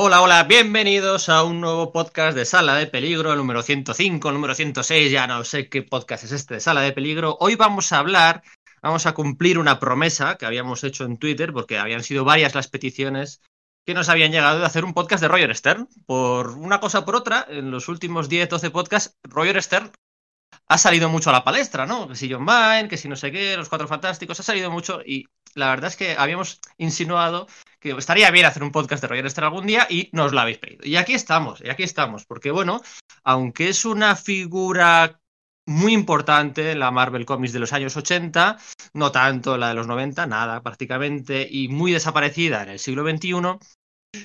Hola, hola, bienvenidos a un nuevo podcast de Sala de Peligro, el número 105, el número 106, ya no sé qué podcast es este de Sala de Peligro. Hoy vamos a hablar, vamos a cumplir una promesa que habíamos hecho en Twitter, porque habían sido varias las peticiones que nos habían llegado de hacer un podcast de Roger Stern. Por una cosa por otra, en los últimos 10, 12 podcasts, Roger Stern ha salido mucho a la palestra, ¿no? Que si John Vine, que si no sé qué, los Cuatro Fantásticos, ha salido mucho y la verdad es que habíamos insinuado que estaría bien hacer un podcast de Roger Stern algún día y nos lo habéis pedido. Y aquí estamos, y aquí estamos, porque bueno, aunque es una figura muy importante en la Marvel Comics de los años 80, no tanto la de los 90, nada prácticamente, y muy desaparecida en el siglo XXI,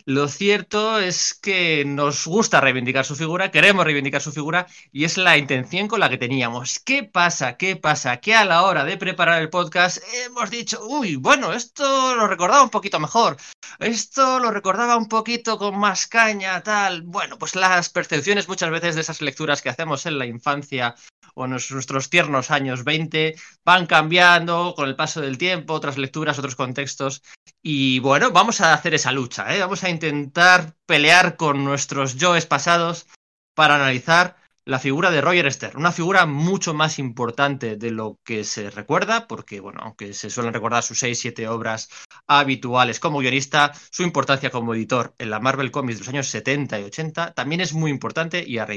lo cierto es que nos gusta reivindicar su figura, queremos reivindicar su figura y es la intención con la que teníamos. ¿Qué pasa? ¿Qué pasa? Que a la hora de preparar el podcast hemos dicho, uy, bueno, esto lo recordaba un poquito mejor, esto lo recordaba un poquito con más caña, tal. Bueno, pues las percepciones muchas veces de esas lecturas que hacemos en la infancia o nuestros tiernos años 20 van cambiando con el paso del tiempo, otras lecturas, otros contextos. Y bueno, vamos a hacer esa lucha, ¿eh? vamos a intentar pelear con nuestros yoes pasados para analizar la figura de Roger Stern, una figura mucho más importante de lo que se recuerda, porque, bueno, aunque se suelen recordar sus seis, siete obras habituales como guionista, su importancia como editor en la Marvel Comics de los años 70 y 80 también es muy importante y a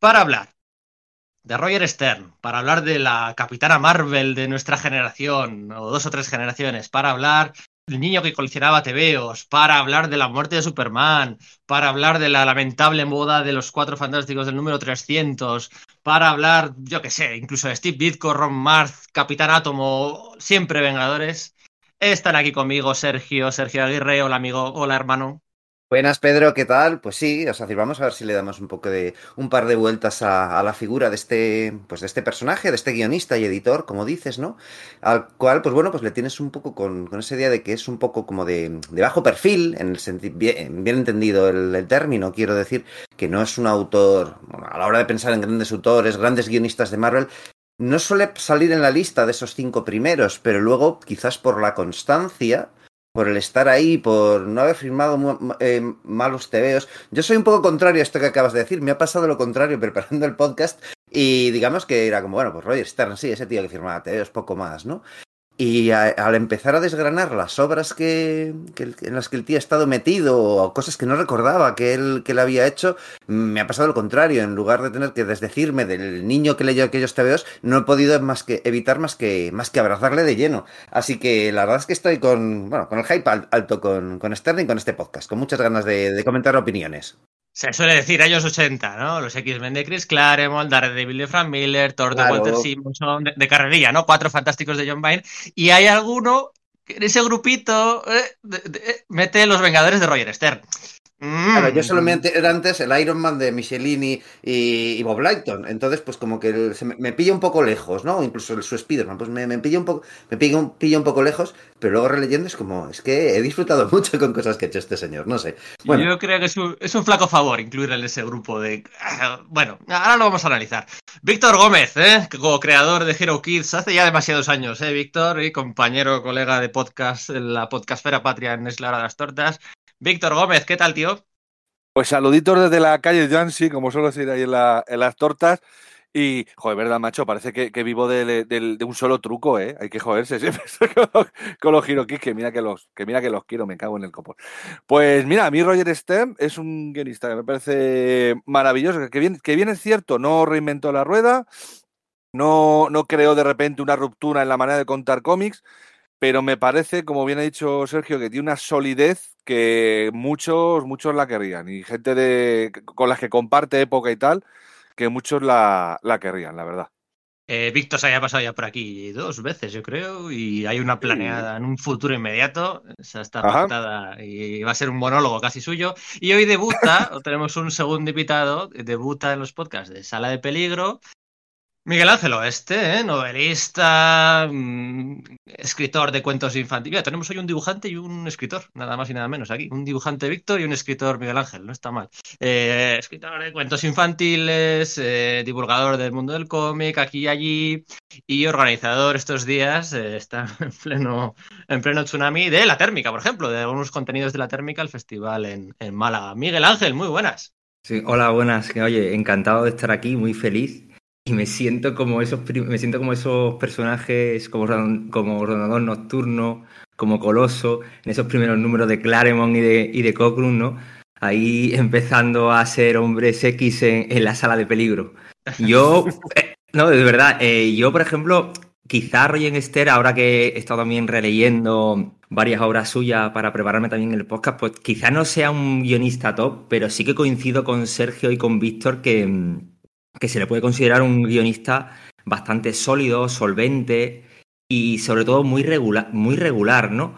Para hablar de Roger Stern, para hablar de la capitana Marvel de nuestra generación, o dos o tres generaciones, para hablar del niño que coleccionaba tebeos, para hablar de la muerte de Superman, para hablar de la lamentable moda de los cuatro fantásticos del número 300, para hablar, yo qué sé, incluso de Steve Ditko, Ron Marth, Capitán Átomo, siempre Vengadores. Están aquí conmigo Sergio, Sergio Aguirre, hola amigo, hola hermano. Buenas, Pedro, ¿qué tal? Pues sí, o sea, vamos a ver si le damos un poco de un par de vueltas a, la figura de este, pues de este personaje, de este guionista y editor, como dices, ¿no? Al cual, pues bueno, pues le tienes un poco con, con esa idea de que es un poco como de, de bajo perfil, en el sentido, bien, bien, entendido el, término, quiero decir, que no es un autor, a la hora de pensar en grandes autores, grandes guionistas de Marvel, no suele salir en la lista de esos cinco primeros, pero luego, quizás por la constancia, por el estar ahí, por no haber firmado eh, malos tebeos. Yo soy un poco contrario a esto que acabas de decir. Me ha pasado lo contrario preparando el podcast y digamos que era como, bueno, pues Roger Stern, sí, ese tío que firmaba tebeos, poco más, ¿no? Y al empezar a desgranar las obras que, en las que el tío ha estado metido o cosas que no recordaba que él, que él había hecho, me ha pasado lo contrario. En lugar de tener que desdecirme del niño que leyó aquellos tebeos, no he podido más que evitar más que, más que abrazarle de lleno. Así que la verdad es que estoy con, bueno, con el hype alto con, con Stern y con este podcast, con muchas ganas de, de comentar opiniones. Se suele decir años 80, ¿no? Los X-Men de Chris Claremont, Daredevil de Frank Miller, Thor de Walter Simonson, de, de, carrerilla, ¿no? Cuatro fantásticos de John Byrne. Y hay alguno que en ese grupito eh, de, mete los Vengadores de Roger Stern. Claro, yo solamente mm. era antes el Iron Man de Michelini y, Bob Lighton. Entonces, pues como que se me, pilla un poco lejos, ¿no? Incluso su Spider-Man, pues me, me, pilla un poco, me pilla un, pilla un poco lejos, pero luego releyendo es como, es que he disfrutado mucho con cosas que ha hecho este señor, no sé. Bueno. Yo creo que es un, es un flaco favor incluir en ese grupo de. Bueno, ahora lo vamos a analizar. Víctor Gómez, ¿eh? como creador de Hero Kids hace ya demasiados años, ¿eh? Víctor, y compañero, colega de podcast en la podcastfera patria en Es la hora de las tortas. Víctor Gómez, ¿qué tal, tío? Pues saluditos desde la calle Jansi, como suelo decir ahí en, las tortas. Y, joder, verdad, macho, parece que, vivo de, un solo truco, ¿eh? Hay que joderse siempre con los giroquis, que mira que los, que mira que los quiero, me cago en el copo. Pues mira, a mí Roger Stern es un guionista que me parece maravilloso, que bien, que bien es cierto, no reinventó la rueda, no, no creó de repente una ruptura en la manera de contar cómics, pero me parece, como bien ha dicho Sergio, que tiene una solidez que muchos, muchos la querrían. Y gente de, con las que comparte época y tal, que muchos la, la querrían, la verdad. Eh, Víctor se haya pasado ya por aquí dos veces, yo creo, y hay una planeada en un futuro inmediato. Esa está pactada y va a ser un monólogo casi suyo. Y hoy debuta, tenemos un segundo invitado, debuta en los podcasts de Sala de Peligro Miguel Ángel Oeste, ¿eh? novelista, mmm, escritor de cuentos infantiles. tenemos hoy un dibujante y un escritor, nada más y nada menos aquí. Un dibujante Víctor y un escritor Miguel Ángel, no está mal. Eh, escritor de cuentos infantiles, eh, divulgador del mundo del cómic, aquí y allí, y organizador estos días, está en pleno, en pleno tsunami de la térmica, por ejemplo, de algunos contenidos de la térmica, el festival en, en Málaga. Miguel Ángel, muy buenas. Sí, hola, buenas. Oye, encantado de estar aquí, muy feliz y me siento como esos, me siento como esos personajes como, como Rondador Nocturno, como Coloso, en esos primeros números de Claremont y de, y de Cochrane, ¿no? Ahí empezando a ser hombres X en, la sala de peligro. Yo, eh, no, de verdad, eh, yo, por ejemplo, quizá Roger Esther, ahora que he estado también releyendo varias obras suyas para prepararme también el podcast, pues quizá no sea un guionista top, pero sí que coincido con Sergio y con Víctor que que se le puede considerar un guionista bastante sólido, solvente y sobre todo muy regular, muy regular ¿no?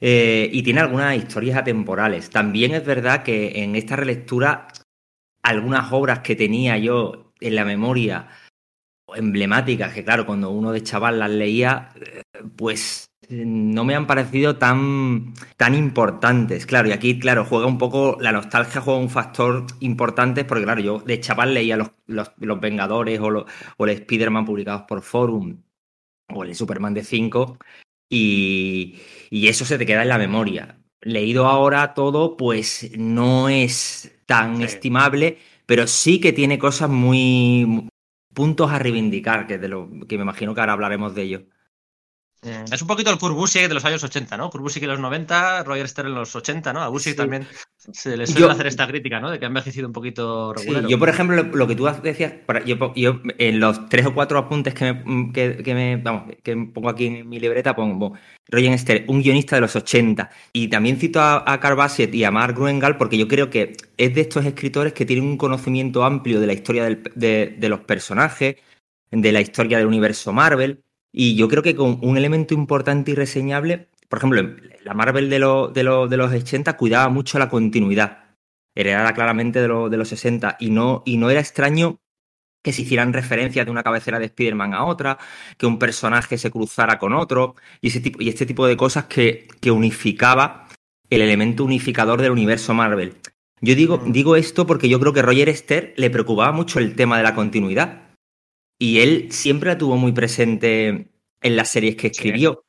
Eh, y tiene algunas historias atemporales. También es verdad que en esta relectura, algunas obras que tenía yo en la memoria emblemáticas, que claro, cuando uno de chaval las leía, eh, pues no me han parecido tan, tan importantes. Claro, y aquí, claro, juega un poco, la nostalgia juega un factor importante, porque claro, yo de chaval leía los, los, Vengadores o, o el Spider-Man publicados por Forum, o el Superman de 5, y, y eso se te queda en la memoria. Leído ahora todo, pues no es tan estimable, pero sí que tiene cosas muy puntos a reivindicar, que de lo que me imagino que ahora hablaremos de ello. Mm, es un poquito el Kurt Busiek de los años 80, ¿no? Kurt Busiek en los 90, Roger Stern en los 80, ¿no? A Busiek también se le suele hacer esta crítica, ¿no? De que ha envejecido un poquito regular. yo, por ejemplo, lo, que tú decías, yo, yo, en los tres o cuatro apuntes que me, que, me, vamos, que pongo aquí en mi libreta, pongo Roger Stern, un guionista de los 80. Y también cito a, a Carl Bassett y a Mark Gruengal porque yo creo que es de estos escritores que tienen un conocimiento amplio de la historia de, de los personajes, de la historia del universo Marvel y yo creo que con un elemento importante y reseñable, por ejemplo, la Marvel de, de, de los 80 cuidaba mucho la continuidad, heredada claramente de, de los 60, y no, y no era extraño que se hicieran referencias de una cabecera de Spider-Man a otra, que un personaje se cruzara con otro, y, ese tipo, y este tipo de cosas que, que unificaba el elemento unificador del universo Marvel. Yo digo, mm. digo esto porque yo creo que Roger Esther le preocupaba mucho el tema de la continuidad. Y él siempre la tuvo muy presente en las series que escribió.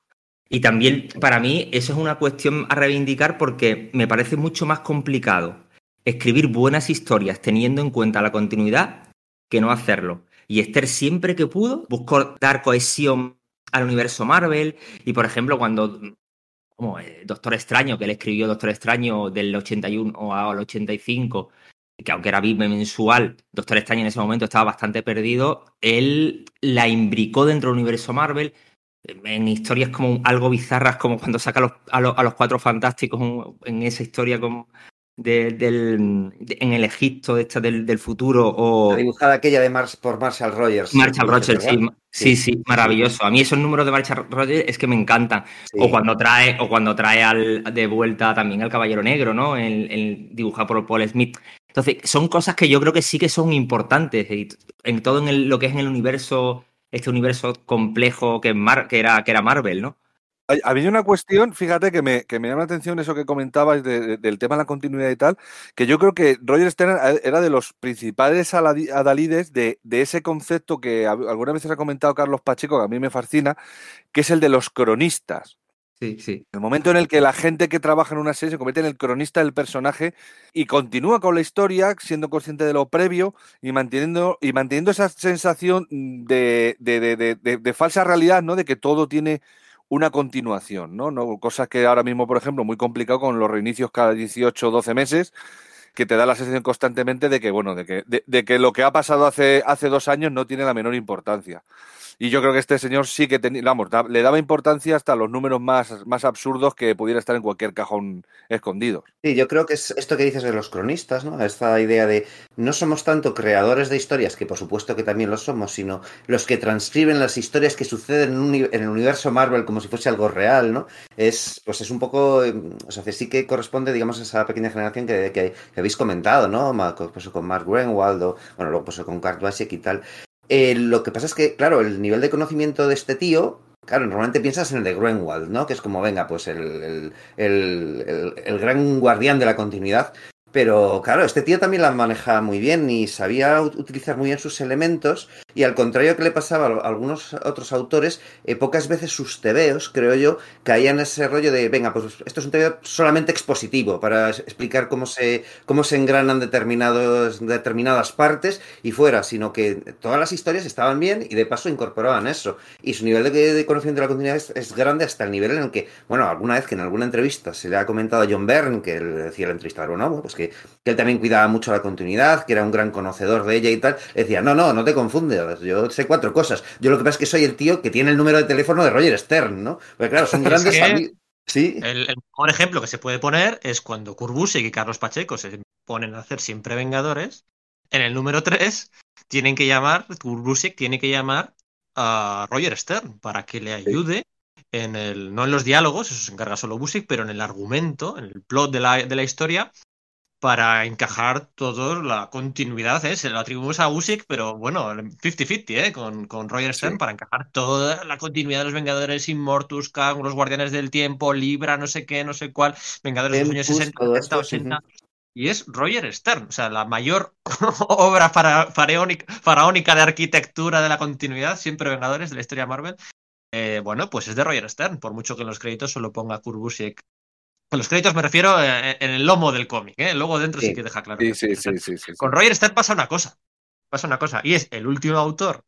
Y también para mí eso es una cuestión a reivindicar porque me parece mucho más complicado escribir buenas historias teniendo en cuenta la continuidad que no hacerlo. Y Esther siempre que pudo buscó dar cohesión al universo Marvel y por ejemplo cuando como eh, Doctor Extraño, que él escribió Doctor Extraño del 81 al 85 que aunque era mensual, Doctor Extraño en ese momento estaba bastante perdido, él la imbricó dentro del universo Marvel en historias como algo bizarras, como cuando saca a, los, a, los, cuatro fantásticos en esa historia como del, en el Egipto esta del, del futuro o la dibujada aquella de Mars por Marshall Rogers Marshall Rogers sí, sí, sí maravilloso. A mí esos números de Marshall Rogers es que me encantan. O cuando trae o cuando trae al, de vuelta también al Caballero Negro no el, el dibujado por Paul Smith entonces, son cosas que yo creo que sí que son importantes en todo en lo que es en el universo, este universo complejo que, era, que era Marvel, ¿no? Había una cuestión, fíjate, que me, que me llama la atención eso que comentabas del tema de la continuidad y tal, que yo creo que Roger Stern era de los principales adalides de, de ese concepto que algunas veces ha comentado Carlos Pacheco, que a mí me fascina, que es el de los cronistas. Sí, sí. El momento en el que la gente que trabaja en una serie se convierte en el cronista del personaje y continúa con la historia siendo consciente de lo previo y manteniendo, y manteniendo esa sensación de, de, falsa realidad, ¿no? De que todo tiene una continuación, ¿no? ¿no? Cosas que ahora mismo, por ejemplo, muy complicado con los reinicios cada 18 o 12 meses, que te da la sensación constantemente de que, bueno, de que, de, que lo que ha pasado hace, hace dos años no tiene la menor importancia. Y yo creo que este señor sí que tenía, vamos, le daba importancia hasta los números más, más absurdos que pudiera estar en cualquier cajón escondido. Sí, yo creo que es esto que dices de los cronistas, ¿no? Esta idea de no somos tanto creadores de historias, que por supuesto que también lo somos, sino los que transcriben las historias que suceden en, el universo Marvel como si fuese algo real, ¿no? Es, pues es un poco, o sea, sí que corresponde, digamos, a esa pequeña generación que, que, habéis comentado, ¿no? Pues con Mark Grenwald o, bueno, luego pues con Kurt Busiek y tal. Eh, lo que pasa es que, claro, el nivel de conocimiento de este tío, claro, normalmente piensas en el de Greenwald, ¿no? Que es como, venga, pues el, el, el, el gran guardián de la continuidad. Pero claro, este tío también la maneja muy bien y sabía utilizar muy bien sus elementos. Y al contrario que le pasaba a algunos otros autores, eh, pocas veces sus tebeos, creo yo, caían en ese rollo de, venga, pues esto es un tebeo solamente expositivo para explicar cómo se, cómo se engranan determinados, determinadas partes y fuera, sino que todas las historias estaban bien y de paso incorporaban eso. Y su nivel de, de conocimiento de la continuidad es, es, grande hasta el nivel en el que, bueno, alguna vez que en alguna entrevista se le ha comentado a John Byrne, que le decía el entrevistador, no, pues que que, él también cuidaba mucho la continuidad, que era un gran conocedor de ella y tal, decía, no, no, no te confundes, yo sé cuatro cosas. Yo lo que pasa es que soy el tío que tiene el número de teléfono de Roger Stern, ¿no? Porque claro, son grandes que... Sí. El, el, mejor ejemplo que se puede poner es cuando Kurbusik y Carlos Pacheco se ponen a hacer siempre Vengadores. En el número 3 tienen que llamar, Kurbusik tiene que llamar a Roger Stern para que le ayude en el, no en los diálogos, eso se encarga solo Busick, pero en el argumento, en el plot de la, de la historia, para encajar toda la continuidad. ¿eh? Se lo atribuimos a Usyk, pero bueno, 50-50 ¿eh? con, con Roger Stern sí. para encajar toda la continuidad de los Vengadores, Immortus, Kang, los Guardianes del Tiempo, Libra, no sé qué, no sé cuál, Vengadores de los años 60, 70, 80. Y es Roger Stern, o sea, la mayor obra faraónica, faraónica de arquitectura de la continuidad, siempre Vengadores de la historia Marvel. Eh, bueno, pues es de Roger Stern, por mucho que en los créditos solo ponga Kurt Busiek con los créditos me refiero en el lomo del cómic, ¿eh? luego dentro sí, sí que deja claro. Sí, sí, sí, sí, sí, Con Roger Stern pasa una cosa. Pasa una cosa. Y es el último autor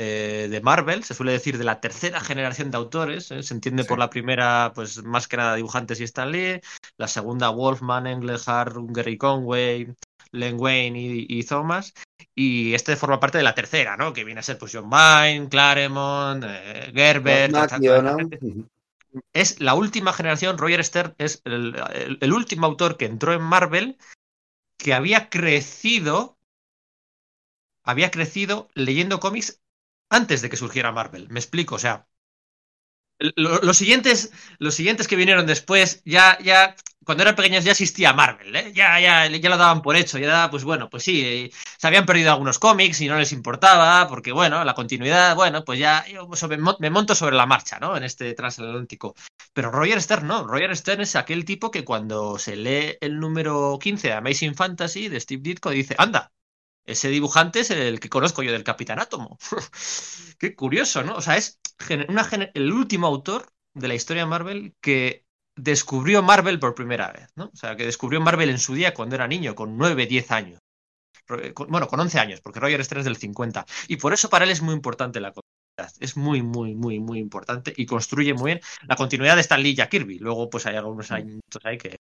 eh, de Marvel, se suele decir de la tercera generación de autores. ¿eh? Se entiende por la primera, pues más que nada dibujantes y Stan Lee. La segunda, Wolfman, Englehart, Gary Conway, Len Wayne y, y, Thomas. Y este forma parte de la tercera, ¿no? Que viene a ser pues John Vine, Claremont, eh, Gerber. Es la última generación, Roger Stern es el, último autor que entró en Marvel que había crecido, había crecido leyendo cómics antes de que surgiera Marvel. Me explico, o sea, lo, los, siguientes, los siguientes que vinieron después, ya, ya, cuando eran pequeños ya existía Marvel, ¿eh? ya, ya, ya lo daban por hecho, ya, pues bueno, pues sí, eh, se habían perdido algunos cómics y no les importaba, porque bueno, la continuidad, bueno, pues ya yo me monto sobre la marcha, ¿no? En este transatlántico. Pero Roger Stern no, Roger Stern es aquel tipo que cuando se lee el número 15 de Amazing Fantasy de Steve Ditko dice, anda, ese dibujante es el que conozco yo del Capitán Átomo. Qué curioso, ¿no? O sea, es una, el último autor de la historia de Marvel que descubrió Marvel por primera vez, ¿no? O sea, que descubrió Marvel en su día cuando era niño, con 9, 10 años. Bueno, con 11 años, porque Roger Stern es del 50. Y por eso para él es muy importante la continuidad. Es muy, muy, muy, muy importante y construye muy bien la continuidad de Stan Lee y Jack Kirby. Luego, pues hay algunos años ahí que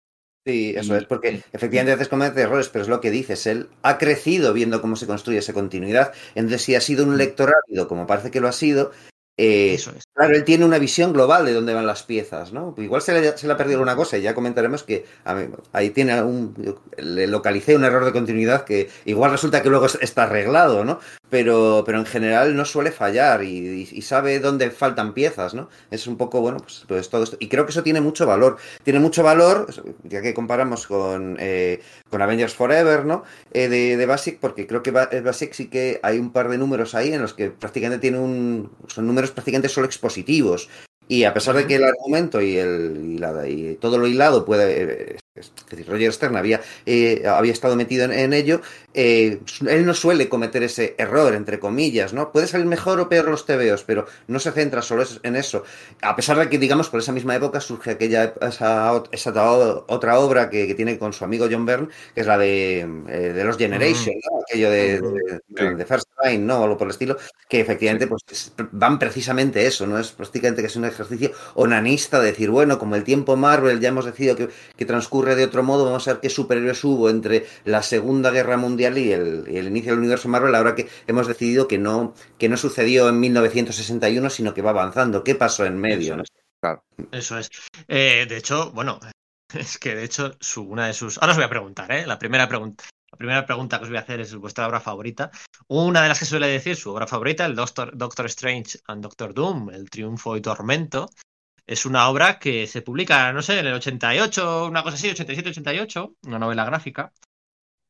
Sí, eso es, porque efectivamente a veces comete errores, pero es lo que dices, él ha crecido viendo cómo se construye esa continuidad, entonces si ha sido un lector ávido, como parece que lo ha sido, eh, Eso es. Claro, él tiene una visión global de dónde van las piezas, ¿no? Igual se le, se le ha perdido una cosa y ya comentaremos que mí, ahí tiene un, le localicé un error de continuidad que igual resulta que luego está arreglado, ¿no? Pero, pero en general no suele fallar y, y, y, sabe dónde faltan piezas, ¿no? Es un poco, bueno, pues, pues, todo esto. Y creo que eso tiene mucho valor. Tiene mucho valor, ya que comparamos con, eh, con Avengers Forever, ¿no? Eh, de, de, Basic, porque creo que Basic sí que hay un par de números ahí en los que prácticamente tiene un. son números prácticamente solo expositivos. Y a pesar de que el argumento y, el, y, la, y todo lo hilado puede. Es decir, Roger Stern había, eh, había estado metido en, en ello. Eh, él no suele cometer ese error, entre comillas, ¿no? Puede salir mejor o peor los tebeos, pero no se centra solo en eso. A pesar de que, digamos, por esa misma época surge aquella esa, esa otra obra que, que, tiene con su amigo John Byrne, que es la de, eh, de los Generation, ¿no? Aquello de, de, de, First Line, ¿no? O algo por el estilo, que efectivamente pues, van precisamente eso, ¿no? Es prácticamente que es un ejercicio onanista de decir, bueno, como el tiempo Marvel ya hemos decidido que, que transcurre de otro modo, vamos a ver qué superhéroes hubo entre la Segunda Guerra Mundial y el, inicio del universo Marvel, ahora que hemos decidido que no, que no sucedió en 1961, sino que va avanzando. ¿Qué pasó en medio? Eso es. Claro. Eso es. Eh, de hecho, bueno, es que de hecho, su, una de sus. Ahora os voy a preguntar, ¿eh? La primera pregunta. La primera pregunta que os voy a hacer es vuestra obra favorita. Una de las que suele decir su obra favorita, el Doctor, Doctor Strange and Doctor Doom, El Triunfo y Tormento, es una obra que se publica, no sé, en el 88, una cosa así, 87, 88, una novela gráfica.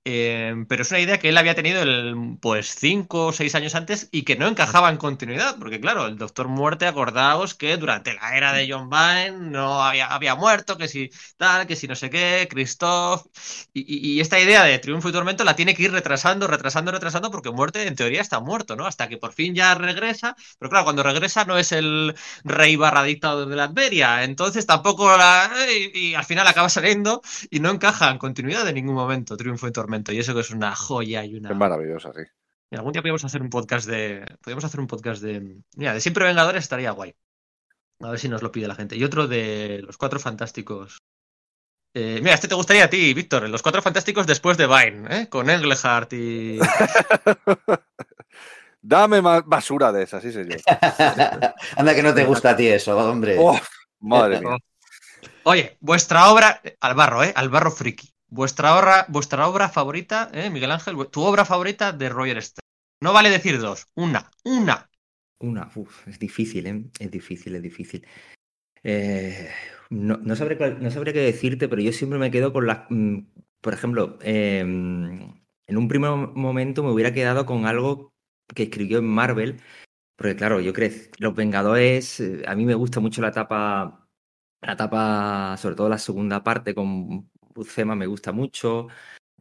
Eh, pero es una idea que él había tenido el, pues cinco o seis años antes y que no encajaba en continuidad, porque claro, el Doctor Muerte, acordaos que durante la era de John Vine no había, había muerto, que si tal, que si no sé qué, Christoph, y, esta idea de Triunfo y Tormento la tiene que ir retrasando, retrasando, retrasando, porque Muerte en teoría está muerto, ¿no? Hasta que por fin ya regresa, pero claro, cuando regresa no es el rey barra de la Adveria, entonces tampoco la... Y, y al final acaba saliendo y no encaja en continuidad de ningún momento Triunfo y Tormento. Y eso que es una joya y una. Es maravillosa, sí. Y algún día podríamos hacer un podcast de. Podríamos hacer un podcast de. Mira, de Siempre Vengadores estaría guay. A ver si nos lo pide la gente. Y otro de los cuatro fantásticos. Eh, mira, este te gustaría a ti, Víctor. Los cuatro fantásticos después de Vine, ¿eh? Con Englehart y. Dame más basura de esa, sí señor. Anda que no te gusta a ti eso, hombre. Oh, madre mía. Oye, vuestra obra. Al barro, ¿eh? Al barro friki. Vuestra obra, vuestra obra favorita, ¿eh, Miguel Ángel, tu obra favorita de Roger Stern. No vale decir dos, una, una. Una, uf, es difícil, ¿eh? Es difícil, es difícil. Eh, no, no, sabré, no qué decirte, pero yo siempre me quedo con las. Mm, por ejemplo, eh, en un primer momento me hubiera quedado con algo que escribió en Marvel, porque claro, yo creo Los Vengadores, eh, a mí me gusta mucho la etapa, la etapa, sobre todo la segunda parte, con Buscema me gusta mucho.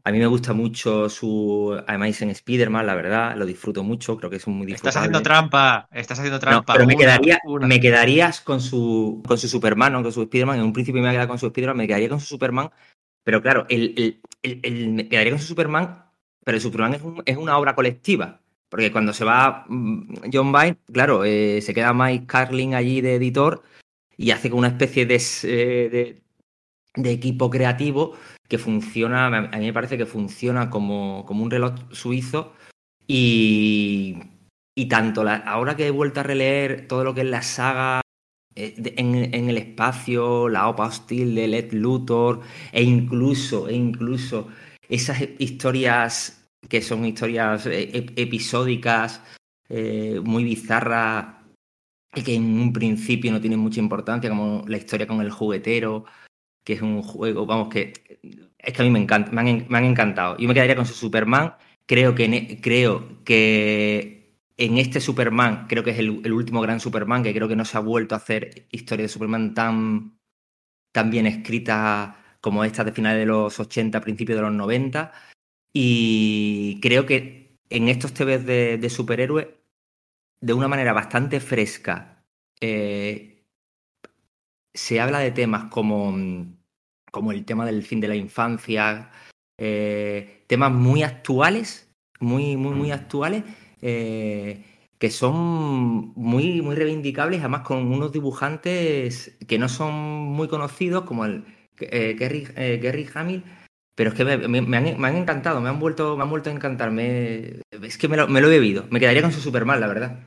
A mí me gusta mucho su Amazing Spider-Man, la verdad, lo disfruto mucho, creo que es muy Estás haciendo trampa, estás haciendo trampa. No, pero me, quedaría, una. me quedarías con su, con su Superman, no con su Spider-Man. En un principio me quedado con su Spider-Man, me quedaría con su Superman. Pero claro, el, el, el, el, me quedaría con su Superman, pero el Superman es, un, es, una obra colectiva. Porque cuando se va mm, John Byrne, claro, eh, se queda Mike Carlin allí de editor y hace como una especie de, eh, de de equipo creativo que funciona, a mí me parece que funciona como, como un reloj suizo y, y tanto ahora que he vuelto a releer todo lo que es la saga en, en, el espacio, la OPA hostil de Led Luthor e incluso, e incluso esas historias que son historias episódicas, eh, muy bizarras y que en un principio no tienen mucha importancia, como la historia con el juguetero que es un juego, vamos, que es que a mí me encanta, me han, me han encantado. Yo me quedaría con su Superman. Creo que, e, creo que en este Superman, creo que es el, último gran Superman, que creo que no se ha vuelto a hacer historia de Superman tan, tan bien escrita como esta de finales de los 80, principios de los 90. Y creo que en estos TVs de, de superhéroes, de una manera bastante fresca, eh, se habla de temas como, mm, como el tema del fin de la infancia, eh, temas muy actuales, muy, muy, muy actuales, eh, que son muy, muy reivindicables, además con unos dibujantes que no son muy conocidos, como el eh, Gary, eh, Gary Hamill, pero es que me, me, me, han, me, han, encantado, me han vuelto, me han vuelto a encantar. es que me lo, me lo he bebido. Me quedaría con su Superman, la verdad.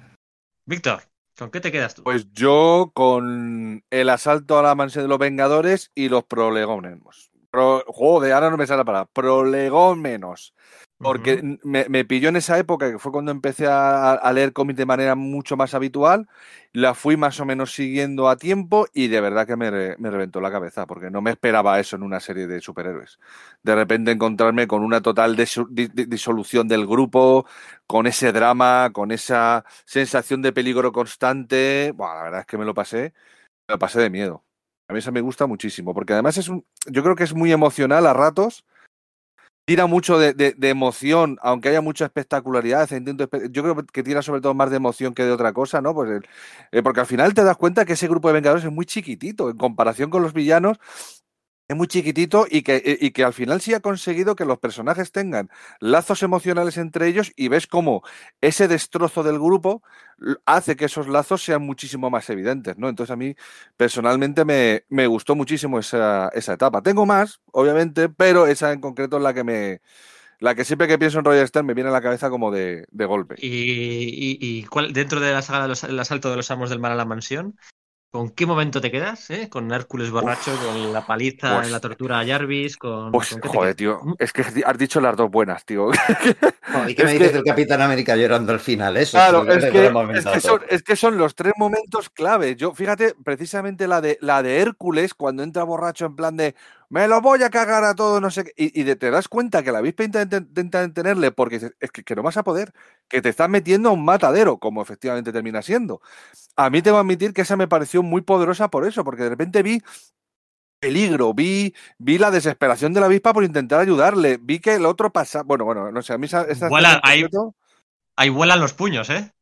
Víctor. ¿Con qué te quedas tú? Pues yo con el asalto a la mansión de los Vengadores y los prolegómenos. Pro, joder, ahora no me sale la palabra. Prolegómenos. Porque uh -huh. me, me, pilló en esa época, que fue cuando empecé a, a leer cómics de manera mucho más habitual. La fui más o menos siguiendo a tiempo y de verdad que me, me, reventó la cabeza, porque no me esperaba eso en una serie de superhéroes. De repente encontrarme con una total disolución del grupo, con ese drama, con esa sensación de peligro constante. Bueno, la verdad es que me lo pasé, me lo pasé de miedo. A mí eso me gusta muchísimo, porque además es un, yo creo que es muy emocional a ratos tira mucho de, de, de, emoción, aunque haya mucha espectacularidad. Yo creo que tira sobre todo más de emoción que de otra cosa, ¿no? Pues el, eh, porque al final te das cuenta que ese grupo de Vengadores es muy chiquitito en comparación con los villanos. Es muy chiquitito y que, y que al final sí ha conseguido que los personajes tengan lazos emocionales entre ellos y ves cómo ese destrozo del grupo hace que esos lazos sean muchísimo más evidentes, ¿no? Entonces a mí personalmente me, me gustó muchísimo esa, esa, etapa. Tengo más, obviamente, pero esa en concreto es la que me... La que siempre que pienso en Roger Stern me viene a la cabeza como de, de golpe. ¿Y, y, y cuál, dentro de la saga del asalto de los amos del mar a la mansión? ¿Con qué momento te quedas? Eh? ¿Con Hércules borracho, Uf, con la paliza pues, y la tortura a Jarvis? Con, pues, ¿con joder, tío. Es que has dicho las dos buenas, tío. ¿Y qué me dices que... del Capitán América llorando al final? Eso claro, es, que, es, que son, es, que, son, los tres momentos clave. Yo, fíjate, precisamente la de, la de Hércules, cuando entra borracho en plan de me lo voy a cagar a todo, no sé qué. Y, y te das cuenta que la avispa intenta, intenta detenerle porque es que, que, no vas a poder, que te estás metiendo a un matadero, como efectivamente termina siendo. A mí tengo que admitir que esa me pareció muy poderosa por eso, porque de repente vi peligro, vi, vi la desesperación de la avispa por intentar ayudarle, vi que el otro pasa, bueno, bueno, no sé, a mí esa, esa Vuela, ahí, ahí vuelan los puños, ¿eh?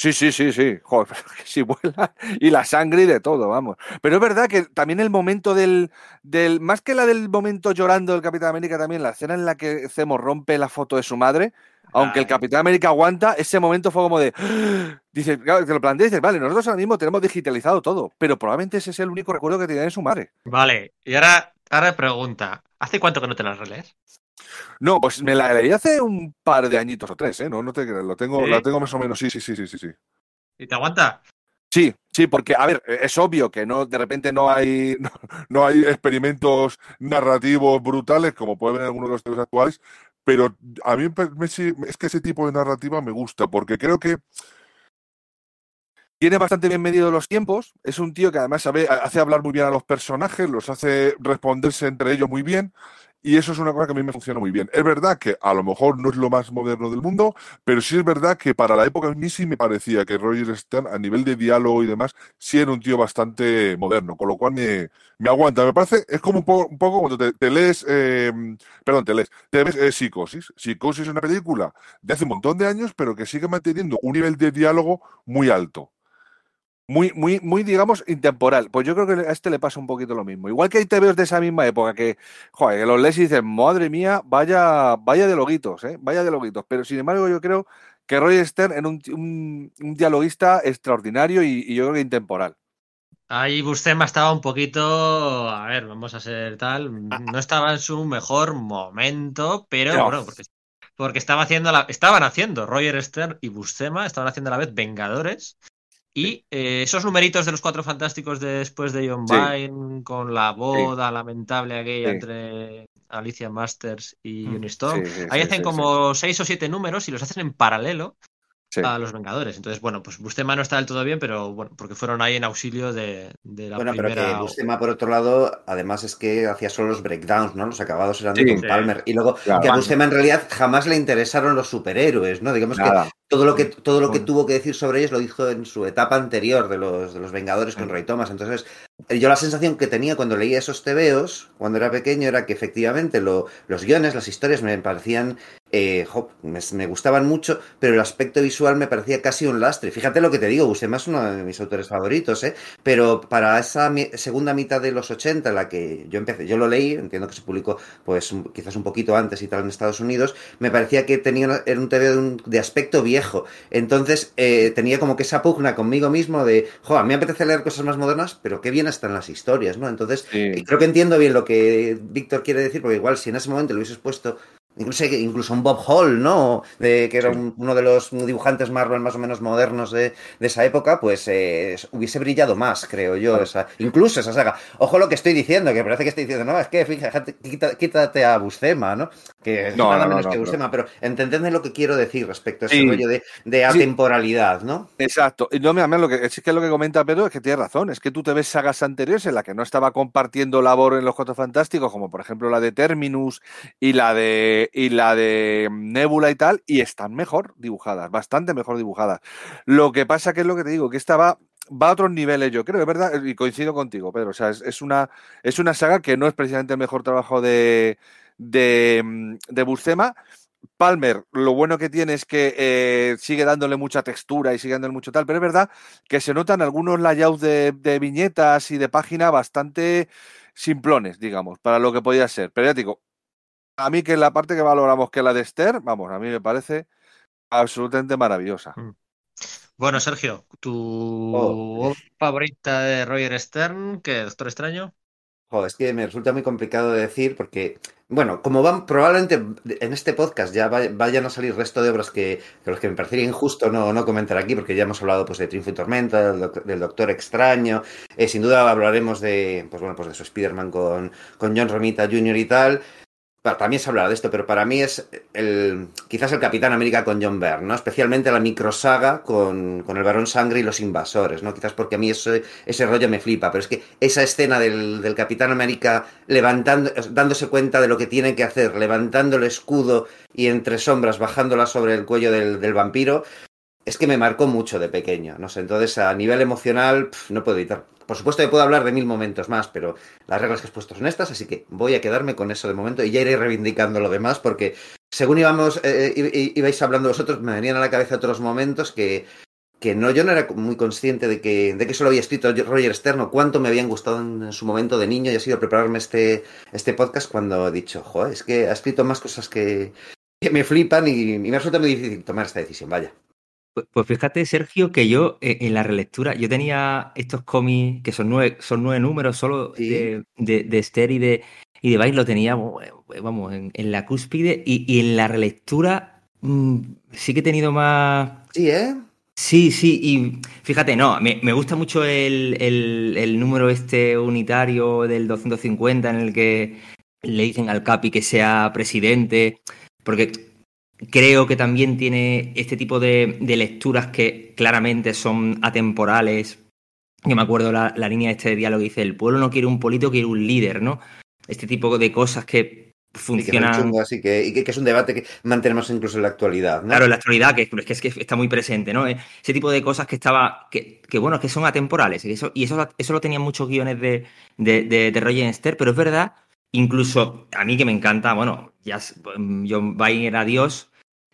Sí, sí, sí, sí. Joder, que si vuela. Y la sangre y de todo, vamos. Pero es verdad que también el momento del, del. Más que la del momento llorando del Capitán América, también la escena en la que Zemo rompe la foto de su madre. Aunque el Capitán América aguanta, ese momento fue como de. Dices, claro, te lo planteas y dices, vale, nosotros ahora mismo tenemos digitalizado todo, pero probablemente ese es el único recuerdo que tiene de su madre. Vale, y ahora, ahora pregunta: ¿hace cuánto que no te las relees? No, pues me la leí hace un par de añitos o tres, ¿eh? No, no te creas, lo tengo, ¿Sí? la tengo más o menos, sí, sí, sí, sí, sí, sí. ¿Y te aguanta? Sí, sí, porque, a ver, es obvio que no, de repente no hay, no, no hay experimentos narrativos brutales, como puede en algunos de los temas actuales, pero a mí es que ese tipo de narrativa me gusta, porque creo que tiene bastante bien medido los tiempos, es un tío que además sabe, hace hablar muy bien a los personajes, los hace responderse entre ellos muy bien, y eso es una cosa que a mí me funciona muy bien. Es verdad que a lo mejor no es lo más moderno del mundo, pero sí es verdad que para la época a mí sí me parecía que Roger Stern, a nivel de diálogo y demás, sí era un tío bastante moderno, con lo cual me, me aguanta. Me parece, es como un poco, un poco cuando te, lees, eh, perdón, te lees, te ves eh, Psicosis. Psicosis es una película de hace un montón de años, pero que sigue manteniendo un nivel de diálogo muy alto muy, muy, muy, digamos, intemporal. Pues yo creo que a este le pasa un poquito lo mismo. Igual que hay TVOs de esa misma época que, joder, que los lees y dicen, madre mía, vaya, vaya de loguitos, ¿eh? Vaya de loguitos. Pero sin embargo, yo creo que Roy Stern era un, un, un dialoguista extraordinario y, y, yo creo que intemporal. Ahí Buscema estaba un poquito, a ver, vamos a ser tal, no estaba en su mejor momento, pero no. bueno, porque, porque estaba haciendo la, estaban haciendo Roger Stern y Buscema, estaban haciendo a la vez Vengadores. Y eh, esos numeritos de los cuatro fantásticos de después de John sí. Byrne, con la boda sí. lamentable aquella sí. entre Alicia Masters y Mm. Unistorm, ahí hacen como seis o siete números y los hacen en paralelo Sí. a los Vengadores. Entonces, bueno, pues Bustema no está del todo bien, pero bueno, porque fueron ahí en auxilio de, de la bueno, primera. pero que Bustema, por otro lado, además es que hacía solo los breakdowns, ¿no? Los acabados eran de Tom Palmer. Y luego, claro. que a Bustema en realidad jamás le interesaron los superhéroes, ¿no? Digamos Nada. que todo lo que todo lo que tuvo que decir sobre ellos lo dijo en su etapa anterior de los, de los Vengadores con Ray Thomas. Entonces, yo la sensación que tenía cuando leía esos tebeos, cuando era pequeño, era que efectivamente lo, los guiones, las historias me parecían, eh, jo, me, me, gustaban mucho, pero el aspecto visual me parecía casi un lastre. Fíjate lo que te digo, Buscema es uno de mis autores favoritos, ¿eh? pero para esa mi, segunda mitad de los 80, en la que yo empecé, yo lo leí, entiendo que se publicó pues quizás un poquito antes y tal en Estados Unidos, me parecía que tenía era un tebeo de, un, de aspecto viejo. Entonces eh, tenía como que esa pugna conmigo mismo de, jo, a mí me apetece leer cosas más modernas, pero qué bien están las historias, ¿no? Entonces, sí. creo que entiendo bien lo que Víctor quiere decir, porque igual si en ese momento lo hubieses puesto incluso, incluso un Bob Hall, ¿no? De, que era un, uno de los dibujantes Marvel más o menos modernos de, de esa época, pues eh, hubiese brillado más, creo yo, esa, incluso esa saga. Ojo lo que estoy diciendo, que parece que estoy diciendo, no, es que fíjate, quítate, quítate a Buscema, ¿no? Que es no, nada no, menos no, que Buscema, pero entendedme lo que quiero decir respecto a ese sí. rollo de, de atemporalidad, ¿no? Exacto. Y no, mira, lo que, es que lo que comenta Pedro es que tiene razón, es que tú te ves sagas anteriores en la que no estaba compartiendo labor en los Cuatro Fantásticos, como por ejemplo la de Terminus y la de, y la de Nebula y tal, y están mejor dibujadas, bastante mejor dibujadas. Lo que pasa que es lo que te digo, que esta va, va a otros niveles, yo creo, es verdad, y coincido contigo, Pedro. O sea, es, una, es una saga que no es precisamente el mejor trabajo de, de, de Buscema. Palmer, lo bueno que tiene es que eh, sigue dándole mucha textura y sigue dándole mucho tal, pero es verdad que se notan algunos layouts de, viñetas y de página bastante simplones, digamos, para lo que podía ser. Pero ya digo, a mí que la parte que valoramos que la de Esther, vamos, a mí me parece absolutamente maravillosa. Mm. Bueno, Sergio, ¿tu oh. favorita de Roger Stern, que Doctor Extraño? Joder, es que me resulta muy complicado de decir porque, bueno, como van, probablemente en este podcast ya vayan a salir resto de obras que, que los que me parecería injusto no, no comentar aquí, porque ya hemos hablado pues de Triunfo y Tormenta, del, del Doctor Extraño, eh, sin duda hablaremos de, pues bueno, pues de su Spider-Man con, con John Romita Jr. y tal, mí se hablará de esto, pero para mí es el, quizás el Capitán América con John Byrne, ¿no? Especialmente la microsaga con, con el Barón Sangre y los invasores, ¿no? Quizás porque a mí ese, ese rollo me flipa, pero es que esa escena del, del Capitán América levantando, dándose cuenta de lo que tiene que hacer, levantando el escudo y entre sombras bajándola sobre el cuello del, del vampiro, es que me marcó mucho de pequeño, no sé, entonces a nivel emocional pf, no puedo evitar. Por supuesto que puedo hablar de mil momentos más, pero las reglas que has puesto son estas, así que voy a quedarme con eso de momento y ya iré reivindicando lo demás porque según íbamos, eh, ibais hablando vosotros, me venían a la cabeza otros momentos que, que no, yo no era muy consciente de que, de que eso lo había escrito Roger Stern o cuánto me habían gustado en su momento de niño y ha sido prepararme este, este podcast cuando he dicho, joder, es que ha escrito más cosas que, que me flipan y, y me resulta muy difícil tomar esta decisión, vaya. Pues, pues fíjate, Sergio, que yo eh, en la relectura, yo tenía estos cómics que son nueve, son nueve números solo Sí. de, de, de Esther y de, y de Vice, lo tenía, eh, vamos, en, en la cúspide y, y en la relectura mm, sí que he tenido más... Sí, ¿eh? Sí, sí, y fíjate, no, me, me gusta mucho el, el, el número este unitario del 250 en el que le dicen al Capi que sea presidente, porque creo que también tiene este tipo de, de lecturas que claramente son atemporales. Yo me acuerdo la, la línea de este diálogo que dice, el pueblo no quiere un político, quiere un líder, ¿no? Este tipo de cosas que chungas y que, y que- que es un debate que mantenemos incluso en la actualidad, ¿no? Claro, en la actualidad, que, es que, es que está muy presente, ¿no? Ese tipo de cosas que estaba, que, que bueno, que son atemporales. Y eso, y eso, eso lo tenían muchos guiones de, de, de, de Roger Esther, pero es verdad, incluso a mí que me encanta, bueno, ya John Byrne era Dios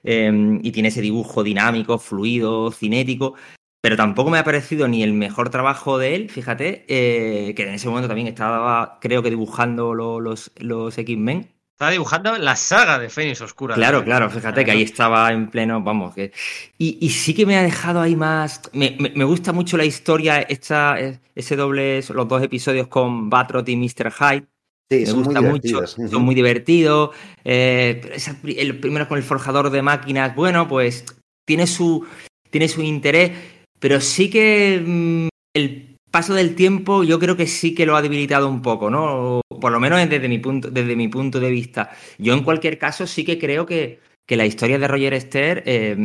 eh, y tiene ese dibujo dinámico, fluido, cinético, pero tampoco me ha parecido ni el mejor trabajo de él, fíjate, eh, que en ese momento también estaba, creo que dibujando lo- los, los X-Men. Estaba dibujando la saga de Fénix Oscura. Claro, claro, fíjate que ahí estaba en pleno, vamos, que... Y, y sí que me ha dejado ahí más... Me, me- me gusta mucho la historia, esta, ese doble, los dos episodios con Batrot y Mr. Hyde. Sí, Me gusta mucho, son muy divertidos. eh, el primero con el forjador de máquinas, bueno, pues tiene su, tiene su interés, pero sí que mm, el paso del tiempo yo creo que sí que lo ha debilitado un poco, ¿no? Por lo menos desde mi punto, desde mi punto de vista. Yo en cualquier caso sí que creo que, que la historia de Roger Esther eh,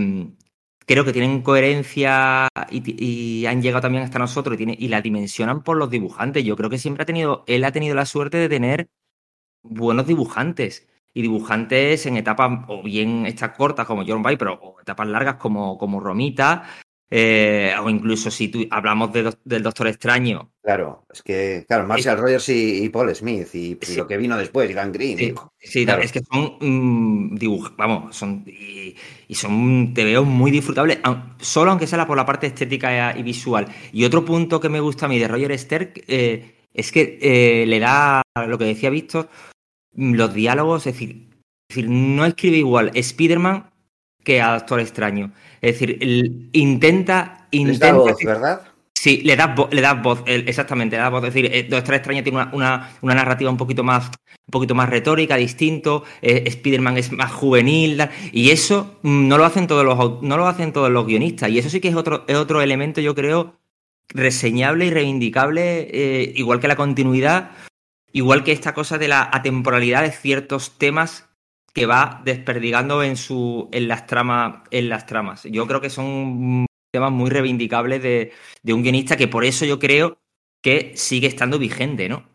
creo que tienen coherencia y, han llegado también hasta nosotros y, la dimensionan por los dibujantes. Yo creo que siempre ha tenido, él ha tenido la suerte de tener buenos dibujantes. Y dibujantes en etapas, o bien estas cortas como John pero o etapas largas como, como Romita, eh, o incluso si tú hablamos de, del Doctor Extraño, Claro, es que, claro, Marshall Rogers y, y Paul Smith y, lo que vino después, Dan Green. Sí, y- sí, claro. es que son mm, dibuj- vamos, son y, son te veo muy disfrutables, solo aunque sea por la parte estética y visual. Y otro punto que me gusta a mí de Roger Stern eh, es que eh, le da lo que decía Víctor, mm, los diálogos, es decir, es decir, no escribe igual Spider-Man que a Doctor Extraño. Es decir, el- intenta, intenta voz, ¿verdad? Sí, le das, le das voz, exactamente, le das voz. Es decir, eh, Doctor Extraño tiene una, una, una narrativa un poquito más, un poquito más retórica, distinto. eh, Spider-Man es más juvenil, y eso mm, no lo hacen todos los no lo hacen todos los guionistas. Y eso sí que es otro, es otro elemento, yo creo, reseñable y reivindicable, eh, igual que la continuidad, igual que esta cosa de la atemporalidad de ciertos temas que va desperdigando en su, en las tramas, en las tramas. Yo creo que son temas muy reivindicables de, de un guionista que por eso yo creo que sigue estando vigente, ¿no?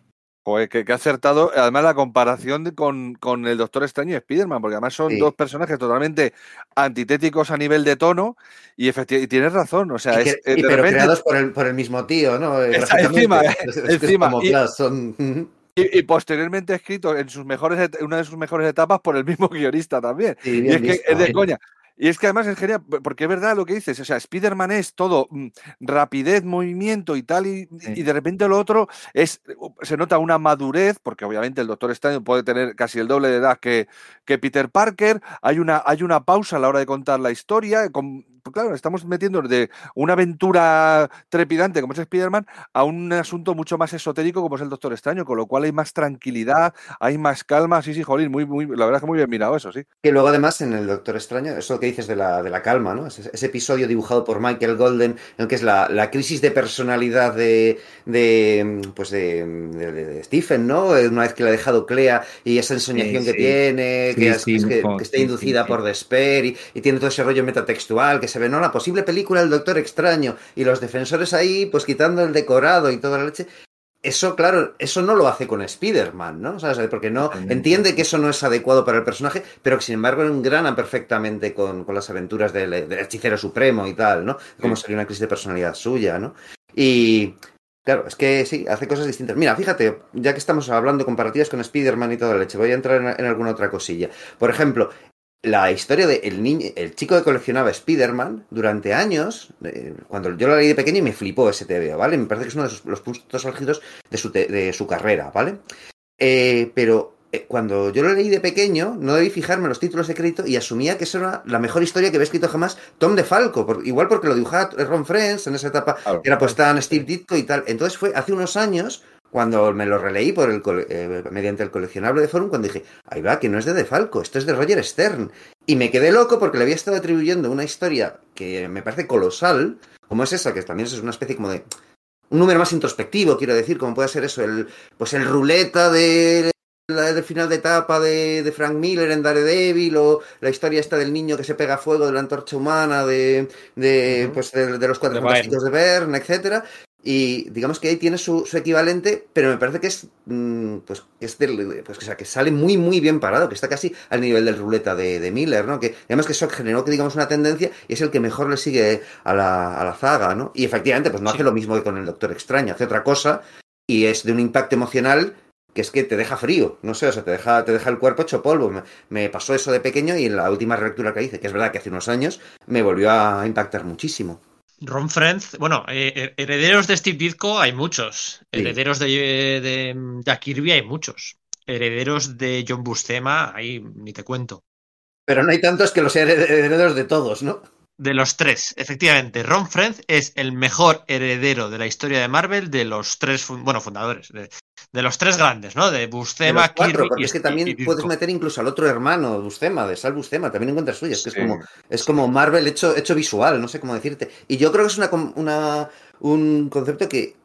Joder, que, que ha acertado. Además, la comparación con, con el Doctor Extraño y Spider-Man, porque además son Sí. dos personajes totalmente antitéticos a nivel de tono. Y, efecti- y tienes razón. O sea, Y que- es, eh, y de pero repente- creados por el, por el mismo tío, ¿no? Encima, encima. como Y- Flash, son-. Y, y posteriormente escrito en sus mejores una de sus mejores etapas por el mismo guionista también. Sí, Y es que es de coña. Y es que además es genial, porque es verdad lo que dices. O sea, Spider-Man es todo mm, rapidez, movimiento y tal, y, Sí. y de repente lo otro es. Se nota una madurez, porque obviamente el Doctor Extraño puede tener casi el doble de edad que, que Peter Parker. Hay una, hay una pausa a la hora de contar la historia, con- claro, estamos metiendo de una aventura trepidante como es Spider-Man a un asunto mucho más esotérico como es el Doctor Extraño, con lo cual hay más tranquilidad, hay más calma. Sí, sí, jolín, muy, muy, la verdad es que muy bien mirado eso, sí. Que luego además en el Doctor Extraño, eso que dices de la, de la calma, ¿no? Ese, ese episodio dibujado por Michael Golden, en el que es la, la crisis de personalidad de, de pues de, de, de Stephen, ¿no? Una vez que le ha dejado Clea y esa ensoñación Sí, que tiene, Sí, que, es- sí, es que- está inducida sí, sí. por Despair y, y tiene todo ese rollo metatextual que se ve, ¿no? La posible película del Doctor Extraño y los defensores ahí, pues quitando el decorado y toda la leche. Eso, claro, eso no lo hace con Spider-Man, ¿no? ¿Sabes? Porque no entiende que eso no es adecuado para el personaje, pero que sin embargo engrana perfectamente con, con las aventuras del, del hechicero supremo y tal, ¿no? Como sería una crisis de personalidad suya, ¿no? Y claro, es que sí, hace cosas distintas. Mira, fíjate, ya que estamos hablando comparativas con Spider-Man y toda la leche, voy a entrar en, en alguna otra cosilla. Por ejemplo, la historia de el niño, el chico que coleccionaba Spider-Man durante años, eh, cuando yo la leí de pequeño y me flipó ese TVO, ¿vale? Me parece que es uno de sus- los puntos álgidos de su, te- de su carrera, ¿vale? Eh, pero eh, cuando yo lo leí de pequeño, no debí fijarme en los títulos de crédito y asumía que eso era la mejor historia que había escrito jamás Tom DeFalco, por- igual porque lo dibujaba Ron Friends en esa etapa, Claro. era pues tan Steve Ditko y tal. Entonces fue hace unos años cuando me lo releí por el eh, mediante el coleccionable de Forum, cuando dije, ahí va, que no es de DeFalco, esto es de Roger Stern. Y me quedé loco porque le había estado atribuyendo una historia que me parece colosal, como es esa, que también es una especie como de un número más introspectivo, quiero decir, como puede ser eso, el pues el ruleta de la del final de etapa de, de Frank Miller en Daredevil o la historia esta del niño que se pega a fuego de la antorcha humana de, de pues de, de los cuatro fantásticos de Byrne, etcétera y digamos que ahí tiene su, su equivalente pero me parece que es mm, pues es del, pues o sea, que sale muy muy bien parado que está casi al nivel del ruleta de, de Miller no que además que eso generó que digamos una tendencia y es el que mejor le sigue a la, a la zaga no y efectivamente pues no Sí. hace lo mismo que con el Doctor Extraño hace otra cosa y es de un impacto emocional que es que te deja frío, no sé, o sea, te deja, te deja el cuerpo hecho polvo. Me, me pasó eso de pequeño y en la última relectura que hice, que es verdad que hace unos años, me volvió a impactar muchísimo. Ron Friends, bueno, eh, herederos de Steve Ditko hay muchos. Sí. Herederos de, de Jack Kirby hay muchos. Herederos de John Buscema, ahí ni te cuento. Pero no hay tantos que los herederos de todos, ¿no? De los tres, efectivamente, Ron Friends es el mejor heredero de la historia de Marvel de los tres, fun- bueno, fundadores, de, de los tres grandes, ¿no? De Buscema, cuatro, Kirby porque y, es que también y puedes meter incluso al otro hermano, Bustema, de Sal Bustema, también encuentras suyas, que Sí. es como es como Marvel hecho, hecho visual, no sé cómo decirte. Y yo creo que es una, com- una un concepto que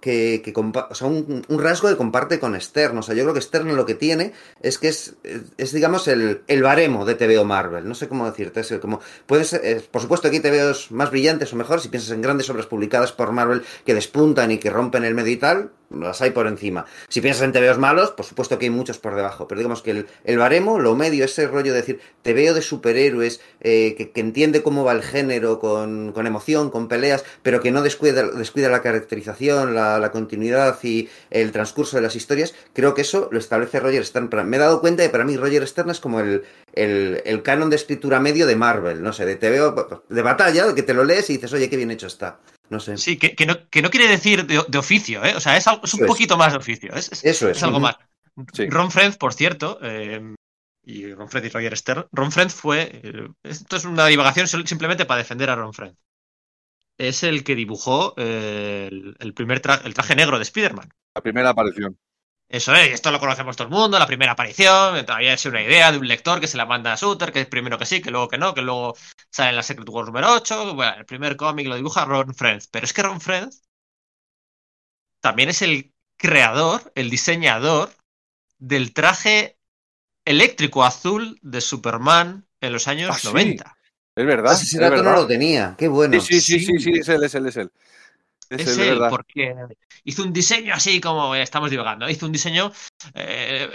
que, que o sea, un, un rasgo que comparte con Stern. O sea, yo creo que Stern lo que tiene es que es, es, digamos, el, el baremo de TVO Marvel. No sé cómo decirte. Es como, puedes, eh, por supuesto, aquí TVOs más brillantes o mejor. Si piensas en grandes obras publicadas por Marvel que despuntan y que rompen el medio y tal, las hay por encima. Si piensas en TVOs malos, por supuesto que hay muchos por debajo. Pero digamos que el, el baremo, lo medio, ese rollo de decir, TVO de superhéroes, eh, que, que, entiende cómo va el género con, con emoción, con peleas, pero que no descuida, descuida la caracterización, la, la, continuidad y el transcurso de las historias, creo que eso lo establece Roger Stern. Me he dado cuenta de que para mí Roger Stern es como el, el, el canon de escritura medio de Marvel, no sé, de TVO de batalla, que te lo lees y dices, oye, qué bien hecho está. No sé. Sí, que, que, no, que no, quiere decir de, de oficio, ¿eh? O sea, es, algo, es un Eso poquito es. más de oficio. Es, es, Eso es. es algo más. Sí. Ron Friends, por cierto, eh, y Ron Friends y Roger Stern, Ron Friends fue. Eh, esto es una divagación simplemente para defender a Ron Friends. Es el que dibujó eh, el, el, primer el traje negro de Spider-Man. La primera aparición. Eso es, esto lo conocemos todo el mundo, la primera aparición, todavía es una idea de un lector que se la manda a Suter, que es primero que sí, que luego que no, que luego sale en la Secret Wars número 8, bueno, el primer cómic lo dibuja Ron Friends, pero es que Ron Friends también es el creador, el diseñador del traje eléctrico azul de Superman en los años ah, sí. 90. Es verdad. Ah, ese dato verdad. no lo tenía, qué bueno. Sí, sí, sí, sí, sí, es él, es él, es él. Es, es él, porque hizo un diseño así como estamos divagando. Hizo un diseño. Eh,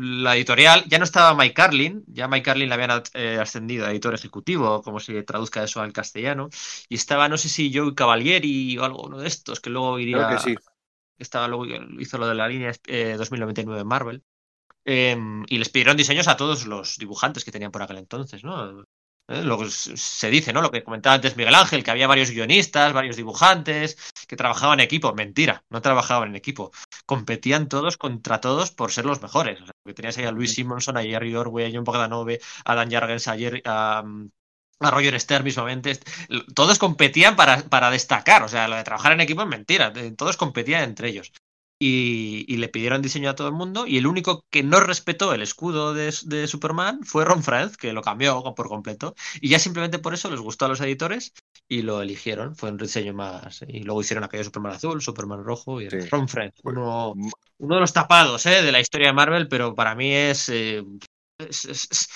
la editorial ya no estaba Mike Carlin, ya Mike Carlin le habían eh, ascendido a editor ejecutivo, como se traduzca eso al castellano. Y estaba, no sé si Joe Cavalieri o algo uno de estos, que luego iría. Creo que sí. Estaba luego hizo lo de la línea eh, 2099 en Marvel. Em, y les pidieron diseños a todos los dibujantes que tenían por aquel entonces, ¿no? ¿Eh? Lo se dice, ¿no? Lo que comentaba antes Miguel Ángel, que había varios guionistas, varios dibujantes, que trabajaban en equipo. Mentira, no trabajaban en equipo. Competían todos contra todos por ser los mejores. O sea, que tenías ahí a Luis Simonson, a Jerry Orwell, a John Bogdanove, a Dan Jargens, a, Jerry, a, a Roger Stern mismamente. Todos competían para, para destacar, o sea, lo de trabajar en equipo es mentira, todos competían entre ellos. Y, y, le pidieron diseño a todo el mundo y el único que no respetó el escudo de, de, Superman fue Ron Frenz, que lo cambió por completo. Y ya simplemente por eso les gustó a los editores y lo eligieron. Fue un diseño más... Y luego hicieron aquello Superman azul, Superman rojo y sí. Ron Frenz, uno, uno, de los tapados ¿eh? de la historia de Marvel, pero para mí es... Eh, es, es, es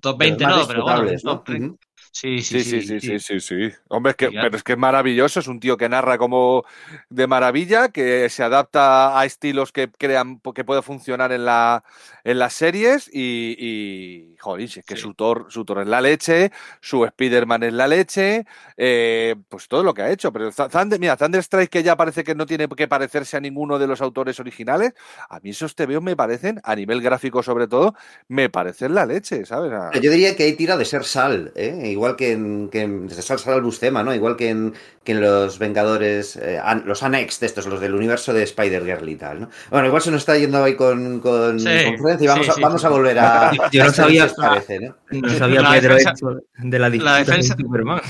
top 20 no, pero bueno, Sí, sí, sí, sí, sí, sí, sí. Hombre, es que, pero es que es maravilloso, es un tío que narra como de maravilla, que se adapta a estilos que crean, que puede funcionar en, la, en las series y, y joder, es que sí. su, Thor, su Thor es la leche, su Spider-Man es la leche, eh, pues todo lo que ha hecho. Pero Thunder, mira, Thunder Strike que ya parece que no tiene que parecerse a ninguno de los autores originales, a mí esos TVO me parecen, a nivel gráfico sobre todo, me parecen la leche, ¿sabes? Yo diría que hay tira de ser sal, ¿eh? Igual que en, que en al Bustema, ¿no? Igual que en, que en los Vengadores, eh, an, los Annex de estos, los del universo de Spider-Girl y tal, ¿no? Bueno, igual se nos está yendo ahí con, con, Sí, con Frenz y vamos, sí, a, vamos sí. a volver a. Yo- yo no a sabía- parece, ¿no? No sabía La Pedro defensa- de la disputa defensa- con Superman.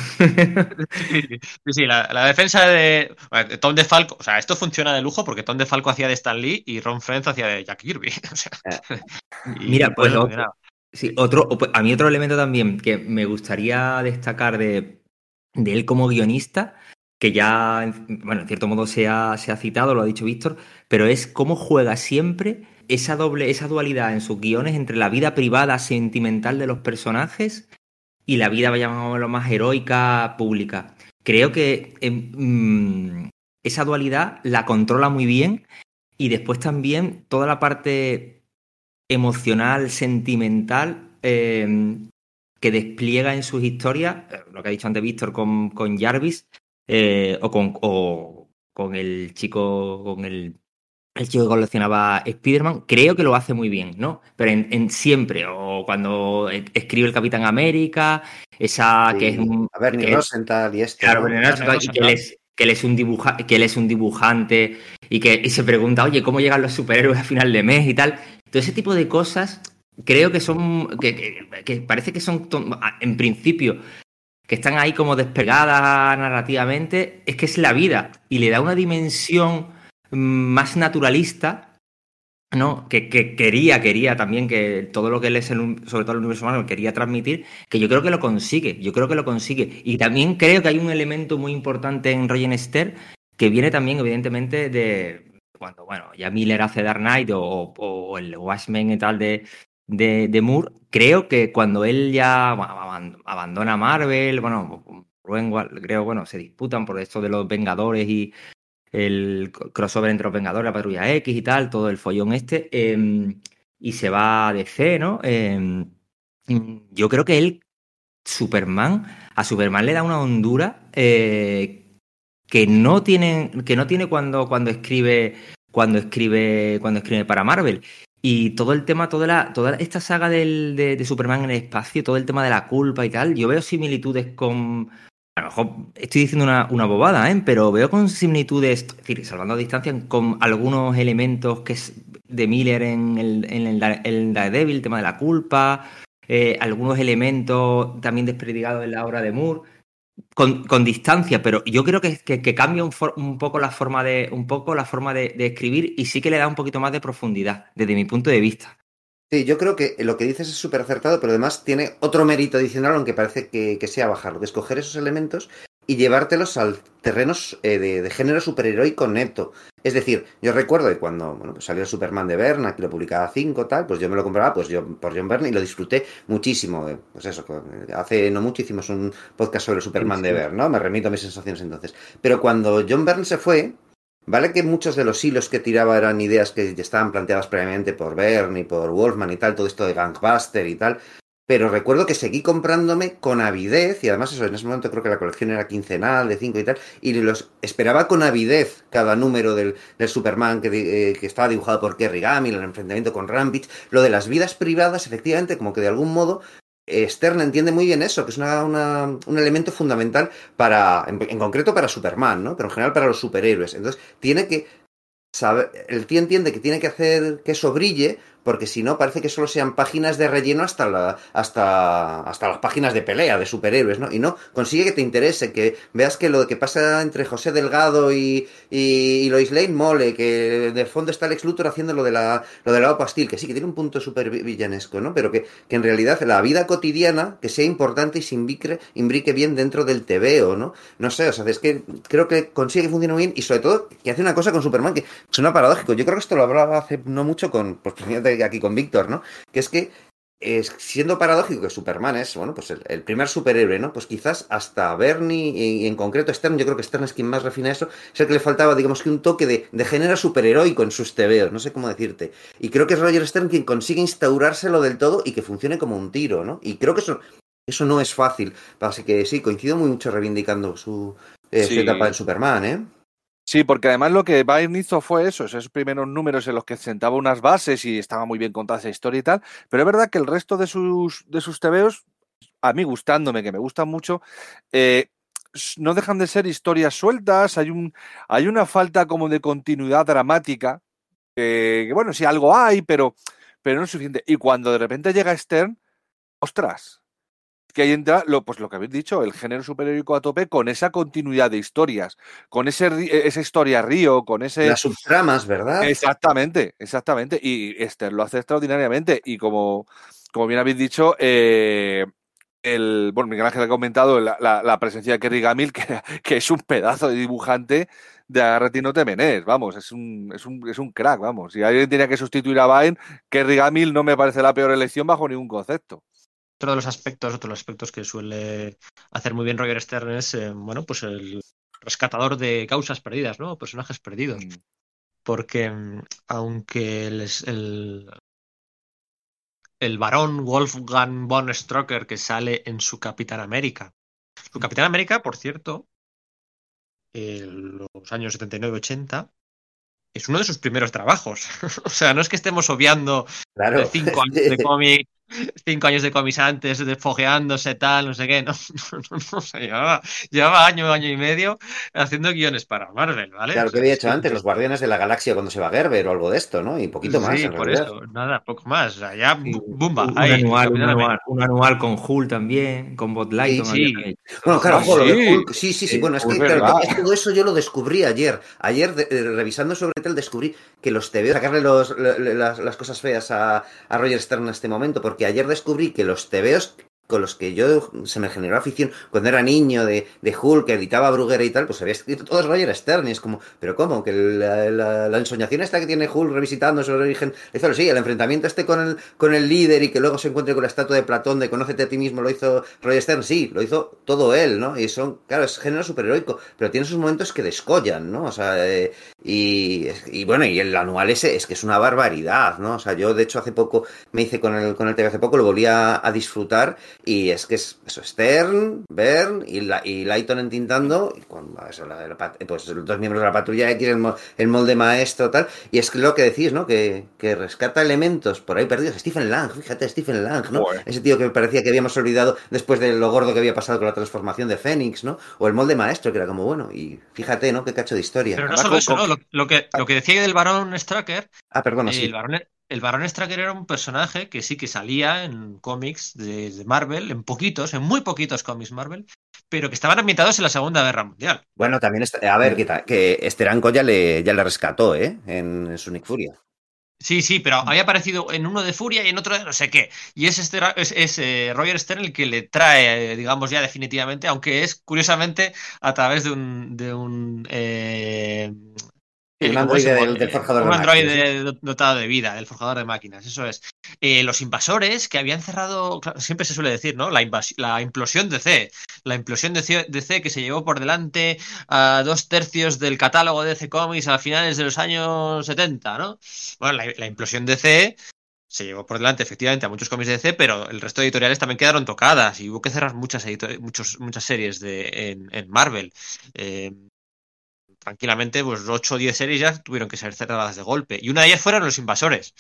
Sí, sí, la, la defensa de bueno, Tom DeFalco, o sea, esto funciona de lujo porque Tom DeFalco hacía de Stan Lee y Ron Frenz hacía de Jack Kirby. O sea, y Mira, pues funcionaba. Sí, otro, pues, a mí otro elemento también que me gustaría destacar de, de él como guionista, que ya, en- bueno, en cierto modo se ha, se ha citado, lo ha dicho Víctor, pero es cómo juega siempre esa doble, esa dualidad en sus guiones entre la vida privada sentimental de los personajes y la vida, llamémoslo más heroica, pública. Creo que em, mm, esa dualidad la controla muy bien y después también toda la parte emocional, sentimental, eh, que despliega en sus historias, eh, lo que ha dicho antes Víctor con, con Jarvis, eh, o, con, o con el chico, con el, el chico que coleccionaba Spider-Man, creo que lo hace muy bien, ¿no? Pero en, en siempre, o cuando e- escribe el Capitán América, esa que es un... a Bernie que es- Rosenthal y esto. Claro, ¿no? no, Carne que, que él es, que, él es un dibuja, que él es un dibujante y que y se pregunta, oye, ¿cómo llegan los superhéroes a final de mes y tal? Todo ese tipo de cosas creo que son, que, parece que son, en principio, que están ahí como despegadas narrativamente, es que es la vida y le da una dimensión mm, más naturalista, ¿no? Que, que quería, quería también que todo lo que él es, el sobre todo el universo humano, quería transmitir, que yo creo que lo consigue, yo creo que lo consigue. Y también creo que hay un elemento muy importante en Roger Esther que viene también, evidentemente, de cuando, bueno, ya Miller hace Dark Knight o, o el Watchmen y tal de, de, Moore, creo que cuando él ya abandona Marvel, bueno, creo, bueno, se disputan por esto de los Vengadores y el crossover entre los Vengadores, la Patrulla X y tal, todo el follón este, eh, y se va a DC, ¿no? Eh, yo creo que él, Superman, a Superman le da una hondura eh, que no tiene, que no tiene cuando, cuando escribe, cuando escribe, cuando escribe para Marvel. Y todo el tema, toda, la, toda esta saga del, de, de Superman en el espacio, todo el tema de la culpa y tal, yo veo similitudes con, a lo mejor estoy diciendo una, una bobada, ¿eh? pero veo con similitudes, es decir, salvando distancia, con algunos elementos que es de Miller en el, en el, Daredevil, el tema de la culpa, eh, algunos elementos también desperdigados en la obra de Moore, con, con distancia, pero yo creo que, que, cambia un, for, un, poco la forma, de, un poco la forma de, de escribir y sí que le da un poquito más de profundidad, desde mi punto de vista. Sí, yo creo que lo que dices es súper acertado, pero además tiene otro mérito adicional, aunque parece que, que sea bajarlo, de escoger esos elementos y llevártelos al terreno eh, de, de, género superheroico neto. Es decir, yo recuerdo que cuando bueno, pues salió el Superman de Byrne, que lo publicaba 5 tal, pues yo me lo compraba pues yo, por John Byrne y lo disfruté muchísimo. Pues eso, hace no mucho hicimos un podcast sobre Superman sí, sí. de Byrne, ¿no? Me remito a mis sensaciones entonces. Pero cuando John Byrne se fue, Vale que muchos de los hilos que tiraba eran ideas que ya estaban planteadas previamente por Byrne y por Wolfman y tal, todo esto de Gangbuster y tal, pero recuerdo que seguí comprándome con avidez, y además eso, en ese momento creo que la colección era quincenal, de 5 y tal, y los esperaba con avidez cada número del, del Superman que, eh, que, estaba dibujado por Kerry Gamil, el enfrentamiento con Rampage, lo de las vidas privadas, efectivamente, como que de algún modo Stern entiende muy bien eso, que es una, una, un elemento fundamental para, en, en, concreto para Superman, ¿no? Pero en general para los superhéroes. Entonces, tiene que saber, el tío entiende que tiene que hacer que eso brille, porque si no parece que solo sean páginas de relleno hasta, la, hasta, hasta las páginas de pelea de superhéroes, ¿no? Y no, consigue que te interese, que veas que lo que pasa entre José Delgado y, y, Lois Lane mole, que de fondo está Lex Luthor haciendo lo de la, lo de la Pastil, que sí, que tiene un punto súper villanesco, ¿no? Pero que, que en realidad la vida cotidiana, que sea importante y se imbrique, bien dentro del TVO, ¿no? No sé, o sea, es que creo que consigue que funcione bien y sobre todo que hace una cosa con Superman que suena paradójico. Yo creo que esto lo hablaba hace no mucho con, pues aquí con Víctor, ¿no? Que es que es, siendo paradójico que Superman es, bueno, pues el, el, primer superhéroe, ¿no? Pues quizás hasta Bernie y, y, en concreto Stern, yo creo que Stern es quien más refina eso, es el que le faltaba, digamos que un toque de, de género superheroico en sus tebeos, no sé cómo decirte. Y creo que es Roger Stern quien consigue instaurárselo del todo y que funcione como un tiro, ¿no? Y creo que eso, eso no es fácil. Así que sí, coincido muy mucho reivindicando su, eh, sí. su etapa en Superman, ¿eh? Sí, porque además lo que Byrne hizo fue eso, esos primeros números en los que sentaba unas bases y estaba muy bien contada esa historia y tal, pero es verdad que el resto de sus, de sus tebeos, a mí gustándome, que me gustan mucho, eh, no dejan de ser historias sueltas, hay, un, hay una falta como de continuidad dramática, que bueno, sí, algo hay, pero, pero no es suficiente. Y cuando de repente llega Stern, ostras, que ahí entra lo, pues lo que habéis dicho, el género superhéroico a tope con esa continuidad de historias, con ese, esa historia río, con ese... Las subtramas, ¿verdad? Exactamente, exactamente. Y Esther lo hace extraordinariamente. Y como, como bien habéis dicho, eh, el, bueno, Miguel Ángel ha comentado la, la, la presencia de Kerry Gamil, que, que, es un pedazo de dibujante de Agárrate y no te menes, vamos, es un, es, un, es un crack, vamos. Si alguien tenía que sustituir a Bain, Kerry Gamil no me parece la peor elección bajo ningún concepto otro de los aspectos, otro de los aspectos que suele hacer muy bien Roger Stern es, eh, bueno, pues el rescatador de causas perdidas, ¿no? Personajes perdidos. Mm. Porque aunque el, el, el varón Wolfgang von Stroker que sale en su Capitán América. Su Capitán América, por cierto, en los años 79-80, es uno de sus primeros trabajos. o sea, no es que estemos obviando claro. cinco años de cómic cinco años de comis antes, desfogueándose, tal, no sé qué, no, no, no, no llevaba, llevaba, año, año y medio haciendo guiones para Marvel, ¿vale? Claro, que había hecho antes, los Guardianes de la Galaxia cuando se va Gerber o algo de esto, ¿no? Y poquito más. Sí, en por realidad. eso, nada, poco más, o sea, ya, bumba, un, ahí, anual, un, anual, un anual con Hulk también, con Bot Light. Sí, sí. Bueno, claro, sí. Lo de Hulk, sí, sí, sí, bueno, es que claro, todo eso yo lo descubrí ayer, ayer de, eh, revisando sobre Tel descubrí que los TV, sacarle los, las, las cosas feas a, a Roger Stern en este momento, porque ayer descubrí que los tebeos con los que yo se me generó afición cuando era niño de, de Hulk, que editaba Bruguera y tal, pues había escrito todo Roger Stern y es como, pero ¿cómo? Que la, la, la ensoñación esta que tiene Hulk revisitando el origen, sí, el enfrentamiento este con el, con el líder y que luego se encuentre con la estatua de Platón de conócete a ti mismo, lo hizo Roger Stern, sí, lo hizo todo él, ¿no? Y son, claro, es género superheroico, pero tiene sus momentos que descollan, ¿no? O sea, eh, y, y, bueno, y el anual ese es que es una barbaridad, ¿no? O sea, yo de hecho hace poco me hice con el, con el TV hace poco, lo volví a disfrutar y es que es eso, Stern, Bern y, la, y Lighton entintando, y con eso, la, la, pues los dos miembros de la patrulla X, el, el, molde maestro, tal, y es lo que decís, ¿no? Que, que, rescata elementos por ahí perdidos. Stephen Lang, fíjate, Stephen Lang, ¿no? Bueno. Ese tío que parecía que habíamos olvidado después de lo gordo que había pasado con la transformación de Fénix, ¿no? O el molde maestro, que era como, bueno, y fíjate, ¿no? Qué cacho de historia. Pero no solo eso, ¿no? Lo, lo, que, lo que decía del varón Stracker. Ah, perdona, eh, sí. El varón, el Barón Stracker era un personaje que sí que salía en cómics de, de, Marvel, en poquitos, en muy poquitos cómics Marvel, pero que estaban ambientados en la Segunda Guerra Mundial. Bueno, también, está, a ver, que, que Esteranco ya le, ya le rescató, ¿eh? En, en Sonic Furia. Sí, sí, pero había aparecido en uno de Furia y en otro de no sé qué. Y es, este, es, es eh, Roger Stern el que le trae, digamos, ya definitivamente, aunque es curiosamente a través de un, de un eh, un androide del, del, forjador un de androide máquinas. dotado de vida, del forjador de máquinas, eso es. Eh, los invasores que habían cerrado, siempre se suele decir, ¿no? La, la implosión de C. La implosión de C, de C, que se llevó por delante a dos tercios del catálogo de C Comics a finales de los años 70, ¿no? Bueno, la, la implosión de C se llevó por delante efectivamente a muchos cómics de DC, pero el resto de editoriales también quedaron tocadas y hubo que cerrar muchas, muchos, muchas series de, en, en Marvel. Eh, tranquilamente, pues 8 o 10 series ya tuvieron que ser cerradas de golpe. Y una de ellas fueron los invasores,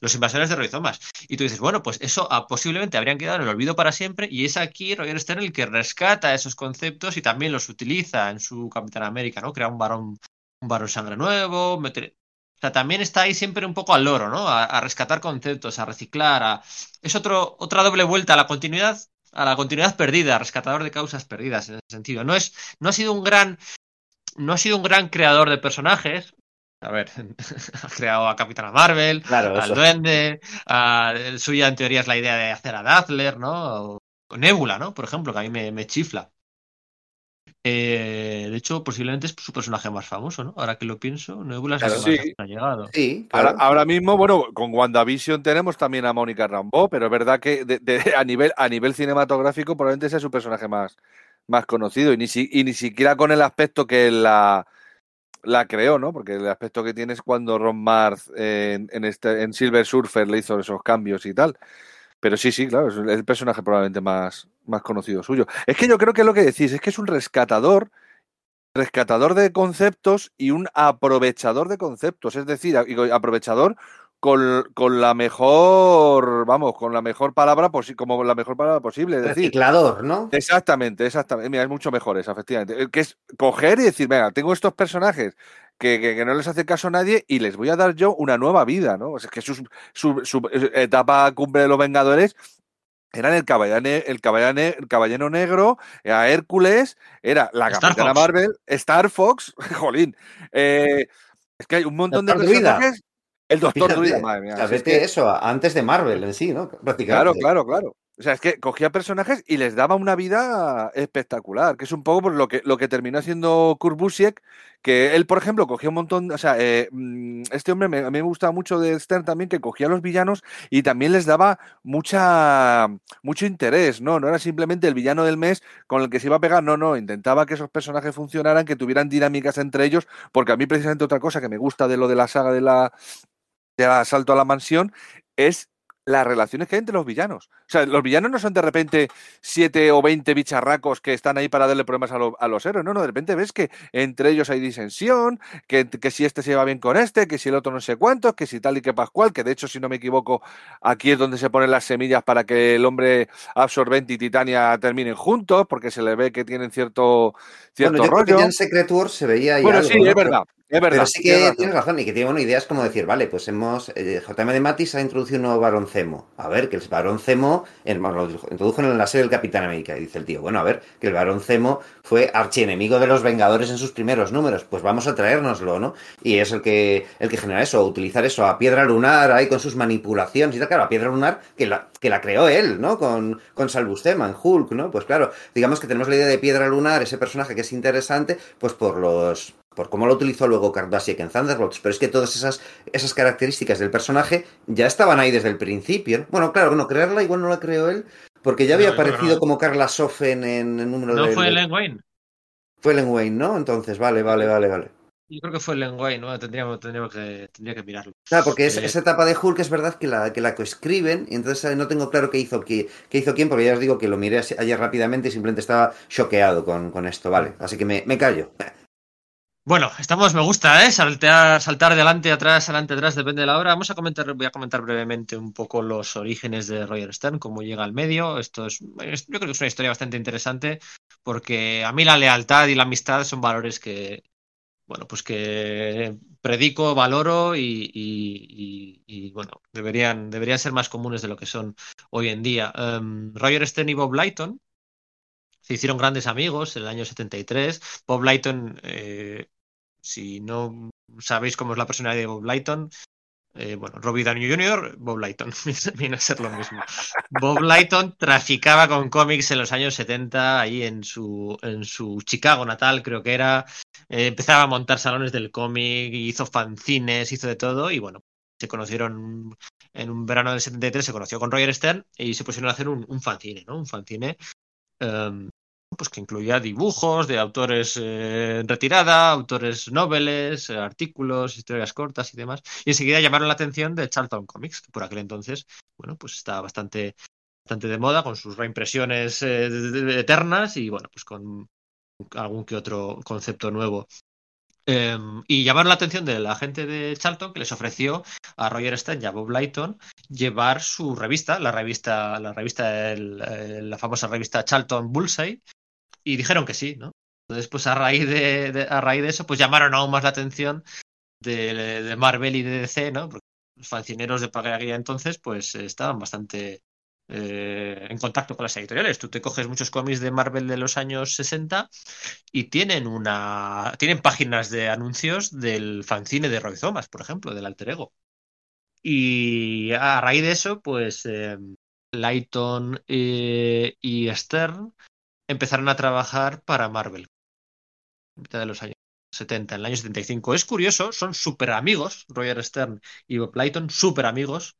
los invasores de Rizomas. Y tú dices, bueno, pues eso ah, posiblemente habrían quedado en el olvido para siempre. Y es aquí Roger Stern el que rescata esos conceptos y también los utiliza en su Capitán América, ¿no? Crea un varón, un varón sangre nuevo, meter... sea, también está ahí siempre un poco al loro, ¿no? A, a rescatar conceptos, a reciclar, a... Es otro, otra doble vuelta a la continuidad, a la continuidad perdida, rescatador de causas perdidas en ese sentido. No es, no ha sido un gran, no ha sido un gran creador de personajes. A ver, ha creado a Capitana Marvel, Claro, al eso. Duende, a, el suya en teoría es la idea de hacer a Dazzler, ¿no? O Nebula, ¿no? Por ejemplo, que a mí me, me chifla. Eh, de hecho, posiblemente es su personaje más famoso, ¿no? Ahora que lo pienso, Nebula es la Claro, que más sí. ha llegado. Sí, Ahora, claro. ahora mismo, bueno, con WandaVision tenemos también a Mónica Rambeau, pero es verdad que de- de- a, nivel, a nivel cinematográfico probablemente sea su personaje más, más conocido y ni, si- y ni siquiera con el aspecto que la, la creó, ¿no? Porque el aspecto que tiene es cuando Ron Mars eh, en, en este, en Silver Surfer le hizo esos cambios y tal. Pero sí, sí, claro, es el personaje probablemente más, más conocido suyo. Es que yo creo que es lo que decís, es que es un rescatador, rescatador de conceptos y un aprovechador de conceptos. Es decir, aprovechador con, con la mejor, vamos, con la mejor palabra posi- como la mejor palabra posible. Es decir, Reciclador, ¿no? Exactamente, exactamente. Mira, es mucho mejor eso, efectivamente. Eh, Que es coger y decir, venga, tengo estos personajes que, que- que no les hace caso a nadie y les voy a dar yo una nueva vida, ¿no? O sea, es que su, su- su etapa cumbre de los Vengadores eran el caballero, el caballero, el caballero negro, era Hércules, era la Star capitana Fox. Marvel, Star Fox, jolín. Eh, es que hay un montón de personajes. El Doctor Fíjate, Druida, madre mía. es que- eso, antes de Marvel en sí, ¿no? Prácticamente. Claro, claro, claro. O sea, es que cogía personajes y les daba una vida espectacular, que es un poco por lo que, lo que terminó haciendo Kurt Busiek, que él, por ejemplo, cogía un montón, o sea, eh, mm, este hombre me- a mí me gustaba mucho de Stern también, que cogía a los villanos y también les daba mucha, mucho interés, ¿no? No era simplemente el villano del mes con el que se iba a pegar, no, no, intentaba que esos personajes funcionaran, que tuvieran dinámicas entre ellos, porque a mí precisamente otra cosa que me gusta de lo de la saga de la de asalto a la mansión es las relaciones que hay entre los villanos. O sea, los villanos no son de repente siete o veinte bicharracos que están ahí para darle problemas a, lo- a los héroes. No, no, de repente ves que entre ellos hay disensión, que, que si este se lleva bien con este, que si el otro no sé cuántos, que si tal y que pascual, que de hecho, si no me equivoco, aquí es donde se ponen las semillas para que el hombre absorbente y Titania terminen juntos, porque se le ve que tienen cierto, cierto Bueno, yo creo que rollo. ya en Secret Wars se veía ahí Bueno, algo, sí, ¿no? es verdad. Es verdad. Pero sí tienes que razón. tienes razón y que tiene bueno, ideas como decir, vale, pues hemos. eh, JM de Matis ha introducido un nuevo varón Zemo. A ver, que el eh, bueno, lo introdujo en la serie del Capitán América. Y dice el tío, bueno, a ver, que el varón Zemo fue archienemigo de los Vengadores en sus primeros números. Pues vamos a traérnoslo, ¿no? Y es el que, el que genera eso, utilizar eso a Piedra Lunar ahí con sus manipulaciones y tal. Claro, a Piedra Lunar que la, que la creó él, ¿no? Con, con Salbustema en Hulk, ¿no? Pues claro, digamos que tenemos la idea de Piedra Lunar, ese personaje que es interesante, pues por los por cómo lo utilizó luego Kardashian en Thunderbolts, pero es que todas esas, esas características del personaje ya estaban ahí desde el principio. ¿no? Bueno, claro, no, crearla igual no la creó él, porque ya No, había aparecido no. como Carla Sofen en el número No de... fue Len Wayne. Fue Len Wayne, ¿no? Entonces, vale, vale, vale, vale. Yo creo que fue Len Wayne, ¿no? Tendríamos, tendríamos que, tendría que mirarlo. Claro, porque es- Eh, esa etapa de Hulk es verdad que la, que la coescriben, y entonces eh, no tengo claro qué hizo, qué, qué hizo quién, porque ya os digo que lo miré ayer rápidamente y simplemente estaba choqueado con, con esto, vale. Así que me, me callo. Bueno, estamos, me gusta, ¿eh? Saltear, saltar delante, atrás, adelante, atrás, depende de la hora. Vamos a comentar, voy a comentar brevemente un poco los orígenes de Roger Stern, cómo llega al medio. Esto es, yo creo que es una historia bastante interesante, porque a mí la lealtad y la amistad son valores que, bueno, pues que predico, valoro y, y- y- y, bueno, deberían, deberían ser más comunes de lo que son hoy en día. Em, Roger Stern y Bob Lighton se hicieron grandes amigos en el año 73. Bob Lighton, eh, si no sabéis cómo es la personalidad de Bob Lighton, eh, bueno, Robbie Downey Jr., Bob Lighton, viene a ser lo mismo. Bob Lighton traficaba con cómics en los años 70, ahí en su, en su Chicago natal, creo que era. Eh, empezaba a montar salones del cómic, hizo fanzines, hizo de todo, y bueno, se conocieron en un verano del 73, se conoció con Roger Stern y se pusieron a hacer un, un fanzine, ¿no? Un fanzine em, pues que incluía dibujos de autores eh, retirada, autores noveles, eh, artículos, historias cortas y demás. Y enseguida llamaron la atención de Charlton Comics, que por aquel entonces, bueno, pues estaba bastante, bastante de moda con sus reimpresiones eh, eternas y bueno, pues con algún que otro concepto nuevo. Em, y llamaron la atención de la gente de Charlton que les ofreció a Roger Stern y a Bob Lighton llevar su revista, la revista, la revista, el- el- la famosa revista Charlton Bullseye, y dijeron que sí, ¿no? Entonces, pues a raíz de, a raíz de eso, pues llamaron aún más la atención de, de Marvel y de DC, ¿no? Porque los fancineros de aquella entonces, pues estaban bastante eh, en contacto con las editoriales. Tú te coges muchos cómics de Marvel de los años 60 y tienen una tienen páginas de anuncios del fanzine de Roy Thomas, por ejemplo, del Alter Ego. Y a raíz de eso, pues eh, Lighton eh, y Stern empezaron a trabajar para Marvel. A mitad de los años 70, en el año 75. Es curioso, son súper amigos, Roger Stern y Bob Lighton, súper amigos.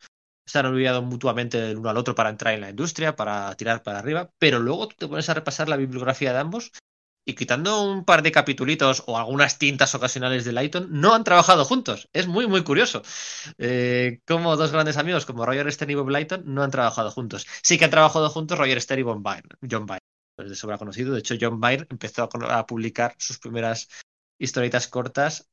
Se han olvidado mutuamente el uno al otro para entrar en la industria, para tirar para arriba, pero luego tú te pones a repasar la bibliografía de ambos y quitando un par de capitulitos o algunas tintas ocasionales de Lighton, no han trabajado juntos. Es muy, muy curioso. Eh, como dos grandes amigos como Roger Stern y Bob Lighton no han trabajado juntos. Sí que han trabajado juntos Roger Stern y John Byrne. Es de sobra conocido. De hecho, John Byrne empezó a, a publicar sus primeras historietas cortas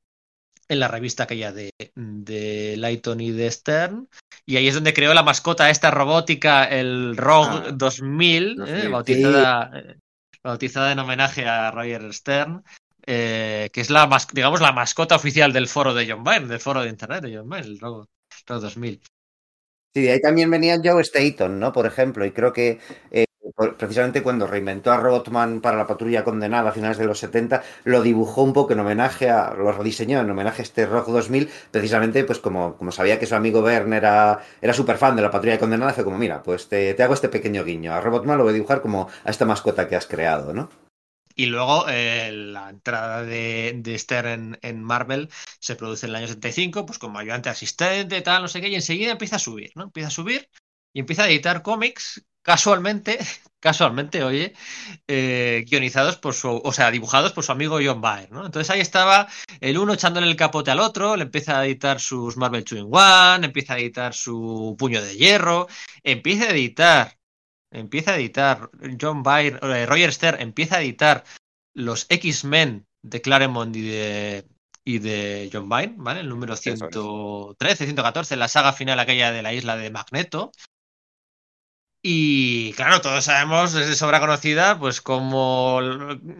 en la revista aquella de, de Lighton y de Stern. Y ahí es donde creó la mascota esta robótica, el Rogue Ah, 2000, 2000, ¿eh? bautizada, eh, bautizada en homenaje a Roger Stern, eh, que es la, digamos, la mascota oficial del foro de John Byrne, del foro de internet de John Byrne, el Rogue, Rogue 2000. Sí, de ahí también venía Joe Staton, ¿no? Por ejemplo, y creo que eh, precisamente cuando reinventó a Robotman para la patrulla condenada a finales de los 70, lo dibujó un poco en homenaje a, lo rediseñó en homenaje a este Rock 2000, precisamente pues como, como sabía que su amigo Verne era, era súper fan de la patrulla condenada, fue como, mira, pues te, te hago este pequeño guiño, a Robotman lo voy a dibujar como a esta mascota que has creado, ¿no? Y luego eh, la entrada de, de Stern en, en Marvel se produce en el año 75, pues como ayudante asistente, tal, no sé qué, y enseguida empieza a subir, ¿no? Empieza a subir y empieza a editar cómics casualmente, casualmente, oye, eh, guionizados por su, o sea, dibujados por su amigo John Byrne, ¿no? Entonces ahí estaba el uno echándole el capote al otro, le empieza a editar sus Marvel 2 in One, empieza a editar su Puño de Hierro, empieza a editar, empieza a editar John Byrne, eh, Roger Stern empieza a editar los X-Men de Claremont y de, y de John Byrne, ¿vale? El número Eso es. 113, 114, la saga final aquella de la isla de Magneto. Y claro, todos sabemos, es de sobra conocida, pues como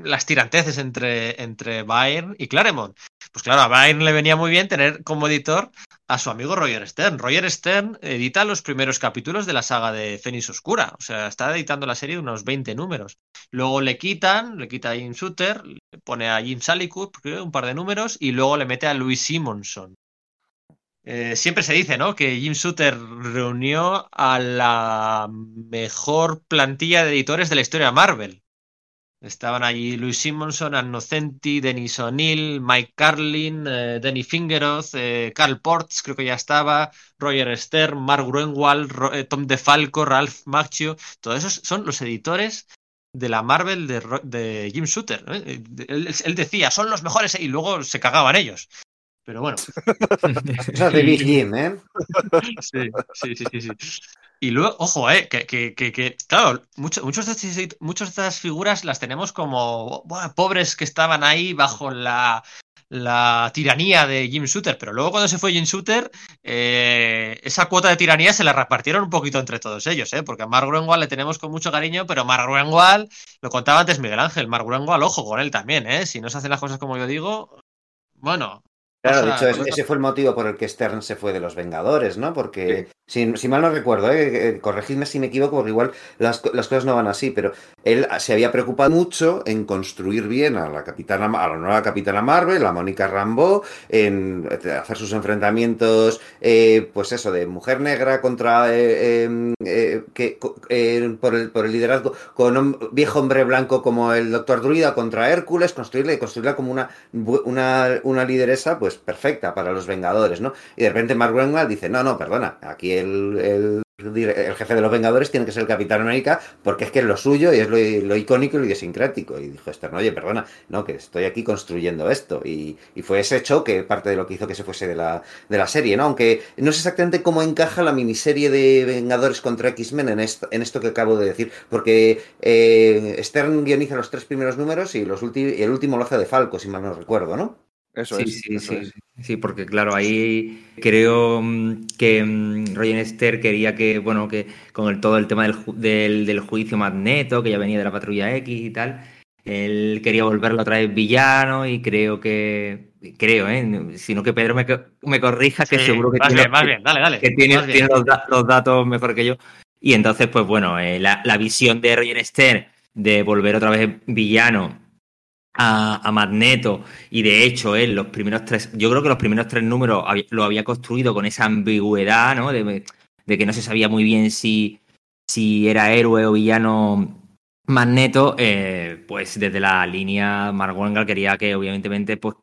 las tiranteces entre, entre Byrne y Claremont. Pues claro, a Byrne le venía muy bien tener como editor a su amigo Roger Stern. Roger Stern edita los primeros capítulos de la saga de Fénix Oscura. O sea, está editando la serie de unos 20 números. Luego le quitan, le quita a Jim Shooter, le pone a Jim Salicut, un par de números, y luego le mete a Louis Simonson. Eh, siempre se dice, ¿no? Que Jim Shooter reunió a la mejor plantilla de editores de la historia de Marvel. Estaban allí Louis Simonson, Annocenti, Denis O'Neill, Mike Carlin, eh, Danny Fingeroth, eh, Carl Ports, creo que ya estaba, Roger Stern, Mark Gruenwald, eh, Tom DeFalco, Ralph Macchio. Todos esos son los editores de la Marvel de, Jim Shooter. ¿eh? Él decía, son los mejores, y luego se cagaban ellos. Pero bueno, Cosas de Big Jim, ¿eh? Sí, sí, sí, sí, sí. Y luego, ojo, eh, que, que, que, que, claro, mucho- muchos de muchas de estas figuras las tenemos como pobres que estaban ahí bajo la, la tiranía de Jim Shooter, pero luego cuando se fue Jim Shooter, eh, esa cuota de tiranía se la repartieron un poquito entre todos ellos, eh, porque a Mark Gruenwald le tenemos con mucho cariño, pero Mark Gruenwald, lo contaba antes Miguel Ángel, Mark Gruenwald, ojo con él también, eh, si no se hacen las cosas como yo digo, bueno, Claro, de hecho, ese- ese fue el motivo por el que Stern se fue de los Vengadores, ¿no? Porque, si, si mal no recuerdo, ¿eh? Eh, corregidme si me equivoco, porque igual las, las cosas no van así, pero él se había preocupado mucho en construir bien a la capitana, a la nueva capitana Marvel, a Mónica Rambeau, en hacer sus enfrentamientos, eh, pues eso, de mujer negra contra, eh, eh, eh, que, por, el, por el liderazgo, con un viejo hombre blanco como el Doctor Druida contra Hércules, construirla y construirla como una una, una lideresa pues perfecta para los Vengadores, ¿no? Y de repente Mark Gruenwald dice, no, no, perdona, aquí el, el, jefe de los Vengadores tiene que ser el Capitán América porque es que es lo suyo y es lo, icónico y lo idiosincrático. Y dijo Stern, oye, perdona, no, que estoy aquí construyendo esto. Y, y fue ese choque parte de lo que hizo que se fuese de la, de la serie, ¿no? Aunque no sé exactamente cómo encaja la miniserie de Vengadores contra X-Men en esto, en esto que acabo de decir, porque eh, Stern guioniza los tres primeros números y, los y el último lo hace de Falco, si mal no recuerdo, ¿no? Eso sí, es. sí, eso sí, es. sí, porque claro, ahí creo mm, que mm, Roger Esther quería que, bueno, que con el, todo el tema del, ju- del, del juicio Magneto, que ya venía de la Patrulla X y tal, él quería volverlo otra vez villano y creo que creo, ¿eh? Sino que Pedro me, me corrija, que Sí, seguro que más tiene, bien, más bien, dale, dale. que tiene, más bien. tiene los, da- los datos mejor que yo. Y entonces, pues bueno, eh, la, la visión de Roger Stern de volver otra vez villano a, Magneto, y de hecho, él, los primeros tres, yo creo que los primeros tres números lo había construido con esa ambigüedad, ¿no? De, que no se sabía muy bien si, si era héroe o villano Magneto, eh, pues desde la línea Mark quería que obviamente pues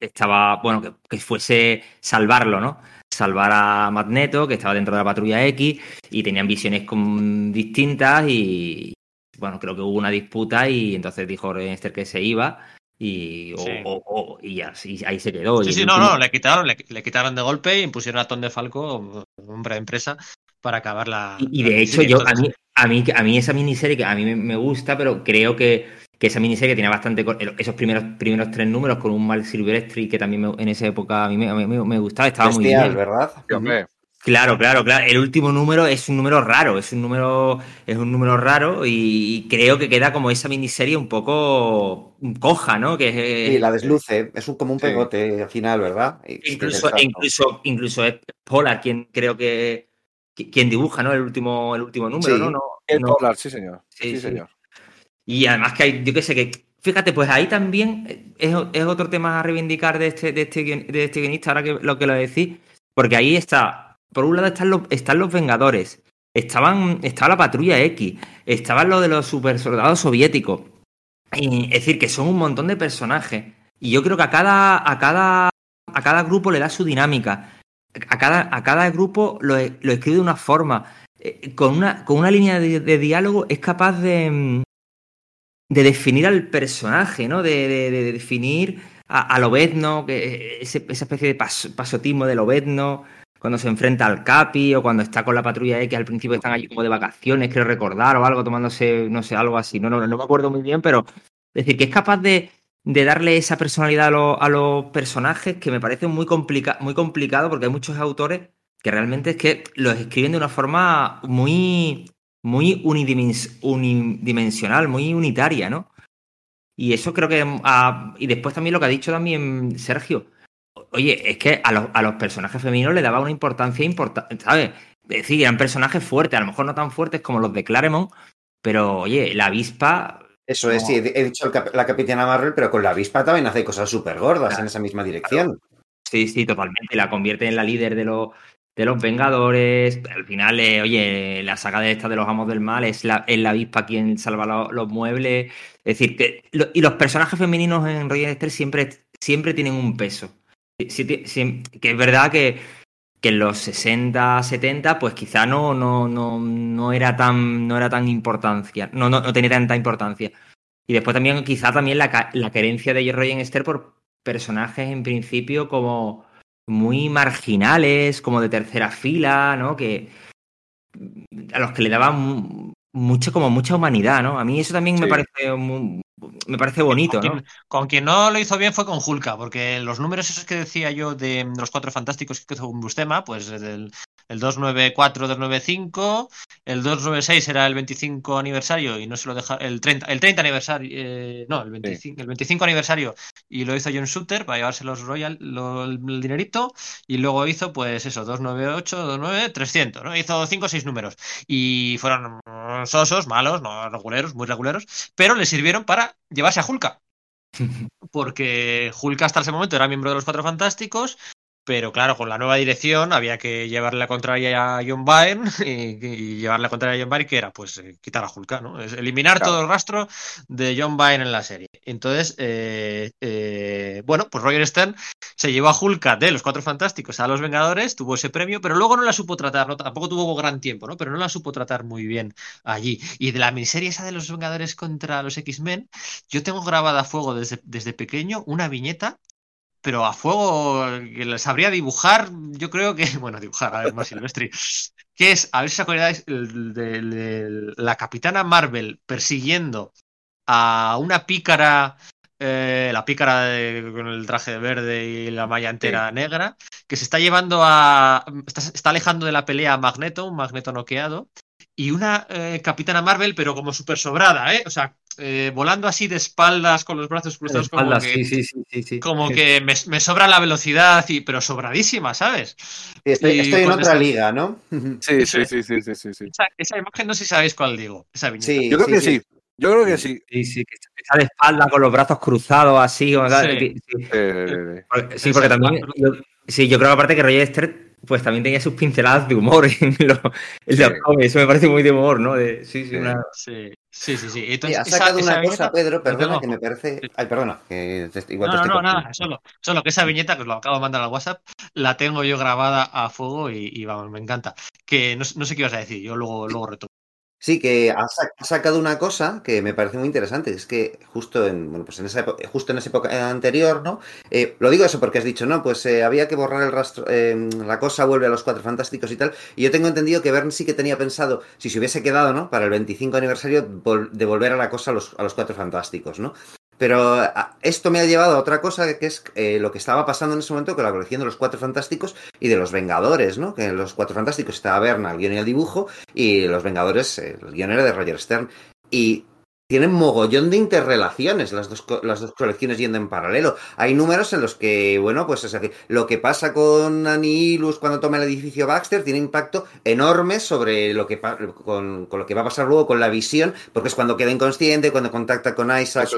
estaba, bueno, que, que fuese salvarlo, ¿no? Salvar a Magneto, que estaba dentro de la patrulla X, y tenían visiones con- distintas y, bueno, creo que hubo una disputa y entonces dijo Renster que se iba y, o- Sí. o- o- y así, ahí se quedó. Sí, sí, no, último- no, le quitaron, le, le quitaron de golpe y impusieron a Tom de Falco, hombre de empresa, para acabar la. Y, y la de hecho, yo a mí, a mí, a mí esa miniserie que a mí me, gusta, pero creo que, que esa miniserie tenía bastante esos primeros primeros tres números con un Mal Silvestri que también me- en esa época a mí me, a mí me- me gustaba, estaba muy bien. ¿verdad? Sí, hombre. Claro, claro, claro. El último número es un número raro, es un número, es un número raro y creo que queda como esa miniserie un poco coja, ¿no? Que Sí, la desluce, es un, como un Sí. pegote al final, ¿verdad? Y- incluso, Exacto. incluso, incluso es Polar quien creo que qui- quien dibuja, ¿no? El último, el último número, Sí. ¿no? No, El no- Polar, sí, señor. Sí, Sí, señor. Y además que hay, yo qué sé, que fíjate, pues ahí también eh, es, es otro tema a reivindicar de este, de este, de este guionista, ahora que lo que lo decís, porque ahí está, por un lado están los, están los Vengadores, estaban, estaba la Patrulla X, estaban lo de los super soldados soviéticos. Es decir, que son un montón de personajes. Y yo creo que a cada, a cada, a cada grupo le da su dinámica. A cada, a cada grupo lo, lo escribe de una forma. Eh, Con una, con una línea de, diálogo es capaz de, mm, de definir al personaje, ¿no? De, de- de definir a, a Lobezno, que ese- esa especie de pas- pasotismo de Lobezno, cuando se enfrenta al Capi o cuando está con la patrulla X, al principio están allí como de vacaciones, creo recordar, o algo, tomándose, no sé, algo así. No, no, no me acuerdo muy bien, pero es decir, que es capaz de, de darle esa personalidad a, los- a los personajes que me parece muy, complica muy complicado porque hay muchos autores que realmente es que los escriben de una forma muy, muy unidimens- unidimensional, muy unitaria, ¿no? Y eso creo que... ah, y después también lo que ha dicho también Sergio. Oye, es que a los, a los personajes femeninos le daba una importancia importante, ¿sabes? Es decir, eran personajes fuertes, a lo mejor no tan fuertes como los de Claremont, pero oye, la avispa... Eso es, sí, he dicho el cap- la Capitana Marvel, pero con la avispa también hace cosas súper gordas Claro. en esa misma dirección. Sí, sí, totalmente. La convierte en la líder de los, de los Vengadores. Al final, eh, oye, la saga de esta de los Amos del Mal es la, es la avispa quien salva lo- los muebles. Es decir, que lo- y los personajes femeninos en Roger Esther siempre, siempre tienen un peso. Sí, sí, que es verdad que, que en los 60, 70, pues quizá no, no, no, no era tan, no era tan importancia, no, no, no tenía tanta importancia. Y después también, quizá también la, la querencia de Roger Esther por personajes en principio como muy marginales, como de tercera fila, ¿no? Que a los que le daban mu- mucho, como mucha humanidad, ¿no? A mí eso también me parece mu- me parece bonito, con, ¿no? quien, con quien no lo hizo bien fue con Hulka, porque los números esos que decía yo de los cuatro fantásticos que hizo un Bustema, pues el, el 294, 295, el 296 era el 25 aniversario y no se lo deja, el 30, el 30 aniversario, eh, no, el 25, el 25 aniversario y lo hizo John Shooter para llevarse los Royal, lo- el dinerito y luego hizo pues eso, 298, 29, 300, ¿no? Hizo 5 o 6 números y fueron sosos, malos, no reguleros, muy reguleros, pero le sirvieron para llevarse a Hulka. Porque Hulka hasta ese momento era miembro de los Cuatro Fantásticos, pero claro, con la nueva dirección había que llevarle la contraria a John Byrne y, y llevarle la contraria a John Byrne, que era pues eh, quitar a Hulka, ¿no? Es eliminar Claro. todo el rastro de John Byrne en la serie. Entonces, eh, eh, bueno, pues Roger Stern se llevó a Hulka de los Cuatro Fantásticos a los Vengadores, tuvo ese premio, pero luego no la supo tratar, ¿no? tampoco tuvo gran tiempo, ¿no? Pero no la supo tratar muy bien allí. Y de la miniserie esa de los Vengadores contra los X-Men, yo tengo grabada a fuego desde, desde pequeño una viñeta, pero a fuego que la sabría dibujar, yo creo que, bueno, dibujar, a ver, más Silvestri, que es, a ver si os acordáis, el de, de la Capitana Marvel persiguiendo a una pícara, eh, la pícara de- con el traje verde y la malla entera negra, que se está llevando a, está, está alejando de la pelea a Magneto, un Magneto noqueado, y una eh, Capitana Marvel, pero como súper sobrada, ¿eh? O sea, eh, volando así de espaldas con los brazos cruzados, como que, sí, sí, sí, sí, sí. como que me, me sobra la velocidad, y, pero sobradísima, ¿sabes? Sí, Estoy, Y estoy en otra esa- liga, ¿no? Sí, sí, sí, sí, sí, sí, sí. Esa, esa imagen no sé si sabéis cuál digo, esa viñeta. Sí, Yo creo que sí. Yo creo que sí. Sí, sí, que está de espalda con los brazos cruzados así. Sí. Porque- sí, porque también. Yo, sí, yo creo que aparte que Roger Esther pues también tenía sus pinceladas de humor en los, en los Sí. cómics. Eso me parece muy de humor, ¿no? De, sí, sí, Sí. una. Sí, sí, sí. sí. Sí, Entonces, has sacado esa una cosa, Pedro, perdona, tengo- que me parece. Ay, perdona, que te- igual No, te no, estoy no, nada, solo, solo que esa viñeta, que os lo acabo de mandar al WhatsApp, la tengo yo grabada a fuego y, y vamos, me encanta. Que no, no sé qué ibas a decir, yo luego, luego retomo. Sí, que has sacado una cosa que me parece muy interesante. Es que justo en, bueno, pues en esa, justo en esa época anterior, ¿no? Eh, lo digo eso porque has dicho, no, pues eh, había que borrar el rastro, eh, la cosa vuelve a los cuatro fantásticos y tal. Y yo tengo entendido que Verne sí que tenía pensado, si se hubiese quedado, ¿no? Para el 25 aniversario, vol- devolver a la cosa a los, a los cuatro fantásticos, ¿no? Pero a- esto me ha llevado a otra cosa que es eh, lo que estaba pasando en ese momento con la colección de los Cuatro Fantásticos y de los Vengadores, ¿no? Que en los Cuatro Fantásticos estaba Berna, el guion y el dibujo, y los Vengadores, el guion era de Roger Stern. Y tienen mogollón de interrelaciones las dos, las dos colecciones yendo en paralelo. Hay números en los que, bueno, pues es decir, lo que pasa con Anilus cuando toma el edificio Baxter tiene impacto enorme sobre lo que con, con lo que va a pasar luego con la visión, porque es cuando queda inconsciente, cuando contacta con Isaac,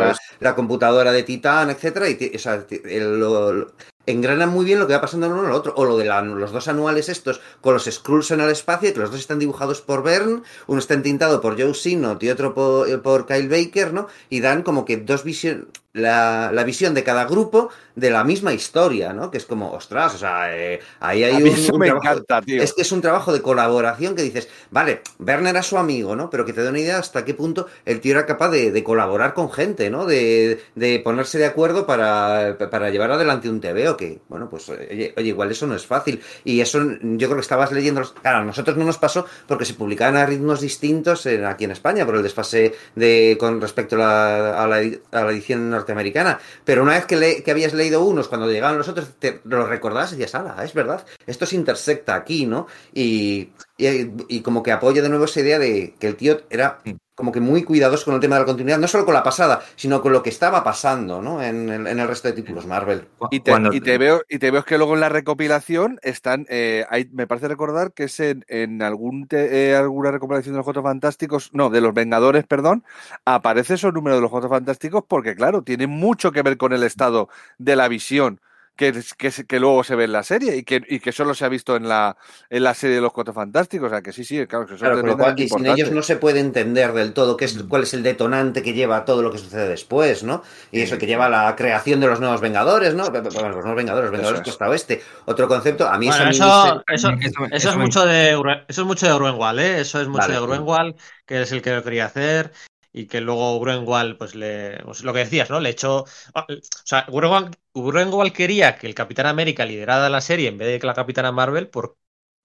la, computadora de Titán, etcétera, y o sea, el- lo- engranan muy bien lo que va pasando uno el otro. O lo de la- los dos anuales estos con los Skrulls en el espacio, que los dos están dibujados por Byrne, uno está entintado por Joe Sinnott y otro por, eh, por Kyle Baker, ¿no? Y dan como que dos visiones, la, la visión de cada grupo de la misma historia, ¿no? Que es como, ostras, o sea, eh, ahí hay A mí un, eso un me trabajo- encanta, tío. es que es un trabajo de colaboración que dices, vale, Werner era su amigo, ¿no? Pero que te da una idea hasta qué punto el tío era capaz de, de colaborar con gente, ¿no? De, de ponerse de acuerdo para, para llevar adelante un TVO, que, bueno, pues, oye, oye, igual eso no es fácil. Y eso yo creo que estabas leyendo, claro, a nosotros no nos pasó porque se publicaban a ritmos distintos en- aquí en España por el desfase de con respecto a la, a la a la edición norteamericana. Pero una vez que, le- que habías leído unos, cuando llegaban los otros, te lo recordabas y decías, ala, es verdad, esto se intersecta aquí, ¿no? Y, y, y como que apoya de nuevo esa idea de que el tío era como que muy cuidadoso con el tema de la continuidad, no solo con la pasada, sino con lo que estaba pasando, ¿no? En, el- en el resto de títulos Marvel. Y te, Cuando- y te veo y te veo que luego en la recopilación están eh, hay- me parece recordar que es en, en algún te- eh, alguna recopilación de los Cuatro Fantásticos no de los Vengadores perdón aparece esos números de los Cuatro Fantásticos porque claro tiene mucho que ver con el estado de la visión que, que, que luego se ve en la serie y que, y que solo se ha visto en la en la serie de los Cuatro Fantásticos o sea que sí sí claro que eso Claro, lo cual, y sin ellos no se puede entender del todo qué es, cuál es el detonante que lleva a todo lo que sucede después, ¿no? Y eso que lleva a la creación de los nuevos Vengadores, ¿no? Bueno, los nuevos Vengadores, los Vengadores. Costa Oeste. Otro concepto, a mí Bueno, eso, eso, Eso- eso eso es me- mucho de eso es mucho de Gruenwald, ¿eh? Eso es mucho Vale. de Gruenwald, que es el que lo quería hacer y que luego Gruenwald, pues le, pues lo que decías, ¿no? Le echó, ah, o sea, Gruenwald, Gruenwald quería que el Capitán América liderara la serie en vez de que la Capitana Marvel, por,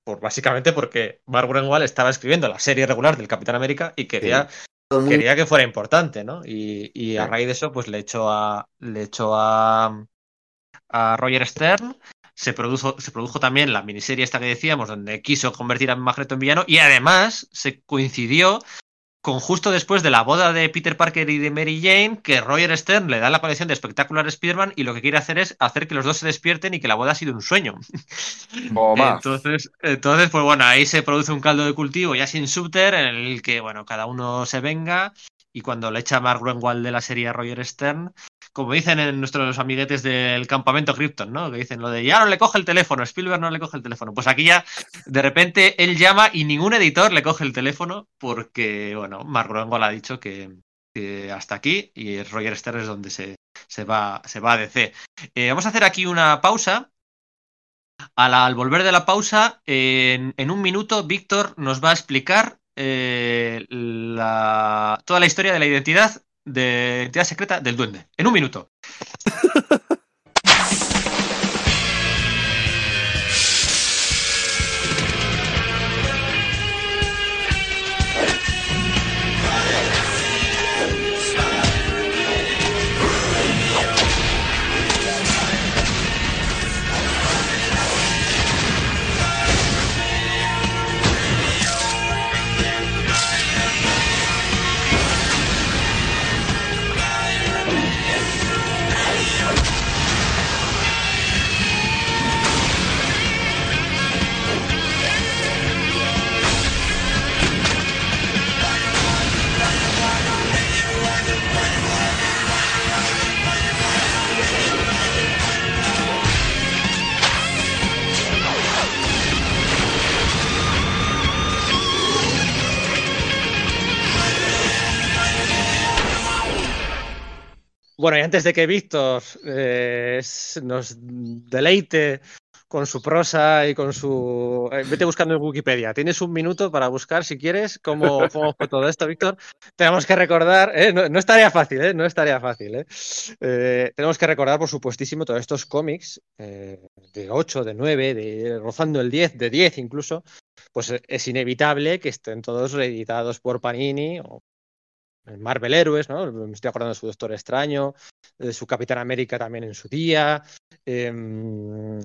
por básicamente porque Mark Gruenwald estaba escribiendo la serie regular del Capitán América y quería quería que fuera importante, ¿no? Y, y a raíz de eso, pues le echó a, le echó a, a Roger Stern. Se produjo, se produjo también la miniserie esta que decíamos, donde quiso convertir a Magneto en villano. Y además se coincidió con justo después de la boda de Peter Parker y de Mary Jane, que Roger Stern le da la colección de Espectacular Spider-Man y lo que quiere hacer es hacer que los dos se despierten y que la boda ha sido un sueño. Entonces, entonces, pues bueno, ahí se produce un caldo de cultivo ya sin subter en el que, bueno, cada uno se venga y cuando le echa Mark Gruenwald de la serie a Roger Stern, como dicen en nuestros amiguetes del campamento Krypton, ¿no? Que dicen lo de ya no le coge el teléfono, Spielberg no le coge el teléfono. Pues aquí ya de repente él llama y ningún editor le coge el teléfono porque, bueno, Mark Gruenwald ha dicho que, hasta aquí y Roger Stern es donde se, se, va, se va a DC. Eh, vamos a hacer aquí una pausa. Al volver de la pausa, en, un minuto, Víctor nos va a explicar eh, toda la historia de la identidad de identidad secreta del duende. En un minuto. Bueno, y antes de que Víctor eh, nos deleite con su prosa y con su... eh, vete buscando en Wikipedia. Tienes un minuto para buscar, si quieres, cómo, cómo fue todo esto, Víctor. Tenemos que recordar, ¿eh? no, no es tarea fácil, ¿eh? no es tarea fácil. tenemos que recordar, por supuestísimo, todos estos cómics de 8, de 9, de rozando el 10, de 10 incluso, pues es inevitable que estén todos reeditados por Panini o Marvel Héroes, ¿no? Me estoy acordando de su Doctor Extraño, de su Capitán América también en su día. em,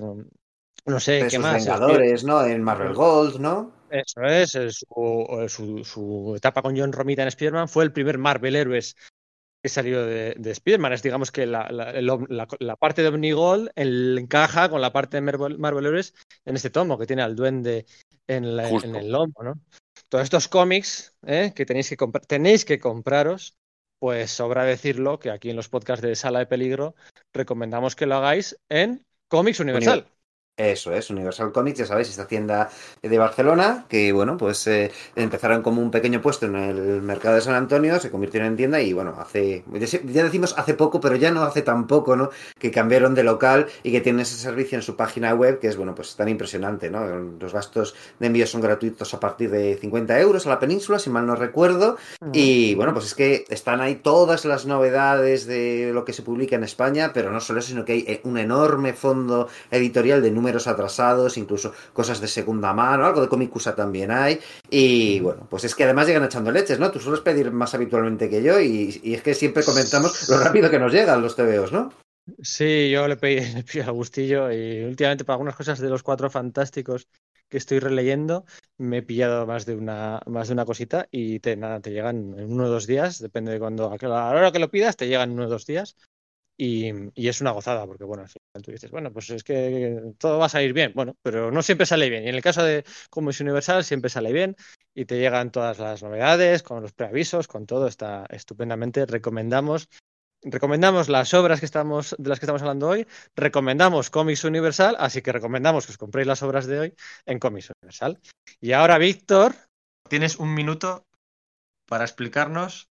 no sé, De ¿qué sus más? Vengadores, ¿no? En Marvel Gold, ¿no? eso es, su, eh, su- su etapa con John Romita en Spider-Man fue el primer Marvel Héroes que salió de, de Spider-Man. Es digamos que la, la- el om- la- la parte de Omnigold el- encaja con la parte de Marvel, Marvel Héroes en este tomo, que tiene al duende en, en el lomo, ¿no? Todos estos cómics ¿eh? que tenéis que tenéis que compraros, pues sobra decirlo que aquí en los podcasts de Sala de Peligro recomendamos que lo hagáis en Comics Universal. Eso es, Universal Comics, ya sabéis, esta tienda de Barcelona, que bueno, pues eh, empezaron como un pequeño puesto en el mercado de San Antonio, se convirtieron en tienda y bueno, hace, ya decimos hace poco, pero ya no hace tan poco, ¿no? Que cambiaron de local y que tienen ese servicio en su página web, que es bueno, pues tan impresionante, ¿no? Los gastos de envío son gratuitos a partir de 50 euros a la península, si mal no recuerdo, y bueno, pues es que están ahí todas las novedades de lo que se publica en España, pero no solo eso, sino que hay eh, un enorme fondo editorial de números atrasados, incluso cosas de segunda mano, algo de Comicusa también hay. Y bueno, pues es que además llegan echando leches, ¿no? Tú sueles pedir más habitualmente que yo y, y es que siempre comentamos lo rápido que nos llegan los TVOs, ¿no? Sí, yo le pedí, le pedí a gustillo y últimamente para algunas cosas de los cuatro fantásticos que estoy releyendo me he pillado más de una, más de una cosita y te, nada, te llegan en uno o dos días, depende de cuando, a la hora que lo pidas, te llegan en uno o dos días y, es una gozada porque bueno, al final tú dices, bueno, pues es que todo va a salir bien, bueno, pero no siempre sale bien y en el caso de Comics Universal siempre sale bien y te llegan todas las novedades con los preavisos, con todo, está estupendamente, recomendamos recomendamos las obras que estamos, de las que estamos hablando hoy, recomendamos Comics Universal, así que recomendamos que os compréis las obras de hoy en Comics Universal. Y ahora, Víctor, Tienes un minuto para explicarnos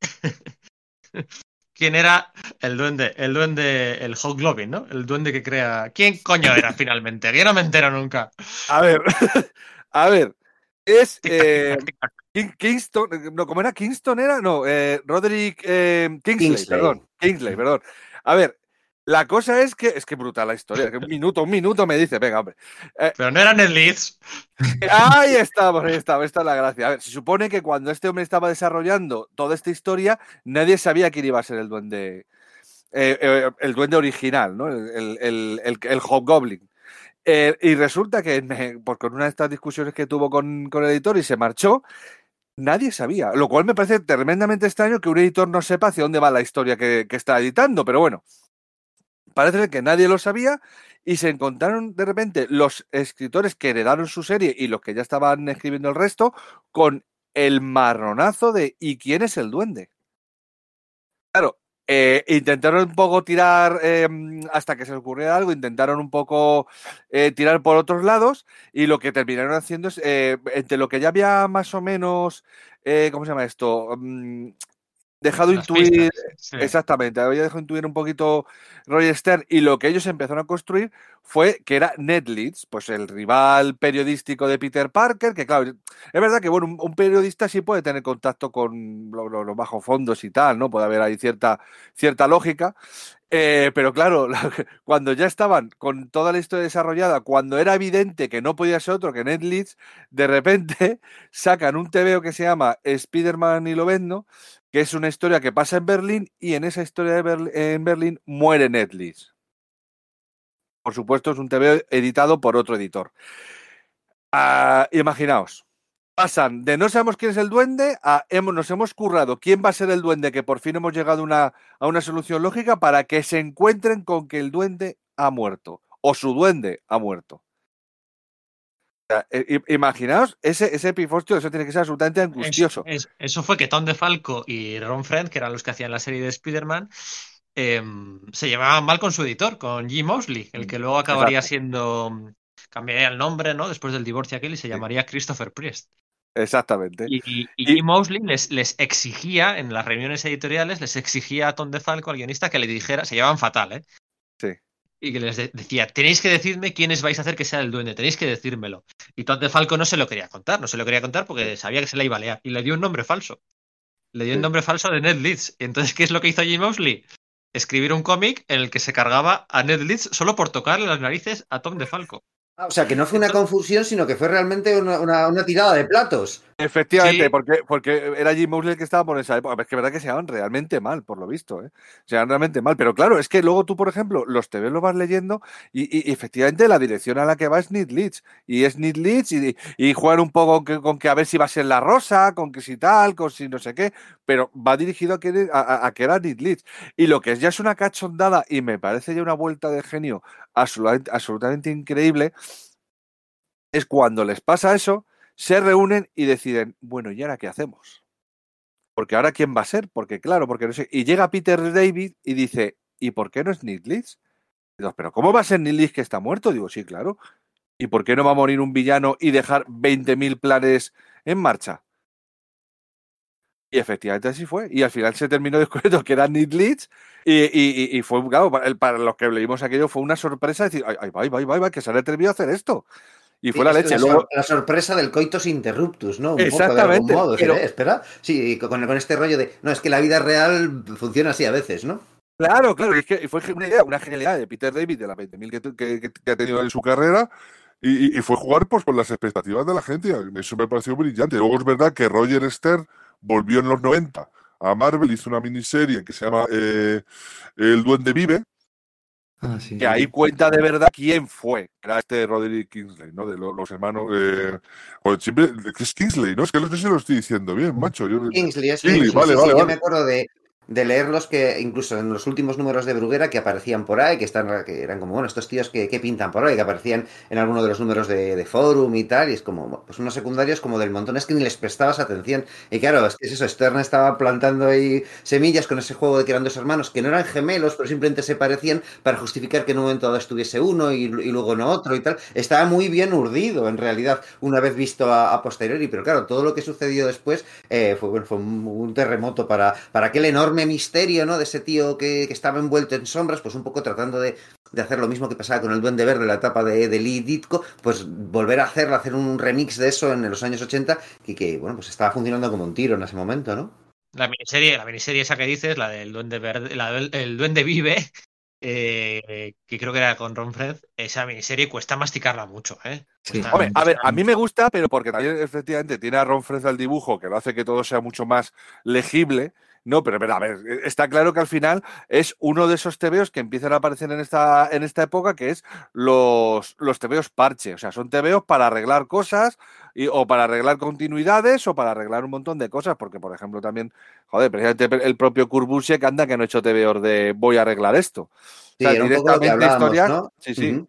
quién era el duende, el duende, el Hobgoblin, ¿no? El duende que crea. ¿Quién coño era finalmente? Yo no me entero nunca. A ver, a ver, es eh. King- Kingston, no, ¿cómo era? ¿Kingston era? No, eh, Roderick eh, Kingsley, Kingsley. perdón, Kingsley, perdón. A ver, la cosa es que, es que brutal la historia, que un minuto, un minuto me dice, venga, hombre. Pero no era Ned Leeds. Ahí estamos, ahí estamos, esta es la gracia. A ver, se supone que cuando este hombre estaba desarrollando toda esta historia, nadie sabía quién iba a ser el duende, eh, eh, el duende original, ¿no? El, el, el, el, el Hobgoblin. Eh, y resulta que me- pues con una de estas discusiones que tuvo con, con el editor y se marchó, nadie sabía. Lo cual me parece tremendamente extraño que un editor no sepa hacia dónde va la historia que, que está editando, pero bueno. Parece que nadie lo sabía y se encontraron de repente los escritores que heredaron su serie y los que ya estaban escribiendo el resto con el marronazo de ¿y quién es el duende? Claro, eh, intentaron un poco tirar eh, hasta que se les ocurriera algo, intentaron un poco eh, tirar por otros lados y lo que terminaron haciendo es, eh, entre lo que ya había más o menos, ¿cómo se llama esto? Mm, dejado Las intuir, pistas, sí. Exactamente, había dejado intuir un poquito Roger Stern y lo que ellos empezaron a construir fue que era Ned Leeds, pues el rival periodístico de Peter Parker, que claro, es verdad que bueno, un, un periodista sí puede tener contacto con lo- lo- los bajos fondos y tal, ¿no? Puede haber ahí cierta, cierta lógica, eh, pero claro, la- cuando ya estaban con toda la historia desarrollada, cuando era evidente que no podía ser otro que Ned Leeds, de repente sacan un TVO que se llama Spider-Man y Lobezno, que es una historia que pasa en Berlín y en esa historia de en Berlín muere Leeds. Por supuesto, es un TV editado por otro editor. Ah, imaginaos, pasan de no sabemos quién es el duende a hemos, nos hemos currado quién va a ser el duende, que por fin hemos llegado una, a una solución lógica para que se encuentren con que el duende ha muerto o su duende ha muerto. Sea, i- imaginaos ese, ese pifostio, eso tiene que ser absolutamente angustioso. Es- es- eso fue que Tom DeFalco y Ron Friend, que eran los que hacían la serie de Spider-Man, em, se llevaban mal con su editor, con Jim Mosley, el que luego acabaría Exacto. siendo. Cambiaría el nombre, ¿no? Después del divorcio aquel y se llamaría Christopher Priest. Exactamente. Y, y, y Y- Jim Mosley les, les exigía, en las reuniones editoriales, les exigía a Tom DeFalco, al guionista, que le dijera, se llevaban fatal, ¿eh? Y que les de- decía, tenéis que decirme quiénes vais a hacer que sea el duende, tenéis que decírmelo. Y Tom DeFalco no se lo quería contar, no se lo quería contar porque sabía que se la iba a liar. Y le dio un nombre falso. Le dio un nombre falso de Ned Leeds. Y entonces, ¿qué es lo que hizo Jim Mosley? Escribir un cómic en el que se cargaba a Ned Leeds solo por tocarle las narices a Tom DeFalco. Ah, o sea, que no fue una confusión, sino que fue realmente una, una- una tirada de platos. Efectivamente, Sí. porque, porque era Jim Mosley el que estaba por esa época. Es que verdad que se llaman realmente mal, por lo visto, ¿eh? Se llaman realmente mal. Pero claro, es que luego tú, por ejemplo, los TV lo vas leyendo y, y- y efectivamente la dirección a la que va es Need Leeds. Y es Need Leeds y, y juegan un poco con que, con que a ver si va a ser la rosa, con que si tal, con si no sé qué. Pero va dirigido a que, a, a- a que era Need Leeds. Y lo que es ya es una cachondada y me parece ya una vuelta de genio absolutamente, absolutamente increíble es cuando les pasa eso, se reúnen y deciden, bueno, ¿y ahora qué hacemos? Porque ahora quién va a ser, porque claro, porque no sé. Y llega Peter David y dice, ¿y por qué no es Leeds? Digo, pero ¿cómo va a ser Leeds que está muerto? Digo, sí, claro. ¿Y por qué no va a morir un villano y dejar 20.000 planes en marcha? Y efectivamente así fue. Y al final se terminó descubriendo que era Leeds y, y- y- fue, claro, para, los que leímos aquello fue una sorpresa decir, ay, ay, ay, ay, ay, ay, que se han atrevido a hacer esto. Y fue la leche. La, sor- la sorpresa del coitus interruptus, ¿no? Un Exactamente, poco de algún modo. Espera. Sí, con, con este rollo de. No, es que la vida real funciona así a veces, ¿no? Claro, claro, y es que fue una idea, una genialidad de Peter David de las 20.000 que, que, que- ha tenido en su carrera y, y- y fue jugar pues con las expectativas de la gente. Eso me pareció brillante. Luego es verdad que Roger Stern volvió en los 90 a Marvel, hizo una miniserie que se llama eh, El Duende Vive. Ah, sí. que ahí cuenta de verdad quién fue. Era este Roderick Kingsley, ¿no? De lo- los, hermanos. Eh, joder, siempre, es Kingsley, ¿no? Es que no sé si lo estoy diciendo bien, macho. Yo- Kingsley, es Kingsley, Kingsley, vale, sí, vale, sí, Yo vale. me acuerdo de, de leerlos que incluso en los últimos números de Bruguera que aparecían por ahí, que, están, que eran como, bueno, estos tíos que, pintan por ahí, que aparecían en alguno de los números de, de Forum y tal, y es como, pues unos secundarios como del montón, es que ni les prestabas atención. Y claro, es que es eso, Stern estaba plantando ahí semillas con ese juego de que eran dos hermanos, que no eran gemelos, pero simplemente se parecían para justificar que en un momento dado estuviese uno y, y luego no otro y tal. Estaba muy bien urdido, en realidad, una vez visto a, a posteriori, pero claro, todo lo que sucedió después eh, fue, bueno, fue un, un terremoto para, para aquel enorme misterio, ¿no? De ese tío que, que estaba envuelto en sombras, pues un poco tratando de, de hacer lo mismo que pasaba con el Duende Verde, la etapa de, de Lee Ditko, pues volver a hacerlo, hacer un remix de eso en los años 80 y que, bueno, pues estaba funcionando como un tiro en ese momento, ¿no? La miniserie, la miniserie esa que dices, la del Duende Verde, la del el Duende Vive, eh, que creo que era con Ron Fred, esa miniserie cuesta masticarla mucho, ¿eh? Sí. Cuesta- Hombre, a ver, a mí me gusta, pero porque también efectivamente tiene a Ron Fred al dibujo, que lo hace que todo sea mucho más legible. No, pero, pero, a ver, está claro que al final es uno de esos tebeos que empiezan a aparecer en esta, en esta época, que es los, los tebeos parche. O sea, son tebeos para arreglar cosas y- o para arreglar continuidades o para arreglar un montón de cosas. Porque, por ejemplo, también, joder, precisamente el propio Kurbusiek anda que no ha hecho tebeos de voy a arreglar esto. Sí, O sea, directamente hablábamos, historias- ¿no? Sí, sí.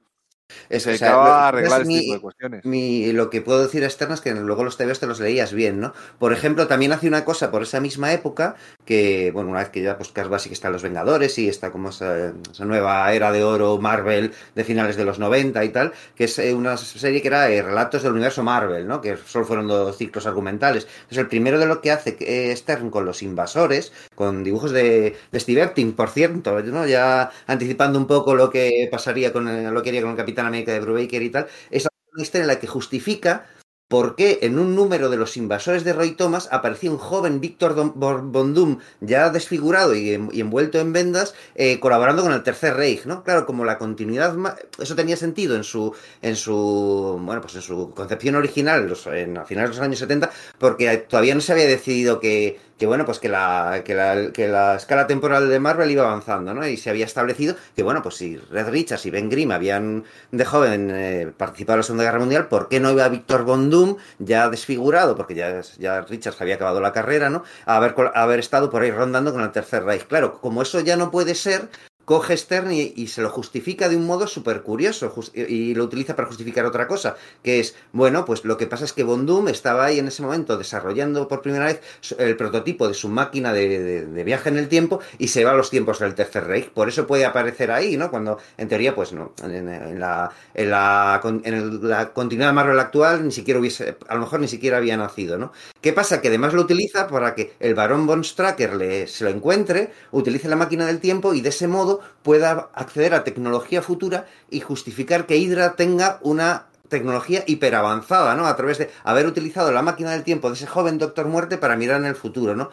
Es, Se o sea, dedicaba lo- arreglar es este mi- tipo de cuestiones. Mi, lo que puedo decir externo es que luego los TVs te los leías bien, ¿no? Por ejemplo, también hace una cosa por esa misma época que, bueno, una vez que ya pues Cas Basic están los Vengadores y está como esa, esa nueva era de oro Marvel de finales de los 90 y tal, que es eh, una serie que era eh, Relatos del Universo Marvel, ¿no? Que solo fueron dos ciclos argumentales. Entonces, el primero de lo que hace eh, Stern con los invasores, con dibujos de, de Steve Epting, por cierto, ¿no? Ya anticipando un poco lo que pasaría con el- lo que haría con el Capitán América de Brubaker y tal, es una historia en la que justifica por qué en un número de los invasores de Roy Thomas aparecía un joven Víctor Doom ya desfigurado y, en- y envuelto en vendas eh, colaborando con el Tercer Reich, ¿no? Claro, como la continuidad, eso tenía sentido en su, en su, bueno, pues en su concepción original, en, a finales de los años 70, porque todavía no se había decidido que, que bueno, pues que la, que la, que la escala temporal de Marvel iba avanzando, ¿no? Y se había establecido que, bueno, pues si Red Richards y Ben Grimm habían de joven eh, participado en la Segunda Guerra Mundial, ¿por qué no iba Víctor Von Doom, ya desfigurado, porque ya, ya Richards había acabado la carrera, ¿no? A haber, a haber estado por ahí rondando con el Tercer Reich. Claro, como eso ya no puede ser, coge Stern y, se lo justifica de un modo súper curioso y, lo utiliza para justificar otra cosa, que es, bueno, pues lo que pasa es que Von Doom estaba ahí en ese momento desarrollando por primera vez el prototipo de su máquina de, viaje en el tiempo y se va a los tiempos del Tercer Reich, por eso puede aparecer ahí, ¿no? Cuando en teoría, pues no, en, la, en, la, en el- la continuidad Marvel actual ni siquiera hubiese, a lo mejor ni siquiera había nacido, ¿no? ¿Qué pasa? Que además lo utiliza para que el varón von Stracker le, se lo encuentre, utilice la máquina del tiempo y de ese modo pueda acceder a tecnología futura y justificar que Hydra tenga una tecnología hiperavanzada, ¿no? A través de haber utilizado la máquina del tiempo de ese joven Doctor Muerte para mirar en el futuro, ¿no?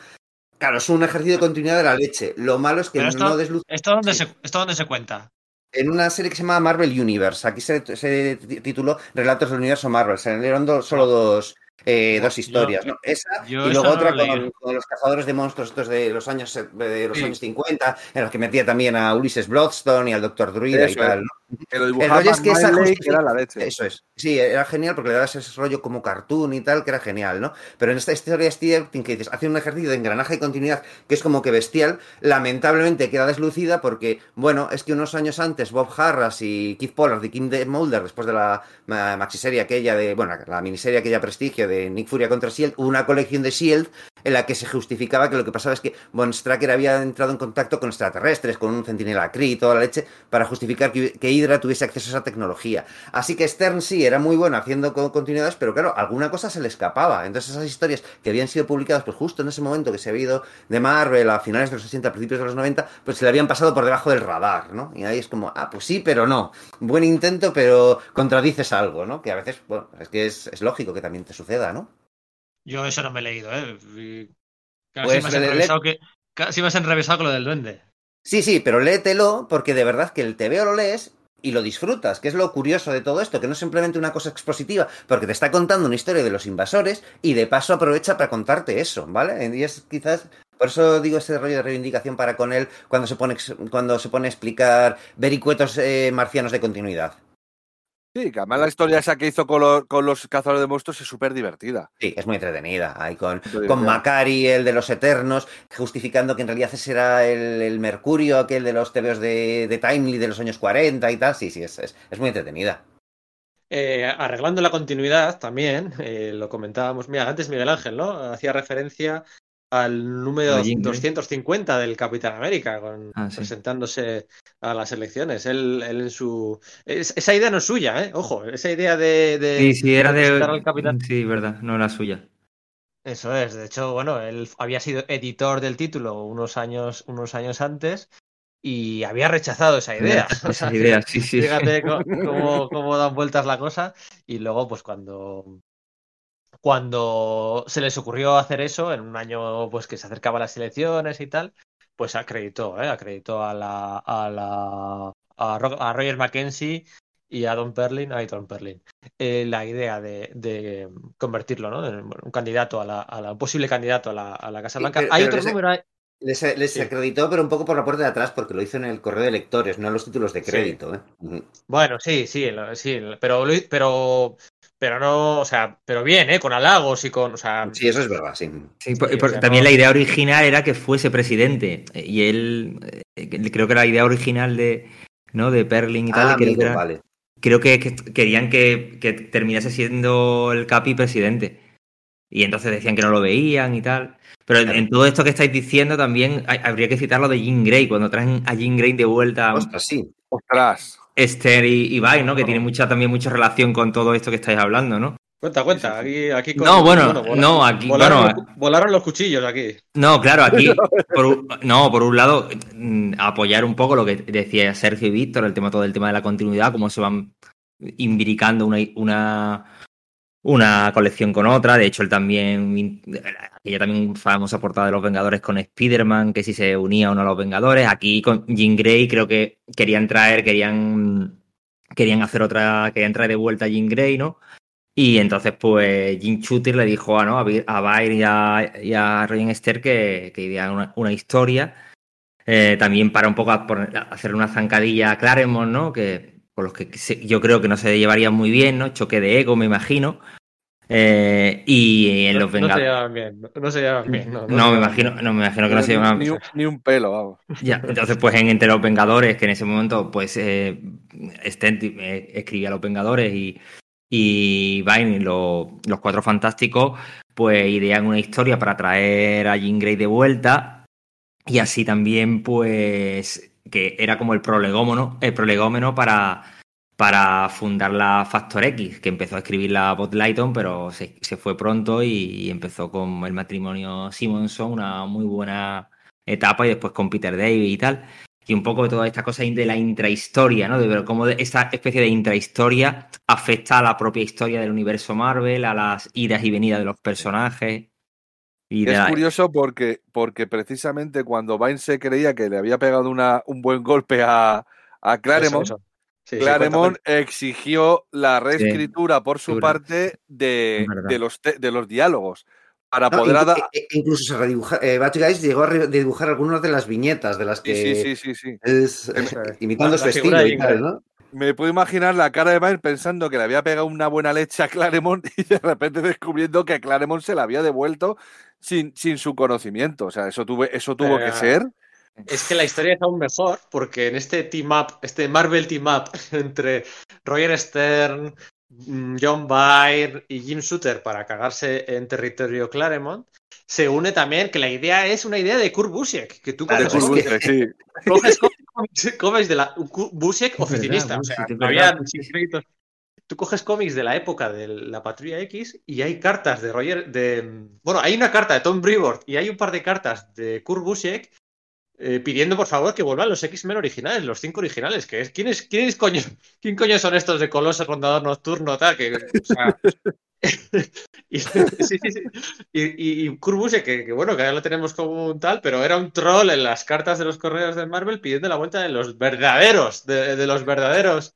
Claro, es un ejercicio de continuidad de la leche. Lo malo es que Pero no desluce ¿Esto dónde, Sí. se, ¿Esto dónde se cuenta? en una serie que se llama Marvel Universe. Aquí se, se tituló Relatos del Universo Marvel. Se dieron do- solo dos, eh, dos yo- historias. ¿no? Esa y luego otra con, con los cazadores de monstruos estos de los años, se- de los Sí. años 50, en los que metía también a Ulises Bloodstone y al Doctor Druida y tal. ¿no? Que lo El rollo es que esa era la leche. Eso es. Sí, era genial porque le dabas ese rollo como cartoon y tal, que era genial, ¿no? Pero en esta historia Steve que dices, hace un ejercicio de engranaje y continuidad que es como que bestial, lamentablemente queda deslucida porque, bueno, es que unos años antes Bob Harras y Keith Pollard y Kim De Mulder, después de la ma- maxiserie aquella de, bueno, la miniserie aquella prestigio de Nick Furia contra S.H.I.E.L.D., una colección de S.H.I.E.L.D. en la que se justificaba que lo que pasaba es que Von Stracker había entrado en contacto con extraterrestres, con un centinela Kree y toda la leche, para justificar que, Hydra tuviese acceso a esa tecnología. Así que Stern sí era muy bueno haciendo co- continuidades, pero claro, alguna cosa se le escapaba. Entonces esas historias que habían sido publicadas pues justo en ese momento que se había ido de Marvel a finales de los 80, a principios de los 90, pues se le habían pasado por debajo del radar, ¿no? Y ahí es como, ah, pues sí, pero no. Buen intento, pero contradices algo, ¿no? Que a veces, bueno, es que es lógico que también te suceda, ¿no? Yo eso no me he leído, ¿eh? Y Casi Pues me has le- enrevesado que, casi me has enrevesado con lo del duende. Sí, sí, pero léetelo porque de verdad que el TVO lo lees y lo disfrutas, que es lo curioso de todo esto, que no es simplemente una cosa expositiva, porque te está contando una historia de los invasores y de paso aprovecha para contarte eso, ¿vale? Y es quizás por eso digo ese rollo de reivindicación para con él cuando se pone cuando se pone a explicar vericuetos eh, marcianos de continuidad. Sí, que además la historia esa que hizo con, los- con los cazadores de monstruos es súper divertida. Sí, es muy entretenida. Ahí con, con. Macari, el de los Eternos, justificando que en realidad ese era el, el Mercurio, aquel de los TVOs de, de Timely de los años 40 y tal. Sí, sí, es, es, es muy entretenida. Eh, arreglando la continuidad también, eh, lo comentábamos, mira, antes Miguel Ángel, ¿no? Hacía referencia al número A Jean Grey. 250 del Capitán América, con, Ah, sí. presentándose a las elecciones. Él, él en su... es- esa idea no es suya, ¿eh? Ojo, esa idea de... de Sí, sí, era al Capitán... de. Sí, verdad, no era suya. Eso es, de hecho, bueno, él había sido editor del título unos años, unos años antes y había rechazado esa idea. O sea, Esas ideas, sí, sí. Fíjate cómo, cómo dan vueltas la cosa. Y luego, pues cuando, cuando se les ocurrió hacer eso, en un año pues que se acercaban las elecciones y tal, pues acreditó, ¿eh? acreditó a la, a la a, Ro- a Roger Mackenzie y a Don Perlin, a Don Perlin, eh, la idea de, de convertirlo, ¿no? En un candidato a la, a la- un posible candidato a la, a la Casa Sí, Blanca. pero- Hay pero otro les- número Les, les Sí. acreditó, pero un poco por la puerta de atrás, porque lo hizo en el correo de lectores, no en los títulos de Sí. crédito. ¿eh? Bueno, sí, sí, sí, pero, pero, pero no, o sea, pero bien, ¿eh? Con halagos y con, o sea, Sí, eso es verdad, sí. Sí, por- Sí, o por- sea, también no- la idea original era que fuese presidente. eh, Y él, eh, que- creo que la idea original de, ¿no? de Perlin y tal, Ah, creo, amigo, que era- vale. creo que, que querían que, que terminase siendo el Capi presidente. Y entonces decían que no lo veían y tal. Pero en, todo esto que estáis diciendo también hay- habría que citar lo de Jean Grey, cuando traen a Jean Grey de vuelta Ostras, sí. Ostras. Esther y, Vi, ¿no? Que tiene mucha, también mucha relación con todo esto que estáis hablando, ¿no? cuenta, cuenta, aquí, aquí con- No, bueno, vola- no, aquí, volaron, bueno, los, volaron los cuchillos aquí. No, claro, aquí, por no, por un lado, mm, apoyar un poco lo que decía Sergio y Víctor, el tema todo el tema de la continuidad, cómo se van imbricando una, una, una colección con otra. De hecho, él también, aquella también famosa portada de los Vengadores con Spider-Man, que si se unía o no a los Vengadores. Aquí con Jean Grey creo que querían traer, querían, querían hacer otra, querían traer de vuelta a Jean Grey, ¿no? Y entonces, pues, Jim Shooter le dijo a, ¿no? a, Bair y a, y a Ryan Esther que, que una, historia. eh, también para un poco hacer una zancadilla a Claremont, ¿no? Que, por los que se- yo creo que no se llevarían muy bien, ¿no? Choque de ego, me imagino. Eh, y en los No se Vengadores. llevan bien, no, no se llevan bien. No, No, se me imagino, bien. no me imagino que no se ni, llevan. ni un, ni un pelo, vamos. Ya, entonces, pues en Entre los Vengadores, que en ese momento, pues, eh, Stent eh, escribía Los Vengadores y, y Vine, lo- los Cuatro Fantásticos, pues idean una historia para traer a Jean Grey de vuelta y así también, pues, que era como el prolegómeno, el prolegómeno para, para fundar la Factor X, que empezó a escribir la Bob Lighton, pero se, se fue pronto y empezó con el matrimonio Simonson, una muy buena etapa y después con Peter David y tal. Y un poco de toda esta cosa de la intrahistoria, ¿no? De ver cómo esta especie de intrahistoria afecta a la propia historia del universo Marvel, a las idas y venidas de los personajes. Y Es la- curioso porque, porque precisamente cuando Vine se creía que le había pegado una, un buen golpe a, a Claremont, Eso, eso. Sí, sí, Claremont exigió la reescritura por su parte de, de los, te- de los diálogos para No, poder inclu- ada- e- e- incluso se redibuja, eh, Guys llegó a redibujar algunas de las viñetas de las que sí, sí, sí, sí. es Eso es. imitando La- su la estilo y tal. ¿no? Me puedo imaginar la cara de Vine pensando que le había pegado una buena leche a Claremont y de repente descubriendo que Claremont se la había devuelto sin, sin su conocimiento. O sea, eso, tuve, eso tuvo que Eh, ser. Es que la historia es aún mejor porque en este team up, este Marvel team up entre Roger Stern, mm, John Byrne y Jim Shooter para cagarse en territorio Claremont, se une también que la idea es una idea de Kurt Busiek, que tú coges, Busiek, sí. coges cómics, cómics de la Busiek verdad, oficinista, o sea, había. Tú coges cómics de la época de la Patrulla X y hay cartas de Roger, de bueno, hay una carta de Tom Brevoort y hay un par de cartas de Kurt Busiek eh, pidiendo por favor que vuelvan los X-Men originales, los cinco originales, que es ¿quién es quién es coño quién coño son estos de Colossus, Rondador Nocturno, tal, que o sea, y, sí. Y, y, que, que bueno, que ahora lo tenemos como un tal, pero era un troll en las cartas de los correos de Marvel pidiendo la vuelta de los verdaderos, de, los verdaderos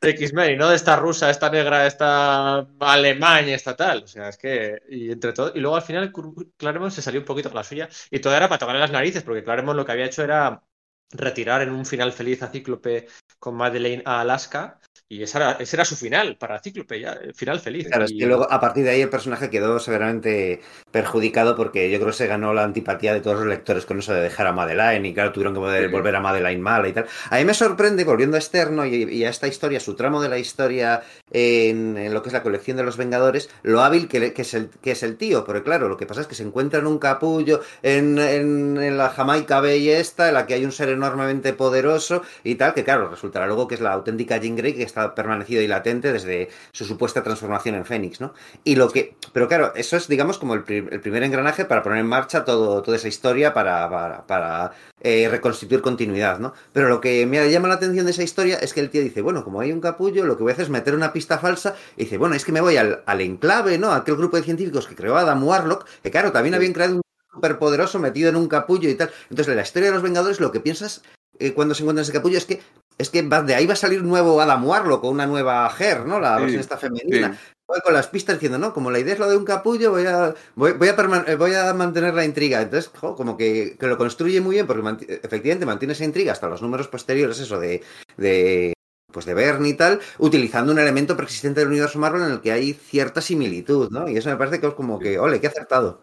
X-Men, y no de esta rusa, esta negra, esta alemania, esta tal. O sea, es que, y entre todo, y luego al final Claremont se salió un poquito con la suya, y todo era para tocarle las narices, porque Claremont lo que había hecho era retirar en un final feliz a Cíclope con Madeleine a Alaska, y ese era, ese era su final para Cíclope, ya, el final feliz. Claro, es Y- que luego a partir de ahí el personaje quedó severamente perjudicado porque yo creo que se ganó la antipatía de todos los lectores con eso de dejar a Madeleine y claro, tuvieron que volver, Sí. volver a Madeleine mala y tal. A mí me sorprende, volviendo a Externo y, y a esta historia, su tramo de la historia en, en lo que es la colección de los Vengadores, lo hábil que, que es, el, que es el tío, porque claro, lo que pasa es que se encuentra en un capullo en, en- en la Jamaica Bay esta, en la que hay un ser enormemente poderoso y tal, que claro, resultará luego que es la auténtica Jean Grey que está permanecido y latente desde su supuesta transformación en Fénix, ¿no? Y lo que, pero claro, eso es, digamos, como el, pri- el primer engranaje para poner en marcha todo, toda esa historia para, para, para, eh, reconstituir continuidad, ¿no? Pero lo que me llama la atención de esa historia es que el tío dice, bueno, como hay un capullo, lo que voy a hacer es meter una pista falsa y dice, bueno, es que me voy al, al enclave, ¿no? Aquel grupo de científicos que creó Adam Warlock, que claro, también habían creado un superpoderoso metido en un capullo y tal. Entonces, la historia de los Vengadores, lo que piensas eh, cuando se encuentra en ese capullo es que es que de ahí va a salir un nuevo Adam Warlock o una nueva Her, ¿no? La Sí, versión esta femenina. sí. Voy con las pistas diciendo, no, como la idea es lo de un capullo, voy a, voy, voy a, eh, voy a mantener la intriga. Entonces, jo, como que, que lo construye muy bien, porque manti- efectivamente mantiene esa intriga hasta los números posteriores, eso de, de pues de Verne y tal, utilizando un elemento persistente del universo Marvel en el que hay cierta similitud, ¿no? Y eso me parece que es como que, ole, qué acertado.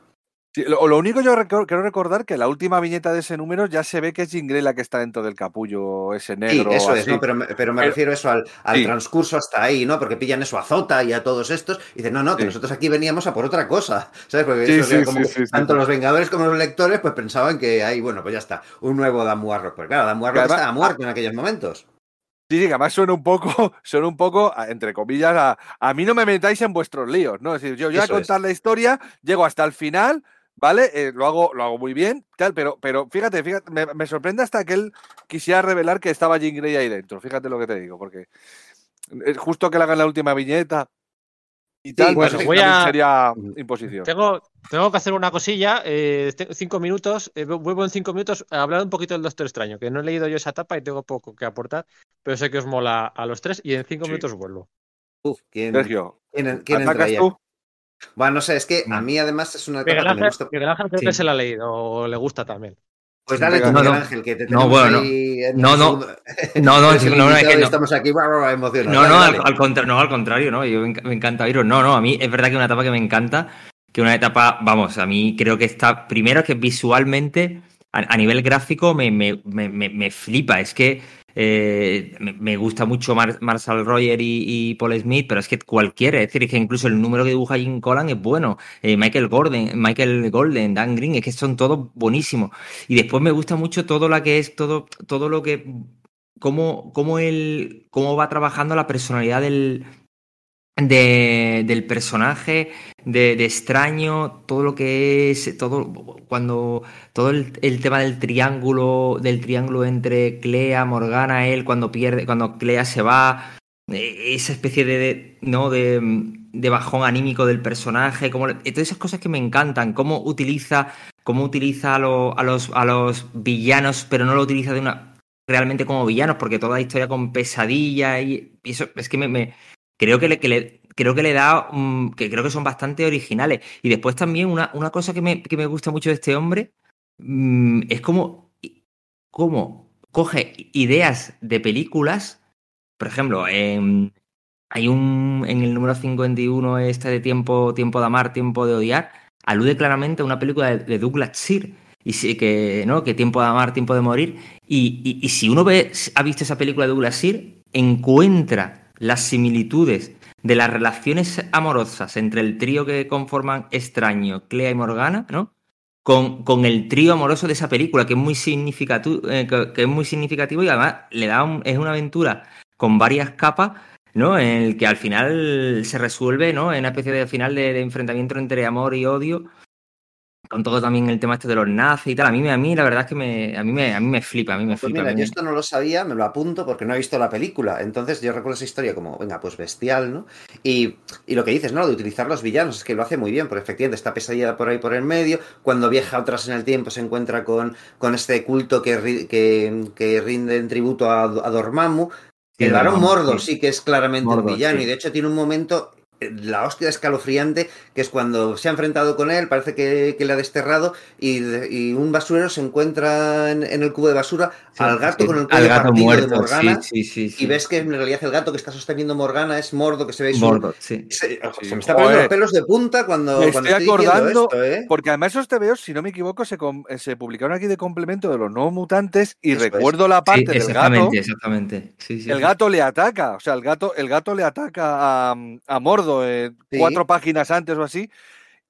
Sí, lo, lo único yo quiero recordar que la última viñeta de ese número ya se ve que es Jean Grey la que está dentro del capullo ese Sí, negro. eso es. ¿no? Pero, me- pero me Pero- refiero eso al, al sí. transcurso hasta ahí, ¿no? Porque pillan eso a Zota y a todos estos y dicen, no, no, que Sí. nosotros aquí veníamos a por otra cosa, ¿sabes? Porque Sí, eso sí, como sí, sí, sí, tanto sí. los Vengadores como los lectores pues pensaban que ahí, bueno, pues ya está, un nuevo Dan Warlock. Pues claro, Dan Warlock estaba muerto en aquellos momentos. Sí, sí, que además suena un poco, suena un poco, entre comillas, a, a mí no me metáis en vuestros líos, ¿no? Es decir, yo, yo a es. contar la historia, llego hasta el final, ¿vale? Eh, lo, hago, lo hago muy bien, tal, pero, pero fíjate, fíjate, me, me sorprende hasta que él quisiera revelar que estaba Jean Grey ahí dentro, fíjate lo que te digo, porque es justo que le hagan la última viñeta y tal, bueno, pues voy también a- sería imposición. Tengo, tengo que hacer una cosilla, eh, cinco minutos, eh, vuelvo en cinco minutos a hablar un poquito del Doctor Extraño, que no he leído yo esa etapa y tengo poco que aportar, pero sé que os mola a los tres y en cinco Sí. minutos vuelvo. Uf, ¿quién, Sergio, quién, quién ¿atacas tú? Bueno, no sé, es que a mí además es una Miguel etapa que me gusta. Miguel Ángel creo Sí. que se la ha leído o le gusta también. Pues dale tú, No, Miguel no. Ángel, que te No, tenemos bueno, ahí no, no. No, no, el no, no, es que no. estamos aquí emocionados. No, Dale, no, dale. al, al contra- no, al contrario, ¿no? Yo me, enc- me encanta oíros. No, no, a mí es verdad que es una etapa que me encanta, que una etapa, vamos, a mí creo que está, primero que visualmente, a, a nivel gráfico, me, me, me, me- me flipa. Es que eh, me, gusta mucho Mar- Marshall Roger y, Paul Smith, pero es que cualquiera, es decir, que incluso el número que dibuja Jim Collan es bueno. Eh, Michael Gordon, Michael Golden, Dan Green, es que son todos buenísimos. Y después me gusta mucho todo lo que es, todo, todo lo que cómo, cómo, él, cómo va trabajando la personalidad del, de- del personaje, de, de extraño, todo lo que es, todo cuando todo el, tema del triángulo, del triángulo entre Clea, Morgana, él, cuando pierde, cuando Clea se va, eh, esa especie de, no de, bajón anímico del personaje, como todas esas cosas que me encantan, cómo utiliza, cómo utiliza a, lo- a los a los villanos, pero no lo utiliza de una realmente como villanos, porque toda la historia con pesadilla y, eso es que me- creo que le, creo que le da mm, que creo que son bastante originales. Y después también una, una cosa que me, que me gusta mucho de este hombre mm, es como, cómo coge ideas de películas. Por ejemplo, en- hay un en el número 51 este de tiempo, tiempo de amar, tiempo de odiar, alude claramente a una película de, de Douglas Sir. Y sí que, ¿no? Que tiempo de amar, tiempo de morir. Y, y- si uno ha visto esa película de Douglas Sir, encuentra las similitudes de las relaciones amorosas entre el trío que conforman Extraño, Clea y Morgana, ¿no? Con, con el trío amoroso de esa película, que es muy significativo, que, que es muy significativo y además le da un- es una aventura con varias capas, ¿no? En el que al final se resuelve, ¿no? En una especie de final de enfrentamiento entre amor y odio. Con todo también el tema este de los nazis y tal. A mí, a mí la verdad es que me, a mí me, a mí me flipa, a mí me Pues flipa. mira, a mí yo esto no lo sabía, me lo apunto porque no he visto la película. Entonces yo recuerdo esa historia como, venga, pues bestial, ¿no? Y, y lo que dices, ¿no? De utilizar los villanos, es que lo hace muy bien, porque efectivamente está pesadilla por ahí por el medio. Cuando viaja atrás en el tiempo se encuentra con, con este culto que, ri- que, que rinde en tributo a, a Dormammu. El varón Mordor sí. que es claramente un villano sí. y de hecho tiene un momento, la hostia escalofriante, que es cuando se ha enfrentado con él, parece que, que le ha desterrado y, y un basurero se encuentra en, en el cubo de basura Sí, al gato sí, con el cuello gato partido muerto, de Morgana sí, sí, sí, sí. y ves que en realidad el gato que está sosteniendo Morgana es Mordo, que se ve su... Mordor, sí. Se, Sí. se me está poniendo Joder. los pelos de punta cuando, Me cuando estoy acordando, esto, ¿eh? porque además esos TVOs, si no me equivoco, se, com- eh, se publicaron aquí de complemento de los nuevos mutantes y Eso es. recuerdo la Sí, parte del gato. exactamente, exactamente. Sí, sí, El sí. gato le ataca, o sea, el gato, el gato le ataca a, a Mordo eh, Sí. cuatro páginas antes o así.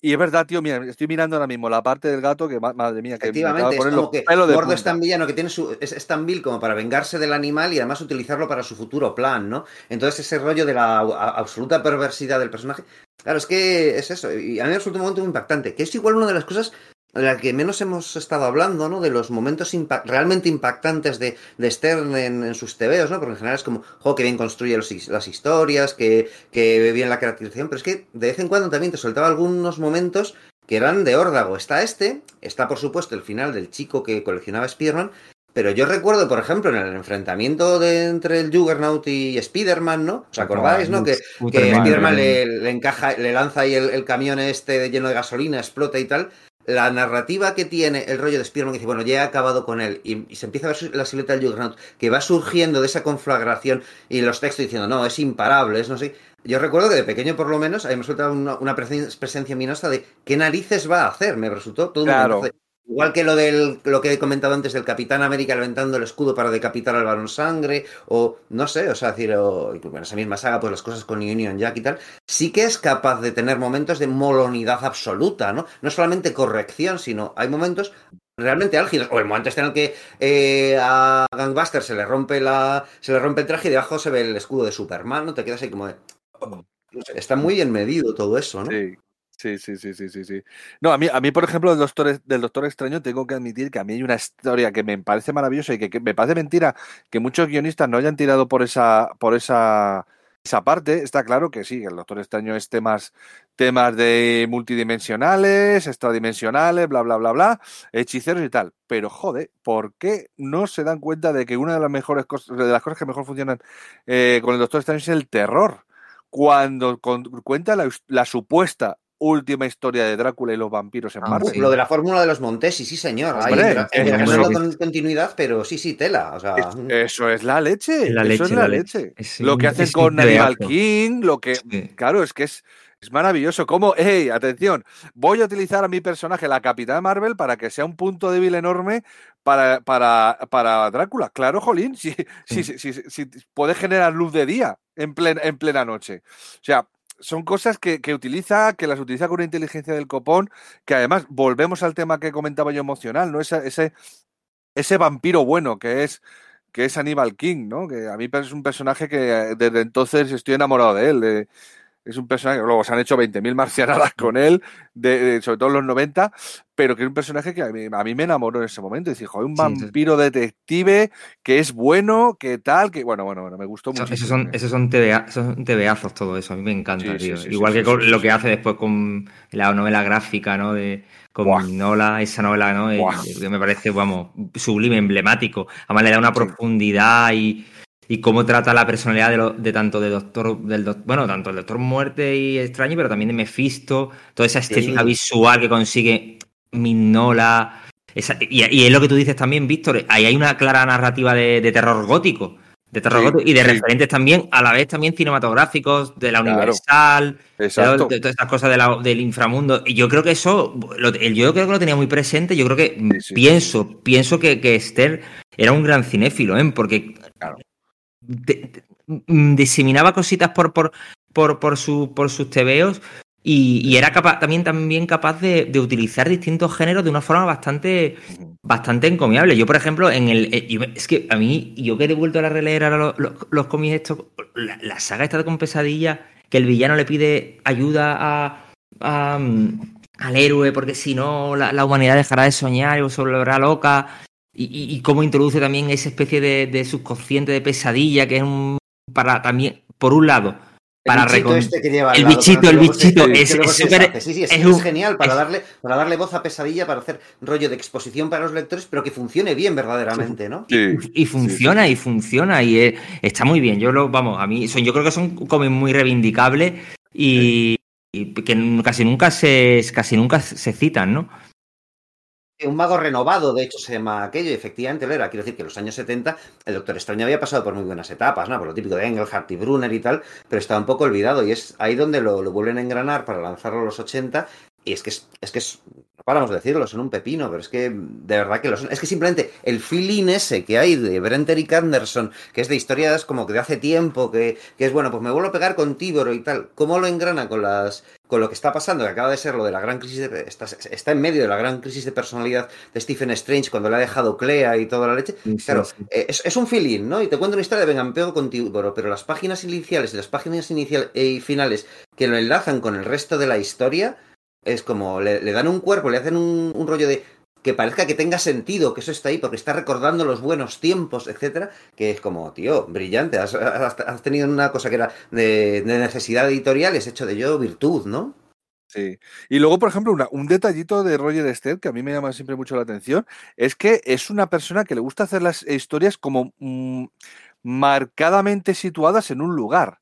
Y es verdad, tío, mira, estoy mirando ahora mismo la parte del gato que, ma- madre mía, que me Efectivamente, de es como que Mordo es tan villano que tiene su, es, es tan vil como para vengarse del animal y además utilizarlo para su futuro plan, ¿no? Entonces ese rollo de la a- absoluta perversidad del personaje, claro, es que es eso, y a mí me resulta un momento muy impactante, que es igual una de las cosas las que menos hemos estado hablando, ¿no? De los momentos realmente impactantes de, de Stern en, en sus tebeos, ¿no? Porque en general es como, jo, que bien construye los las historias, que, que ve bien la caracterización, pero es que de vez en cuando también te soltaba algunos momentos que eran de órdago. Está este, está por supuesto el final del chico que coleccionaba Spider-Man, pero yo recuerdo, por ejemplo, en el enfrentamiento de, entre el Juggernaut y Spider-Man, ¿no? ¿Os acordáis, no? Que, que Spider-Man le, le encaja, le lanza ahí el, el camión este lleno de gasolina, explota y tal. La narrativa que tiene el rollo de Spider-Man que dice, bueno, ya he acabado con él, y, y se empieza a ver la silueta del Juggernaut, que va surgiendo de esa conflagración, y los textos diciendo, no, es imparable, es no sé. Yo recuerdo que de pequeño, por lo menos, a mí me resultaba una, una presen- presencia minosa de qué narices va a hacer. Me resultó todo un Claro. de- Igual que lo del lo que he comentado antes del Capitán América levantando el escudo para decapitar al Barón Sangre, o no sé, o sea, decir, o en esa misma saga, pues las cosas con Union Jack y tal, sí que es capaz de tener momentos de molonidad absoluta, ¿no? No solamente corrección, sino hay momentos realmente álgidos, o el momento este en el que eh, a Gangbuster se le rompe la se le rompe el traje y debajo se ve el escudo de Superman, ¿no? Te quedas ahí como de... no sé, está muy bien medido todo eso, ¿no? Sí. Sí, sí, sí, sí, sí, sí. No, a mí, a mí, por ejemplo, del Doctor, del Doctor Extraño, tengo que admitir que a mí hay una historia que me parece maravillosa y que, que me parece mentira que muchos guionistas no hayan tirado por esa, por esa, esa parte. Está claro que sí, el Doctor Extraño es temas, temas de multidimensionales, extradimensionales, bla, bla, bla, bla, hechiceros y tal. Pero joder, ¿por qué no se dan cuenta de que una de las mejores cosas, de las cosas que mejor funcionan eh, con el Doctor Extraño es el terror? Cuando cuenta la, la supuesta última historia de Drácula y los vampiros en Ah. Lo de la fórmula de los Montesi, sí, señor. Hombre, pero- es- eso- no con continuidad, pero sí, sí, tela. O sea, Es- eso es la leche. La eso es la, la leche. leche. Es lo que hacen es con Animal. King, lo que. Sí. Claro, es que es, es maravilloso. Como, hey, atención, voy a utilizar a mi personaje, la Capitana Marvel, para que sea un punto débil enorme para, para, para Drácula. Claro, Jolín, si, si, si, si- si puede generar luz de día en plena, en plena noche. O sea, son cosas que, que utiliza, que las utiliza con una inteligencia del copón, que además volvemos al tema que comentaba yo emocional, ¿no? Ese, ese, ese vampiro bueno que es que es Aníbal King, ¿no? Que a mí es un personaje que eh, desde entonces estoy enamorado de él. de- es un personaje, luego se han hecho 20.000 marcianadas con él, de, de- sobre todo en los 90, pero que es un personaje que a mí, a mí me enamoró en ese momento. Decir, joder, un Sí, sí. vampiro detective que es bueno, que tal, que bueno, bueno, bueno, me gustó mucho. esos son, esos son, TVA esos son TVazos todo eso, a mí me encanta, Sí, tío. Igual que con lo que hace después con la novela gráfica, ¿no? De, con Buah. Nola, esa novela, ¿no? Eh, que me parece, vamos, sublime, emblemático. Además le da una profundidad y, y cómo trata la personalidad de, lo- de tanto de Doctor, del doc- bueno, tanto el Doctor Muerte y Extraño, pero también de Mephisto, toda esa estética Sí. visual que consigue Mignola. esa- y, y es lo que tú dices también, Víctor, ahí hay una clara narrativa de, de terror gótico. De terror Sí, gótico y de sí. referentes también, a la vez también cinematográficos, de la Claro. Universal, de, Exacto. de todas estas cosas la- del inframundo. Y yo creo que eso, lo- yo creo que lo tenía muy presente. Yo creo que pienso, pienso que, que Esther era un gran cinéfilo, ¿eh? Porque Claro. Mm, diseminaba cositas por, por, por, por, su, por sus tebeos y, y era capaz, también, también capaz de, utilizar distintos géneros de una forma bastante, bastante encomiable. Yo, por ejemplo, en el. eh, es que a mí, yo que he vuelto a releer ahora los, los, cómics estos, la, saga esta con pesadilla, que el villano le pide ayuda a, mm, al héroe, porque si no, la, la humanidad dejará de soñar y se volverá loca. Y, y- y cómo introduce también esa especie de, de subconsciente de pesadilla, que es un. para también, por un lado, para el bichito este que lleva al el lado, bichito, el se- bichito, es- es se súper- deshace. Sí, sí, es, es es un- genial para es- darle, para darle voz a pesadilla, para hacer rollo de exposición para los lectores, pero que funcione bien verdaderamente, ¿no? Sí. Y funciona, y funciona, y eh, está muy bien. Yo lo, vamos, a mí, son, yo creo que son cómics muy reivindicables y, y que casi nunca se, casi nunca se citan, ¿no? Un mago renovado, de hecho, se llama aquello, y efectivamente lo era. Quiero decir que en los años 70 el Doctor Extraño había pasado por muy buenas etapas, ¿no? Por lo típico de Engelhardt y Brunner y tal, pero estaba un poco olvidado, y es ahí donde lo, vuelven a engranar para lanzarlo a los 80, y es que es, es que es, no paramos de decirlo, son un pepino, pero es que de verdad que lo son. Es que simplemente el feeling ese que hay de Brent Eric Anderson, que es de historias como que de hace tiempo, que, que es bueno, pues me vuelvo a pegar con Tiboro y tal, ¿cómo lo engrana con las con lo que está pasando, que acaba de ser lo de la gran crisis, de, está, está, en medio de la gran crisis de personalidad de Stephen Strange cuando le ha dejado Clea y toda la leche. Sí, claro, sí. eh, es, es, un feeling, ¿no? Y te cuento una historia de venga, me pego contigo, pero, pero las páginas iniciales y las páginas iniciales y finales que lo enlazan con el resto de la historia, es como le, dan un cuerpo, le hacen un, rollo de que parezca que tenga sentido, que eso está ahí, porque está recordando los buenos tiempos, etcétera, que es como, tío, brillante, has, tenido una cosa que era de, necesidad editorial, es hecho de yo virtud, ¿no? Sí. Y luego, por ejemplo, un detallito de Roger Stern que a mí me llama siempre mucho la atención es que es una persona que le gusta hacer las historias como mmm, marcadamente situadas en un lugar.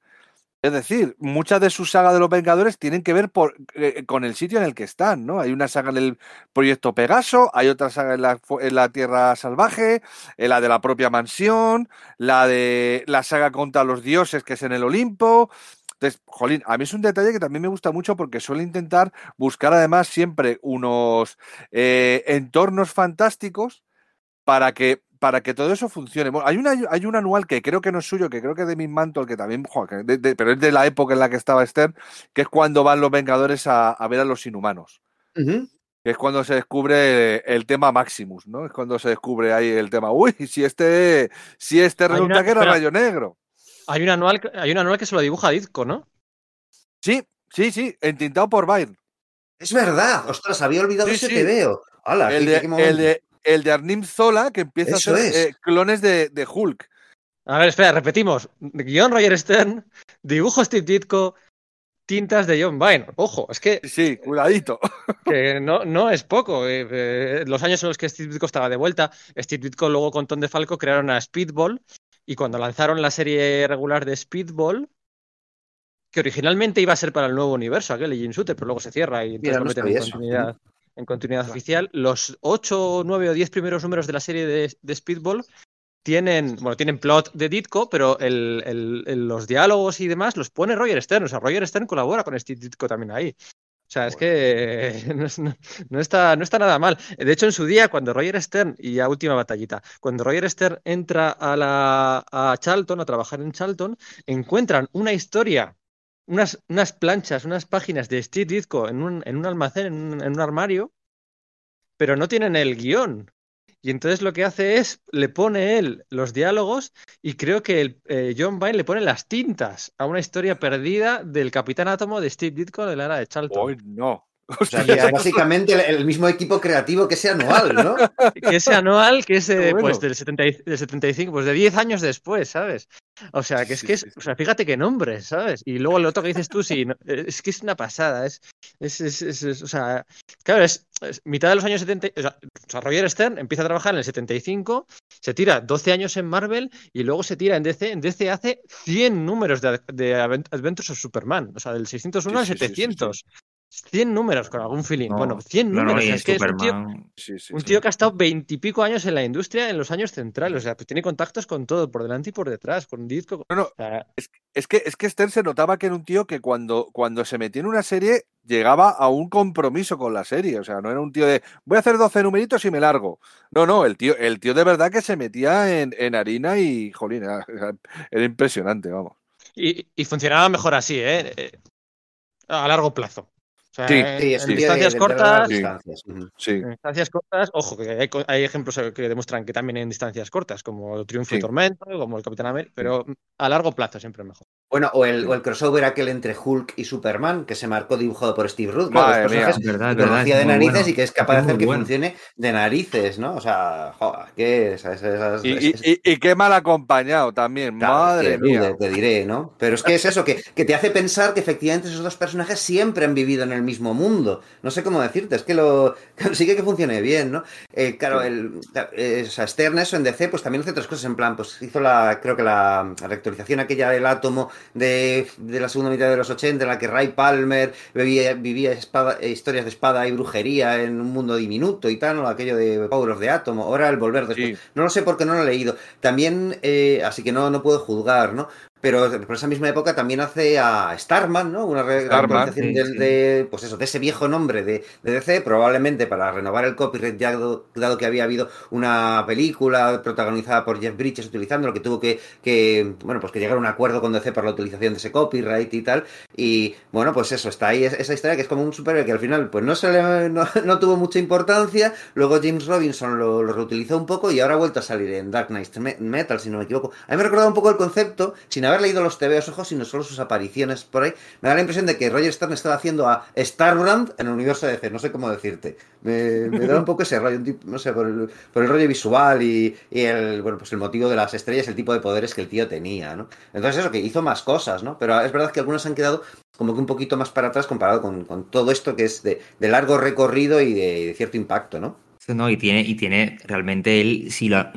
Es decir, muchas de sus sagas de los Vengadores tienen que ver eh, con el sitio en el que están, ¿no? Hay una saga en el proyecto Pegaso, hay otra saga en la, Tierra Salvaje, en la de la propia mansión, la de la saga contra los dioses, que es en el Olimpo. Entonces, jolín, a mí es un detalle que también me gusta mucho porque suele intentar buscar además siempre unos eh, entornos fantásticos para que para que todo eso funcione. Bueno, hay, una, hay un anual que creo que no es suyo, que creo que es de Miss Mantle, que también, joder, de, de, pero es de la época en la que estaba Stern, que es cuando van los Vengadores a, a ver a los inhumanos. Uh -huh. Que es cuando se descubre el tema Maximus, ¿no? Es cuando se descubre ahí el tema, uy, si este, si este resulta una, que era espera, Rayo Negro. Hay un, anual, hay un anual que se lo dibuja Ditko, ¿no? Sí, sí, sí, entintado por Byrne. Es verdad, ostras, había olvidado sí, ese sí. te veo. Hola, el, de, el, de, el de Arnim Zola, que empieza Eso a hacer eh, clones de, de, Hulk. A ver, espera, repetimos. Guión Roger Stern, dibujo Steve Ditko, tintas de John Byrne. Ojo, es que. Sí, cuidadito. Que no, no es poco. Eh, eh, los años en los que Steve Ditko estaba de vuelta, Steve Ditko luego con Tom DeFalco crearon a Speedball. Y cuando lanzaron la serie regular de Speedball, que originalmente iba a ser para el nuevo universo, aquel de Jim Shooter, pero luego se cierra y entonces Mira, lo no meten en eso. En continuidad oficial. Los 8, 9 o 10 primeros números de la serie de, de Speedball tienen, bueno, tienen plot de Ditko, pero el- el- el- los diálogos y demás los pone Roger Stern. O sea, Roger Stern colabora con Steve Ditko también ahí. O sea, es que no, es- no- no está, no está nada mal. De hecho, en su día, cuando Roger Stern, y ya última batallita, cuando Roger Stern entra a, la, a Charlton, a trabajar en Charlton, encuentran una historia, unas, unas planchas, unas páginas de Steve Ditko en un, en un almacén, en un, armario, pero no tienen el guion. Y entonces lo que hace es, le pone él los diálogos y creo que el, eh, John Byrne le pone las tintas a una historia perdida del Capitán Átomo de Steve Ditko de la era de Charlton. Hoy no. O sea, que básicamente el, el mismo equipo creativo que ese anual, ¿no? Que ese anual, que es Qué eh, bueno. pues del, 70 y- del 75, pues de 10 años después, ¿sabes? O sea, que es Sí, que es, sí, sí. o sea, fíjate qué nombre, ¿sabes? Y luego lo otro que dices tú, sí, no, es que es una pasada, es, es, es- es- es- o sea, claro, es, es mitad de los años 70, o sea, o sea, Roger Stern empieza a trabajar en el 75, se tira 12 años en Marvel y luego se tira en DC, en DC hace 100 números de, de Advent- Adventures of Superman, o sea, del 601 al Sí, sí, sí, sí, sí. 700. 100 números con algún feeling. No, bueno, 100 no, no, números. o sea, es que es un tío, Superman. Sí, sí, un sí. tío que ha estado veintipico años en la industria en los años centrales. O sea, pues tiene contactos con todo, por delante y por detrás, con disco. No, no, O sea, Es que, es que Stern se notaba que era un tío que cuando, cuando se metía en una serie llegaba a un compromiso con la serie. O sea, no era un tío de voy a hacer 12 numeritos y me largo. No, no, el tío, el tío de verdad que se metía en, en harina y, jolín, era, era impresionante, vamos. y, y funcionaba mejor así, ¿eh? Eh, A largo plazo. O sea, Sí, en, Sí, en de- distancias de cortas. Sí. distancias. Sí, En distancias cortas, ojo, que hay, hay ejemplos que demuestran que también en distancias cortas, como Triunfo y. Tormento, como el Capitán América, pero a largo plazo siempre mejor. Bueno, o el, o el crossover aquel entre Hulk y Superman, que se marcó dibujado por Steve Ruth, con Madre los personajes Es verdad, que verdad. de narices bueno. y que es capaz de hacer que bueno. funcione de narices, ¿no? O sea, joder, que esas, esas- Y, es- y- y- y qué mal acompañado también, Claro, madre mía. rude, te diré, ¿no? Pero es que es eso, que, que te hace pensar que efectivamente esos dos personajes siempre han vivido en el mismo mundo. No sé cómo decirte, es que lo consigue que funcione bien, ¿no? Eh, claro, el, eh, o sea, Stern eso en DC, pues también hace otras cosas, en plan, pues hizo la, creo que la reactualización aquella del átomo de, de la segunda mitad de los 80, en la que Ray Palmer vivía, vivía espada- eh, historias de espada y brujería en un mundo diminuto y tal, ¿no? Aquello de Power of the Atom, ahora el volver después. Sí. No lo sé porque no lo he leído. También, eh, así que no, no puedo juzgar, ¿no? Pero por esa misma época también hace a Starman, ¿no? Una re- Starman, actualización sí, de, pues eso, de ese viejo nombre de, de DC, probablemente para renovar el copyright, ya dado, dado que había habido una película protagonizada por Jeff Bridges utilizándolo, que tuvo que, que, bueno, pues que llegar a un acuerdo con DC para la utilización de ese copyright y tal. Y bueno, pues eso, está ahí es- esa historia que es como un superhéroe que al final pues no se le, no, no tuvo mucha importancia. Luego James Robinson lo, lo reutilizó un poco y ahora ha vuelto a salir en Dark Knight Me- Metal, si no me equivoco. A mí me ha recordado un poco el concepto, sin haber leído los TVOs ojos, sino solo sus apariciones por ahí. Me da la impresión de que Roger Stern estaba haciendo a Starbrand en el universo de DC, no sé cómo decirte. Me, da un poco ese rollo, no sé, por el, por el rollo visual y, el, bueno, pues el motivo de las estrellas, el tipo de poderes que el tío tenía, ¿no? Entonces eso, que hizo más cosas, ¿no? Pero es verdad que algunas han quedado como que un poquito más para atrás comparado con, todo esto que es de, largo recorrido y de cierto impacto, ¿no? No, y tiene, y tiene realmente él, si lo,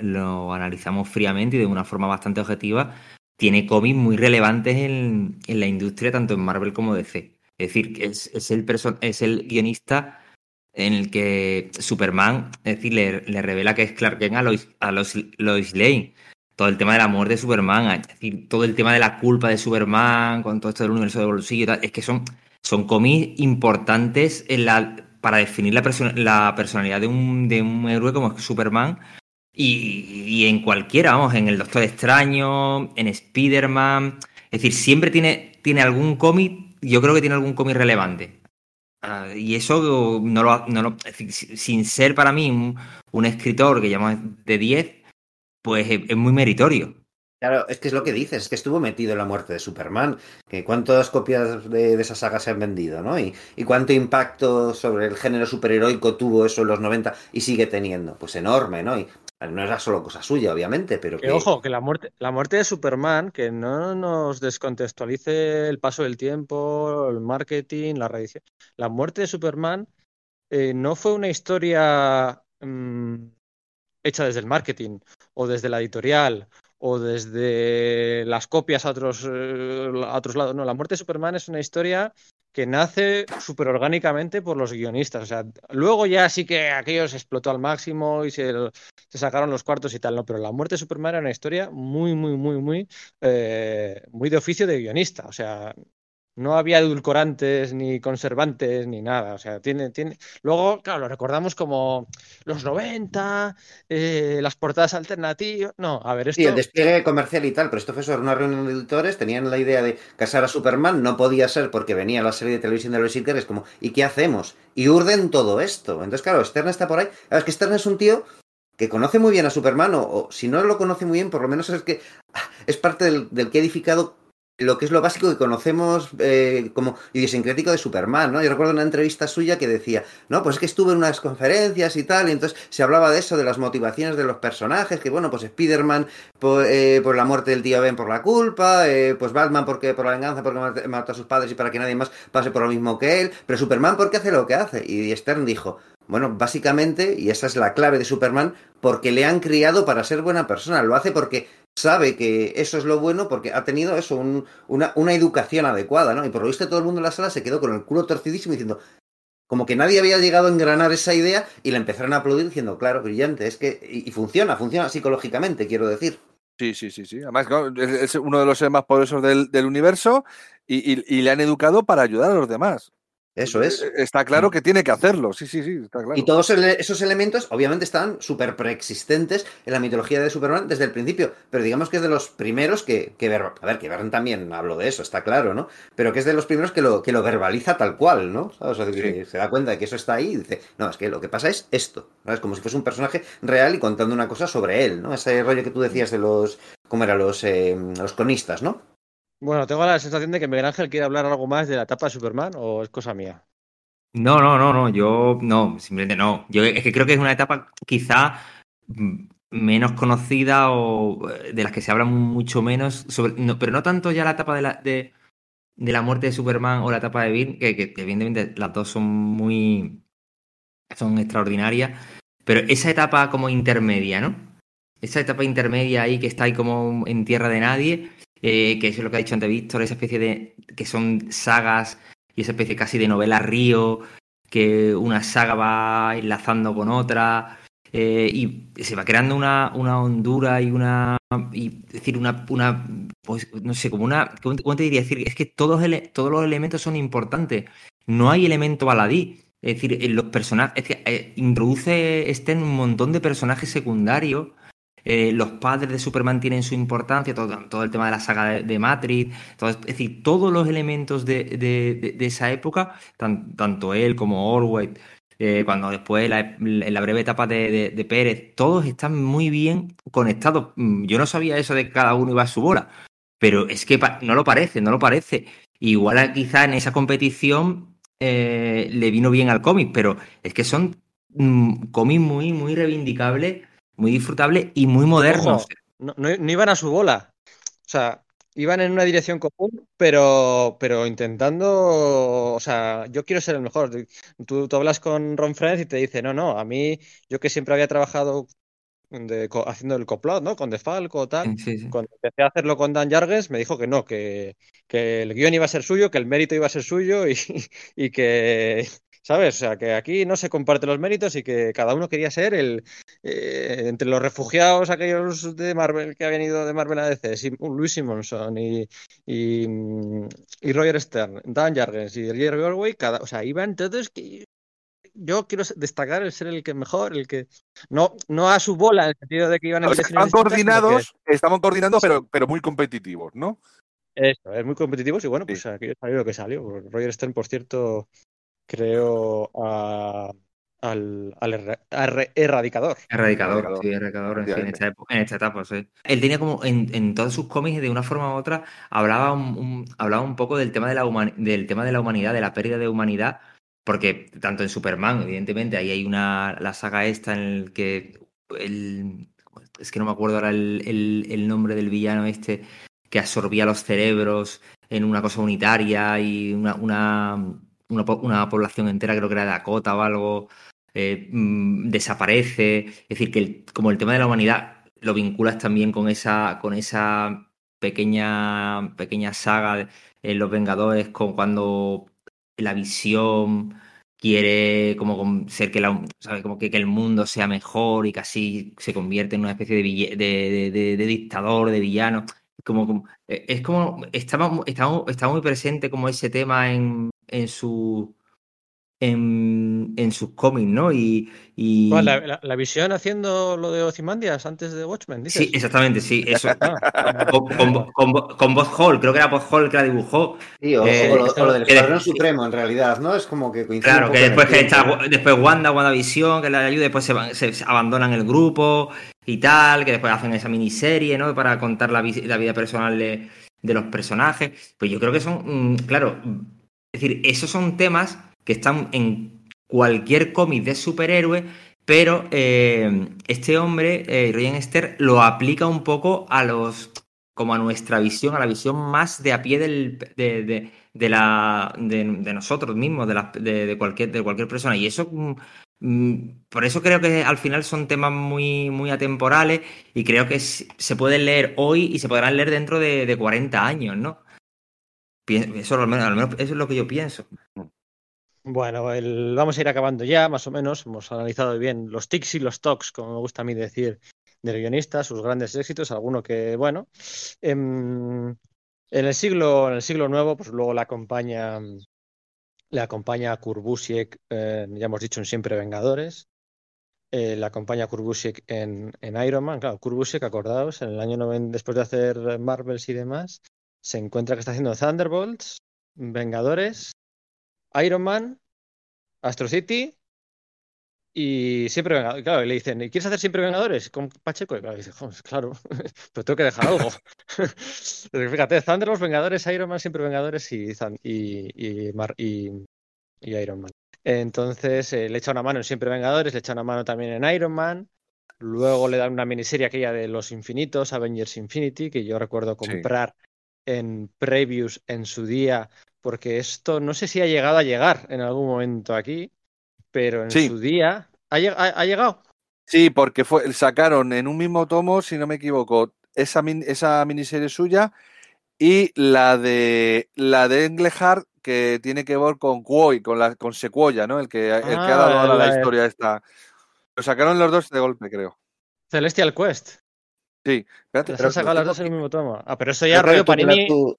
lo- analizamos fríamente y de una forma bastante objetiva, tiene cómics muy relevantes en, en la industria, tanto en Marvel como DC. Es decir, es, es el es el guionista en el que Superman, es decir, le, le revela que es Clark Kent a Lois, a Lois, Lane. Todo el tema de la muerte de Superman, es decir, todo el tema de la culpa de Superman, con todo esto del universo de bolsillo tal, es que son, son cómics importantes en la, para definir la, la personalidad de un, de un héroe como Superman y, y en cualquiera, vamos, en el Doctor Extraño, en Spider-Man. Es decir, siempre tiene, tiene algún cómic, yo creo que tiene algún cómic relevante. Ah, y eso no lo, no lo- sin ser para mí un, un escritor que llama de 10, pues es, es muy meritorio. Claro, es que es lo que dices, es que estuvo metido en la muerte de Superman, que cuántas copias de, de esa saga se han vendido, ¿no? Y, y cuánto impacto sobre el género superheroico tuvo eso en los 90 y sigue teniendo, pues enorme, ¿no? Y no era solo cosa suya, obviamente, pero Que que... ojo, que la muerte, la muerte de Superman, que no nos descontextualice el paso del tiempo, el marketing, la reedición. La muerte de Superman eh, no fue una historia mm, hecha desde el marketing o desde la editorial o desde las copias a otros, eh, a otros lados. No, la muerte de Superman es una historia que nace súper orgánicamente por los guionistas. O sea, luego ya sí que aquello se explotó al máximo y se, sacaron los cuartos y tal, ¿no? Pero la muerte de Superman era una historia muy, muy, muy, muy, eh, muy de oficio de guionista. O sea, no había edulcorantes ni conservantes ni nada. O sea, tiene, tiene. Luego, claro, lo recordamos como los 90, eh, las portadas alternativas. No, a ver, esto. Sí, el despliegue comercial y tal, pero esto fue sobre una reunión de editores, tenían la idea de casar a Superman, no podía ser porque venía la serie de televisión de los es como, ¿y qué hacemos? Y urden todo esto. Entonces, claro, Stern está por ahí. Es que Stern es un tío que conoce muy bien a Superman, o, o, si no lo conoce muy bien, por lo menos es que es parte del, del que ha edificado lo que es lo básico que conocemos eh, como idiosincrático de Superman, ¿no? Yo recuerdo una entrevista suya que decía, no, pues es que estuve en unas conferencias y tal, y entonces se hablaba de eso, de las motivaciones de los personajes, que bueno, pues Spider-Man por, eh, por, la muerte del tío Ben por la culpa, eh, pues Batman porque por la venganza, porque mató a sus padres y para que nadie más pase por lo mismo que él, pero Superman porque hace lo que hace. Y Stern dijo, bueno, básicamente, y esa es la clave de Superman, porque le han criado para ser buena persona, lo hace porque sabe que eso es lo bueno porque ha tenido eso, un, una, una, educación adecuada, ¿no? Y por lo visto todo el mundo en la sala se quedó con el culo torcidísimo diciendo, como que nadie había llegado a engranar esa idea y la empezaron a aplaudir diciendo, claro, brillante, es que, y, funciona, funciona psicológicamente, quiero decir. Sí, sí, sí, sí. Además, es uno de los seres más poderosos del, del universo y, y, le han educado para ayudar a los demás. Eso es. Está claro que tiene que hacerlo, sí, sí, sí, está claro. Y todos esos elementos, obviamente, están súper preexistentes en la mitología de Superman desde el principio, pero digamos que es de los primeros que, que a ver, que Bern también habló de eso, está claro, ¿no? Pero que es de los primeros que lo, que lo verbaliza tal cual, ¿no? O sea, que sí. se da cuenta de que eso está ahí y dice, no, es que lo que pasa es esto, ¿no? Es como si fuese un personaje real y contando una cosa sobre él, ¿no? Ese rollo que tú decías de los, ¿cómo eran los, eh, los cronistas, ¿no? Bueno, tengo la sensación de que Miguel Ángel quiere hablar algo más de la etapa de Superman o es cosa mía. No, no, no, no, yo no, simplemente no. Yo es que creo que es una etapa quizá menos conocida o eh, de las que se habla mucho menos, pero no tanto ya la etapa de la, de, la muerte de Superman o la etapa de Bill, que, que, evidentemente las dos son muy, son extraordinarias, pero esa etapa como intermedia, ¿no? Esa etapa intermedia ahí que está ahí como en tierra de nadie, eh, que eso es lo que ha dicho antes Víctor, esa especie de, que son sagas y esa especie casi de novela río, que una saga va enlazando con otra eh, y se va creando una, una hondura y una, y decir, una, una pues, no sé, como una, ¿cómo te diría? Es decir, es que todos, todos los elementos son importantes, no hay elemento baladí. Es decir, los personajes, es que eh, introduce este en un montón de personajes secundarios eh, los padres de Superman tienen su importancia, todo, el tema de la saga de, Matrix, todo, es decir, todos los elementos de, esa época, tan, tanto él como Orwell, eh, cuando después la, la breve etapa de, Pérez, todos están muy bien conectados. Mm, yo no sabía eso de que cada uno iba a su bola, pero es que no lo parece, no lo parece. Igual quizá en esa competición eh, le vino bien al cómic, pero es que son mm, cómics muy, muy reivindicables muy disfrutable y muy moderno. Ojo, no, no, no, iban a su bola. O sea, iban en una dirección común, pero, pero intentando, o sea, yo quiero ser el mejor. Tú, tú hablas con Ron Friends y te dice, no, no, a mí, yo que siempre había trabajado de, haciendo el coplot, ¿no? Con Defalco tal. Sí, sí. Cuando empecé a hacerlo con Dan Jarges, me dijo que no, que, que el guion iba a ser suyo, que el mérito iba a ser suyo y, y que, ¿sabes? O sea, que aquí no se comparten los méritos y que cada uno quería ser el. Eh, entre los refugiados, aquellos de Marvel que habían ido de Marvel a DC, Luis Simonson y, y, y, Roger Stern, Dan Jargens y Jerry Orway, cada, o sea, iban todos que. Yo quiero destacar el ser el que mejor, el que no, no a su bola, en el sentido de que iban en o sea, Están coordinados, que... estamos coordinados, pero, pero muy competitivos, ¿no? Eso, es muy competitivos y bueno, pues sí. aquí salió lo que salió. Roger Stern, por cierto, creo a, al, al er, er, erradicador. Erradicador, erradicador. sí, erradicador sí, en, esta época, en, esta etapa, sí. Él tenía como en, en, todos sus cómics, de una forma u otra, hablaba un, un, hablaba un poco del tema, de la del tema de la humanidad, de la pérdida de humanidad, porque tanto en Superman, evidentemente, ahí hay una, la saga esta en el que el, es que no me acuerdo ahora el, el, el nombre del villano este, que absorbía los cerebros en una cosa unitaria y una, una una, población entera, creo que era Dakota o algo, eh, mmm, desaparece. Es decir, que como el tema de la humanidad lo vinculas también con esa, con esa pequeña, pequeña saga en Los Vengadores, con cuando la visión quiere como ser que, la, ¿sabe? como que, que el mundo sea mejor y casi se convierte en una especie de, dictador, de villano. Como, eh, es como estaba, estaba, estaba muy presente como ese tema en, en su en, en sus cómics, ¿no? Y, y- Bueno, la, la- la visión haciendo lo de Ozymandias antes de Watchmen, dices. sí, exactamente, sí, eso. Ah, con, con, con, con Bob Hall, creo que era Bob Hall que la dibujó. Sí, o, Eh, o lo, o lo del Escuadrón Supremo, en realidad, ¿no? Es como que coincide Claro, un que poco después que está después Wanda, WandaVision, que la ayuda, después se, van- se- se abandonan el grupo y tal, que después hacen esa miniserie, ¿no? Para contar la, vi- la vida personal de, de los personajes. Pues yo creo que son, mm, claro, es decir, esos son temas que están en cualquier cómic de superhéroe, pero eh, este hombre, eh, Ryan Esther, lo aplica un poco a los como a nuestra visión, a la visión más de a pie del, de, de- la, de, nosotros mismos, de, la- de, cualquier, de cualquier persona. Y eso, mm, por eso creo que al final son temas muy, muy atemporales y creo que se pueden leer hoy y se podrán leer dentro de, de 40 años, ¿no? Eso, es lo que yo pienso. Bueno, vamos a ir acabando ya, más o menos. Hemos analizado bien los tics y los tocs, como me gusta a mí decir, del guionista, sus grandes éxitos, alguno que, bueno, em, en el siglo, en el siglo nuevo, pues luego le acompaña, le acompaña Kurt Busiek, eh, ya hemos dicho en Siempre Vengadores, eh, le acompaña Kurt Busiek en, en Iron Man, claro, Kurt Busiek, acordaos, en el año 90, después de hacer Marvels y demás, se encuentra que está haciendo Thunderbolts, Vengadores, Iron Man, Astro City y siempre Vengadores. Claro, y le dicen, ¿y quieres hacer siempre Vengadores con Pacheco? Y claro, dice, "Joder, claro, pero tengo que dejar algo. Fíjate, Thunderbolts, Vengadores, Iron Man, siempre Vengadores y, Thun- y, y, Mar- y- y Iron Man. Entonces eh, le echa una mano en Siempre Vengadores, le echa una mano también en Iron Man. Luego le dan una miniserie aquella de los infinitos, Avengers Infinity, que yo recuerdo Sí. En previews en su día, porque esto no sé si ha llegado a llegar en algún momento aquí, pero en Sí. su día. ¿Ha, lleg- ha- ha llegado? Sí, porque fue, sacaron en un mismo tomo, si no me equivoco, esa, min- esa miniserie suya y la de la de Englehart que tiene que ver con Quoy, con la con Sequoia, ¿no? El que, el que ha Ah, dado ahora la, la historia esta. Lo sacaron los dos de golpe, creo. Celestial Quest. Sí, espérate, Las pero han sacado las dos en el mismo tomo. Ah, pero eso Pero ya rollo Panini. tú-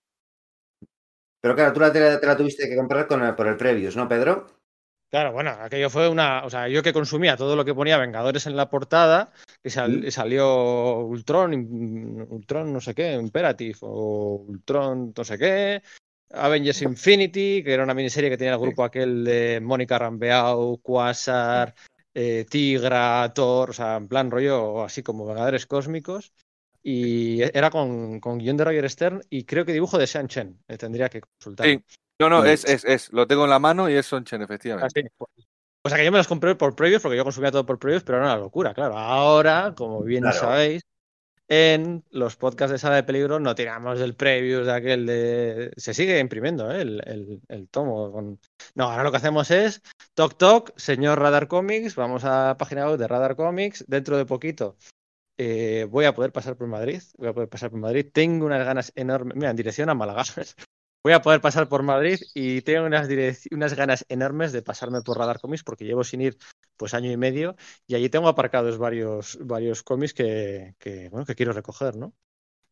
Pero claro, tú la, te te la tuviste que comprar con el- por el Previous, ¿no, Pedro? Claro, bueno, aquello fue una. O sea, yo que consumía todo lo que ponía Vengadores en la portada, que sal- Mm. salió Ultron, Ultron no sé qué, Imperative, o Ultron no sé qué, Avengers Infinity, que era una miniserie que tenía el grupo aquel de Mónica Rambeau, Quasar, eh, Tigra, Thor, o sea, en plan rollo así como Vengadores Cósmicos. Y era con, con guion de Roger Stern y creo que dibujo de Sean Chen. eh, tendría que consultar. Sí. No, no, es, es, es. Lo tengo en la mano y es Sonchen, efectivamente. Así. O sea que yo me los compré por previews porque yo consumía todo por previews, pero era una locura, claro. Ahora, como bien Claro. sabéis, en los podcasts de Sala de Peligro no tiramos del previews de aquel de. Se sigue imprimiendo ¿eh? el, el- el tomo. con- No, ahora lo que hacemos es Toc Toc, señor Radar Comics, vamos a la página web de Radar Comics. Dentro de poquito eh, voy a poder pasar por Madrid. Voy a poder pasar por Madrid. Tengo unas ganas enormes. Mira, en dirección a Málaga. Voy a poder pasar por Madrid y tengo unas, unas ganas enormes de pasarme por Radar Comics porque llevo sin ir pues año y medio y allí tengo aparcados varios, varios cómics que, que, bueno, que quiero recoger, ¿no?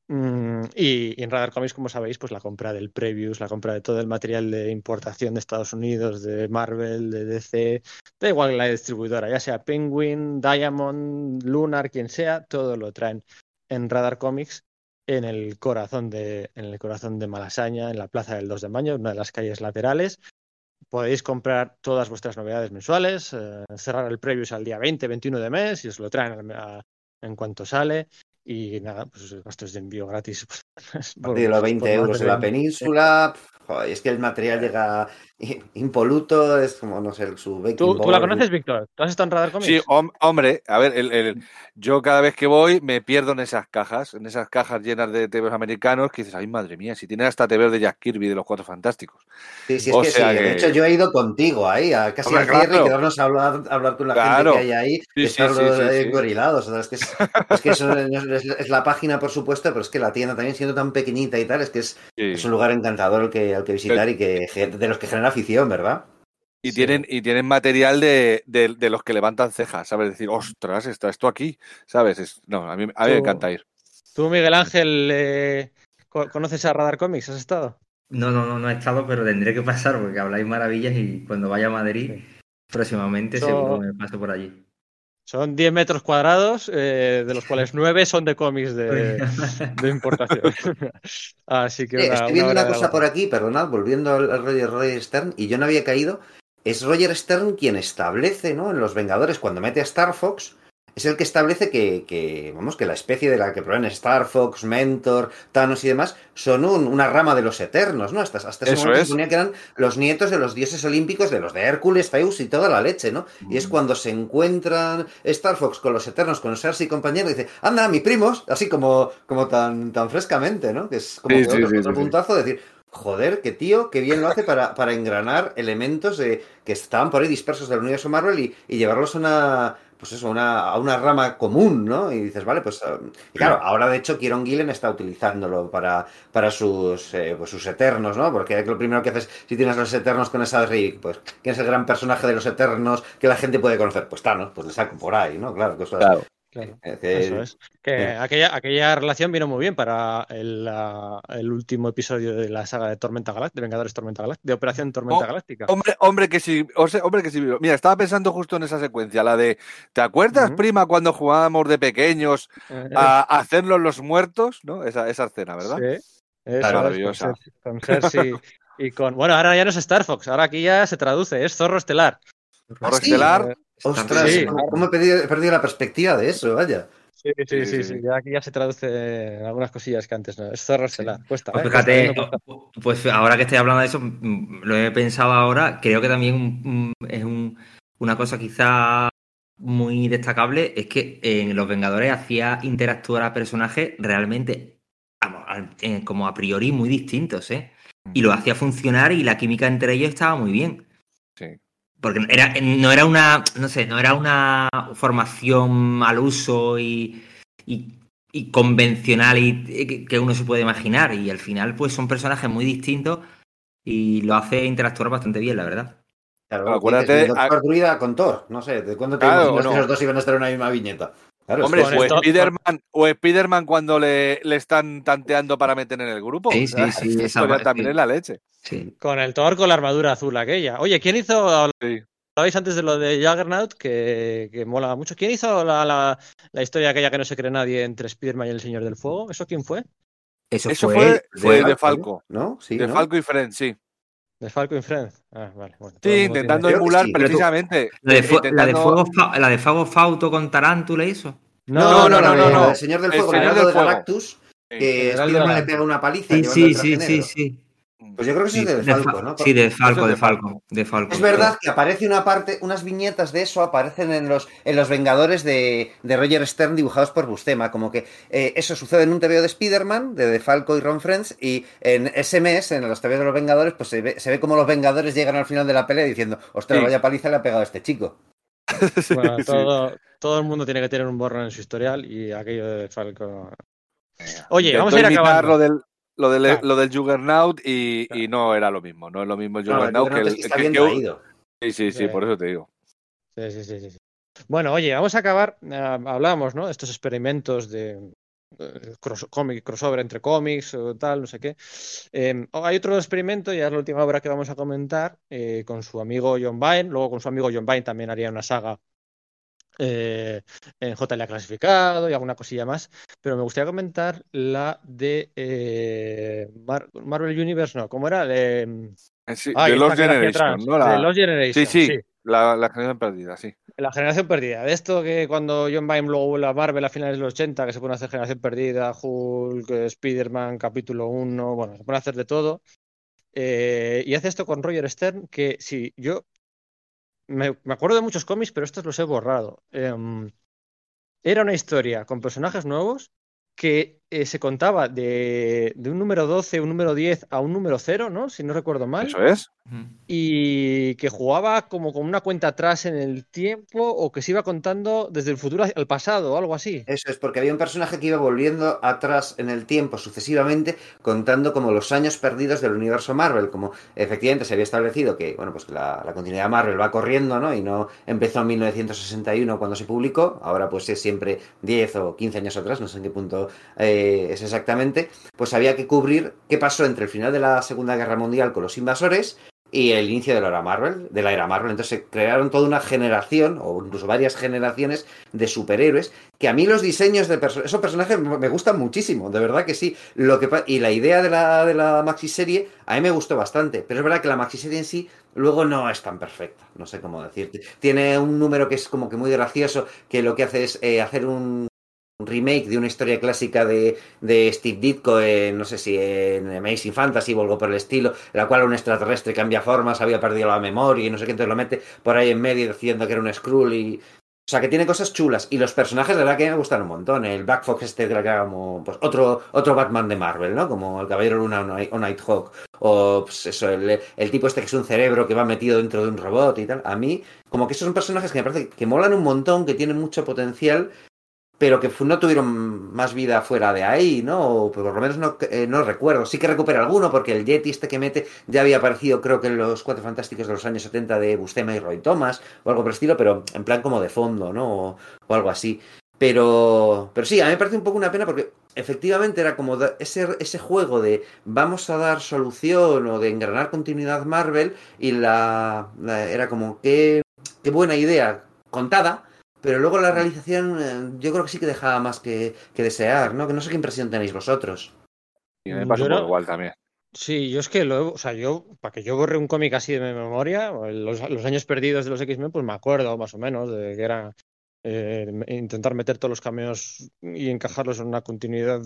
Mm, y, y en Radar Comics, como sabéis, pues la compra del Previews, la compra de todo el material de importación de Estados Unidos, de Marvel, de DC, da igual la distribuidora, ya sea Penguin, Diamond, Lunar, quien sea, todo lo traen en Radar Comics en el corazón de, en el corazón de Malasaña, en la plaza del 2 de mayo, una de las calles laterales. Podéis comprar todas vuestras novedades mensuales, eh, cerrar el previews al día 20, 21 de mes y os lo traen a- en cuanto sale. Y nada, pues gastos de envío gratis A partir de los 20 euros en la península. Joder, es que el material llega impoluto, es como, no sé, su baking ¿Tú, ¿Tú la conoces, Víctor? ¿Tú has estado en Radar Comics? Sí, hom- hombre, a ver, el- el- yo cada vez que voy me pierdo en esas cajas, en esas cajas llenas de TVs americanos que dices, ay madre mía, si tienen hasta TVs de Jack Kirby de los Cuatro Fantásticos. Sí, sí, es O que sea sí. que- De hecho, yo he ido contigo ahí, a casi Hombre, al cierre, claro. y quedarnos a hablar, a hablar con la Claro. gente que hay ahí, Sí, y sí, estar sí, sí, sí. gorilados. O sea, es que, es, es que eso es, es la página, por supuesto, pero es que la tienda también siendo tan pequeñita y tal, es que es, Sí. es un lugar encantador al que, que visitar y que de los que genera afición, ¿verdad? Y Sí. tienen, y tienen material de, de- de los que levantan cejas, ¿sabes? Decir, ostras, está esto aquí, ¿sabes? Es- no, a mí, a mí me encanta ir. ¿Tú, Miguel Ángel, eh, co- conoces a Radar Comics? ¿Has estado? No, no, no, no he estado, pero tendré que pasar porque habláis maravillas y cuando vaya a Madrid próximamente Eso- seguro me paso por allí. Son 10 metros cuadrados, eh, de los cuales 9 son de cómics de, de importación. Así que Eh, una, estoy viendo una cosa por aquí, perdonad, volviendo al, al Roger, Roger Stern, y yo no había caído. Es Roger Stern quien establece, ¿no? En Los Vengadores, cuando mete a Star Fox, es el que establece que, que, vamos, que la especie de la que proviene Star Fox, Mentor, Thanos y demás, son un- una rama de los Eternos, ¿no? Hasta, hasta ese Eso momento es. se suponía que eran los nietos de los dioses olímpicos, de los de Hércules, Zeus y toda la leche, ¿no? Y Mm. es cuando se encuentran Star Fox con los Eternos, con Cersei y compañero, y dice, anda, mis primos, así como, como tan, tan frescamente, ¿no? Que es como Sí, que sí, otro, sí, otro sí, sí. puntazo de decir, joder, qué tío, qué bien lo hace para, para engranar elementos de, que estaban por ahí dispersos del universo Marvel y, y llevarlos a una, pues eso, una, a una rama común, ¿no? Y dices, vale, pues eh, y claro, ahora de hecho Kieron Gillen está utilizándolo para, para sus, eh, pues sus eternos, ¿no? Porque lo primero que haces si tienes los eternos con esa Rick, pues ¿quién es el gran personaje de los eternos que la gente puede conocer? Pues Thanos, pues le saco por ahí, ¿no? Claro, cosas Claro. Claro, eh, que- eso es. Que eh. aquella, aquella relación vino muy bien para el, la- el último episodio de la saga de Tormenta Galáctica, de Vengadores Tormenta Galáctica, de Operación Tormenta Oh, Galáctica. Hombre, hombre que sí, o sea, hombre que sí. Mira, estaba pensando justo en esa secuencia, la de, ¿te acuerdas, prima, cuando jugábamos de pequeños Eh, a hacernos los muertos? ¿no? Esa, esa escena, ¿verdad? Sí, Claro, es, maravillosa. Con Cersei, con Cersei y con. Bueno, ahora ya no es Star Fox, ahora aquí ya se traduce, es Zorro Estelar. Zorro sí? Estelar, Ostras, Sí. ¿cómo, he perdido, he perdido la perspectiva de eso? Vaya. Sí, sí, Sí, sí, ya aquí ya se traduce en algunas cosillas que antes no. Es Zorro Estelar, cuesta. Pues ¿eh? Cuesta, fíjate, cuesta. pues ahora que estoy hablando de eso, mm, lo he pensado ahora, creo que también mm, es un- una cosa quizá muy destacable, es que en Los Vengadores hacía interactuar a personajes realmente eh, como a priori muy distintos, ¿eh? Y lo hacía funcionar y la química entre ellos estaba muy bien. Sí. Porque era, no era una, no sé, no era una formación al uso y, y- y convencional y, y que- uno se puede imaginar. Y al final, pues son personajes muy distintos y lo hace interactuar bastante bien, la verdad. Claro, Claro, dices, acuérdate- el Doctor Druida con Thor, no sé, ¿de cuándo te Claro, imaginas o que no. los dos iban a estar en una misma viñeta? Claro, Hombre, o Spiderman, o Spiderman cuando le, le están tanteando para meter en el grupo. Sí, sí, esa- también sí. es la leche. Sí. Con el Thor con la armadura azul aquella. Oye, ¿quién hizo Sí. Hablabais antes de lo de Juggernaut, que, que mola mucho. ¿Quién hizo la, la- la historia aquella que no se cree nadie entre Spiderman y el Señor del Fuego? ¿Eso quién fue? Eso, Eso fue, fue, fue de Falco. ¿No? Sí, De ¿no? Falco y Friends, sí. De Falco y Friends. Ah, vale. Bueno, Sí, el intentando que emular sí. precisamente. la, de fu- la de intentando- fuego, la de Fuego Fauto con Tarántula y eso. tiene- No, no, no, no, no, no. El Señor del El Fuego, Señor Leonardo del. Galactus, Sí. que Spiderman de le pega una paliza Sí, sí, el sí, sí, sí. Pues yo creo que Sí, es de de Falco, Fa- ¿no? sí, de Falco, de Falco. De Falco. Es verdad que aparece una parte, unas viñetas de eso aparecen en los, en los Vengadores de, de Roger Stern dibujados por Bustema, como que eh, eso sucede en un TVO de Spider-Man, de, de Falco y Ron Friends, y en ese mes, en los TVO de los Vengadores, pues se ve, se ve como los Vengadores llegan al final de la pelea diciendo, ostras, Sí. vaya paliza le ha pegado a este chico. Bueno, sí. todo, todo el mundo tiene que tener un borrón en su historial y aquello de Falco. Oye, Intentó vamos a ir acabando. Lo del, lo del, Claro. lo del Juggernaut y, y no era lo mismo. No es lo mismo el No, Juggernaut yo que el. que está que- bien que- traído. sí, sí, sí, Sí. por eso te digo. Sí, sí, sí, sí. Bueno, oye, vamos a acabar. eh, hablábamos, ¿no? De estos experimentos de eh, cross- cómic, crossover entre cómics o tal, no sé qué. Eh, hay otro experimento, ya es la última obra que vamos a comentar, eh, con su amigo John Byrne. Luego con su amigo John Byrne también haría una saga eh, en JLA clasificado y alguna cosilla más. Pero me gustaría comentar la de eh, Mar- Marvel Universe, no, ¿cómo era? De, Eh, sí, de esta Lost Generation. La- de Lost Generation, Sí, sí. La, la generación perdida, sí. La generación perdida. De esto que cuando John Byrne luego vuelve a Marvel a finales de los 80, que se pone a hacer generación perdida, Hulk, eh, Spider-Man, capítulo 1, bueno, se pone a hacer de todo. Eh, y hace esto con Roger Stern, que sí, yo me, acuerdo de muchos cómics, pero estos los he borrado. Em, era una historia con personajes nuevos que eh, se contaba de, de un número 12, un número 10 a un número 0, ¿no? Si no recuerdo mal. Eso es. y que jugaba como con una cuenta atrás en el tiempo o que se iba contando desde el futuro al pasado o algo así. Eso es, porque había un personaje que iba volviendo atrás en el tiempo sucesivamente, contando como los años perdidos del universo Marvel, como efectivamente se había establecido que, bueno, pues que la, la continuidad Marvel va corriendo, ¿no? Y no empezó en 1961 cuando se publicó, ahora pues es siempre 10 o 15 años atrás, no sé en qué punto eh, es exactamente, pues había que cubrir qué pasó entre el final de la Segunda Guerra Mundial con los invasores y el inicio de la era Marvel, de la era Marvel. Entonces se crearon toda una generación, o incluso varias generaciones, de superhéroes, que a mí los diseños de esos personajes me gustan muchísimo, de verdad que sí. Lo que y la idea de la, de la maxiserie a mí me gustó bastante, pero es verdad que la maxiserie en sí luego no es tan perfecta, no sé cómo decirte. Tiene un número que es como que muy gracioso, que lo que hace es eh, hacer un remake de una historia clásica de, de Steve Ditko en, no sé si en Amazing Fantasy o algo por el estilo, la cual un extraterrestre cambia formas, había perdido la memoria y no sé qué, entonces lo mete por ahí en medio diciendo que era un Skrull y... O sea, que tiene cosas chulas. Y los personajes, de verdad, que me gustan un montón. El Black Fox este, que como pues, otro, otro Batman de Marvel, ¿no? Como el Caballero Luna o Nighthawk. O pues, eso, el, el, tipo este que es un cerebro que va metido dentro de un robot y tal. A mí, como que esos son personajes que me parece que molan un montón, que tienen mucho potencial pero que no tuvieron más vida fuera de ahí, ¿no? O por lo menos no, eh, no recuerdo. Sí que recupera alguno, porque el Yeti este que mete ya había aparecido, creo que en los Cuatro Fantásticos de los años 70 de Bustema y Roy Thomas, o algo por el estilo, pero en plan como de fondo, ¿no? O, algo así. Pero, pero sí, a mí me parece un poco una pena porque efectivamente era como ese, ese juego de vamos a dar solución o de engranar continuidad Marvel y la, la era como qué, qué buena idea contada, pero luego la realización eh, yo creo que sí que dejaba más que, que, desear, ¿no? Que no sé qué impresión tenéis vosotros. Y me pasa igual también. Sí, yo es que lo, o sea, yo, para que yo borre un cómic así de mi memoria, los, los años perdidos de los X-Men, pues me acuerdo más o menos de que era eh, intentar meter todos los cameos y encajarlos en una continuidad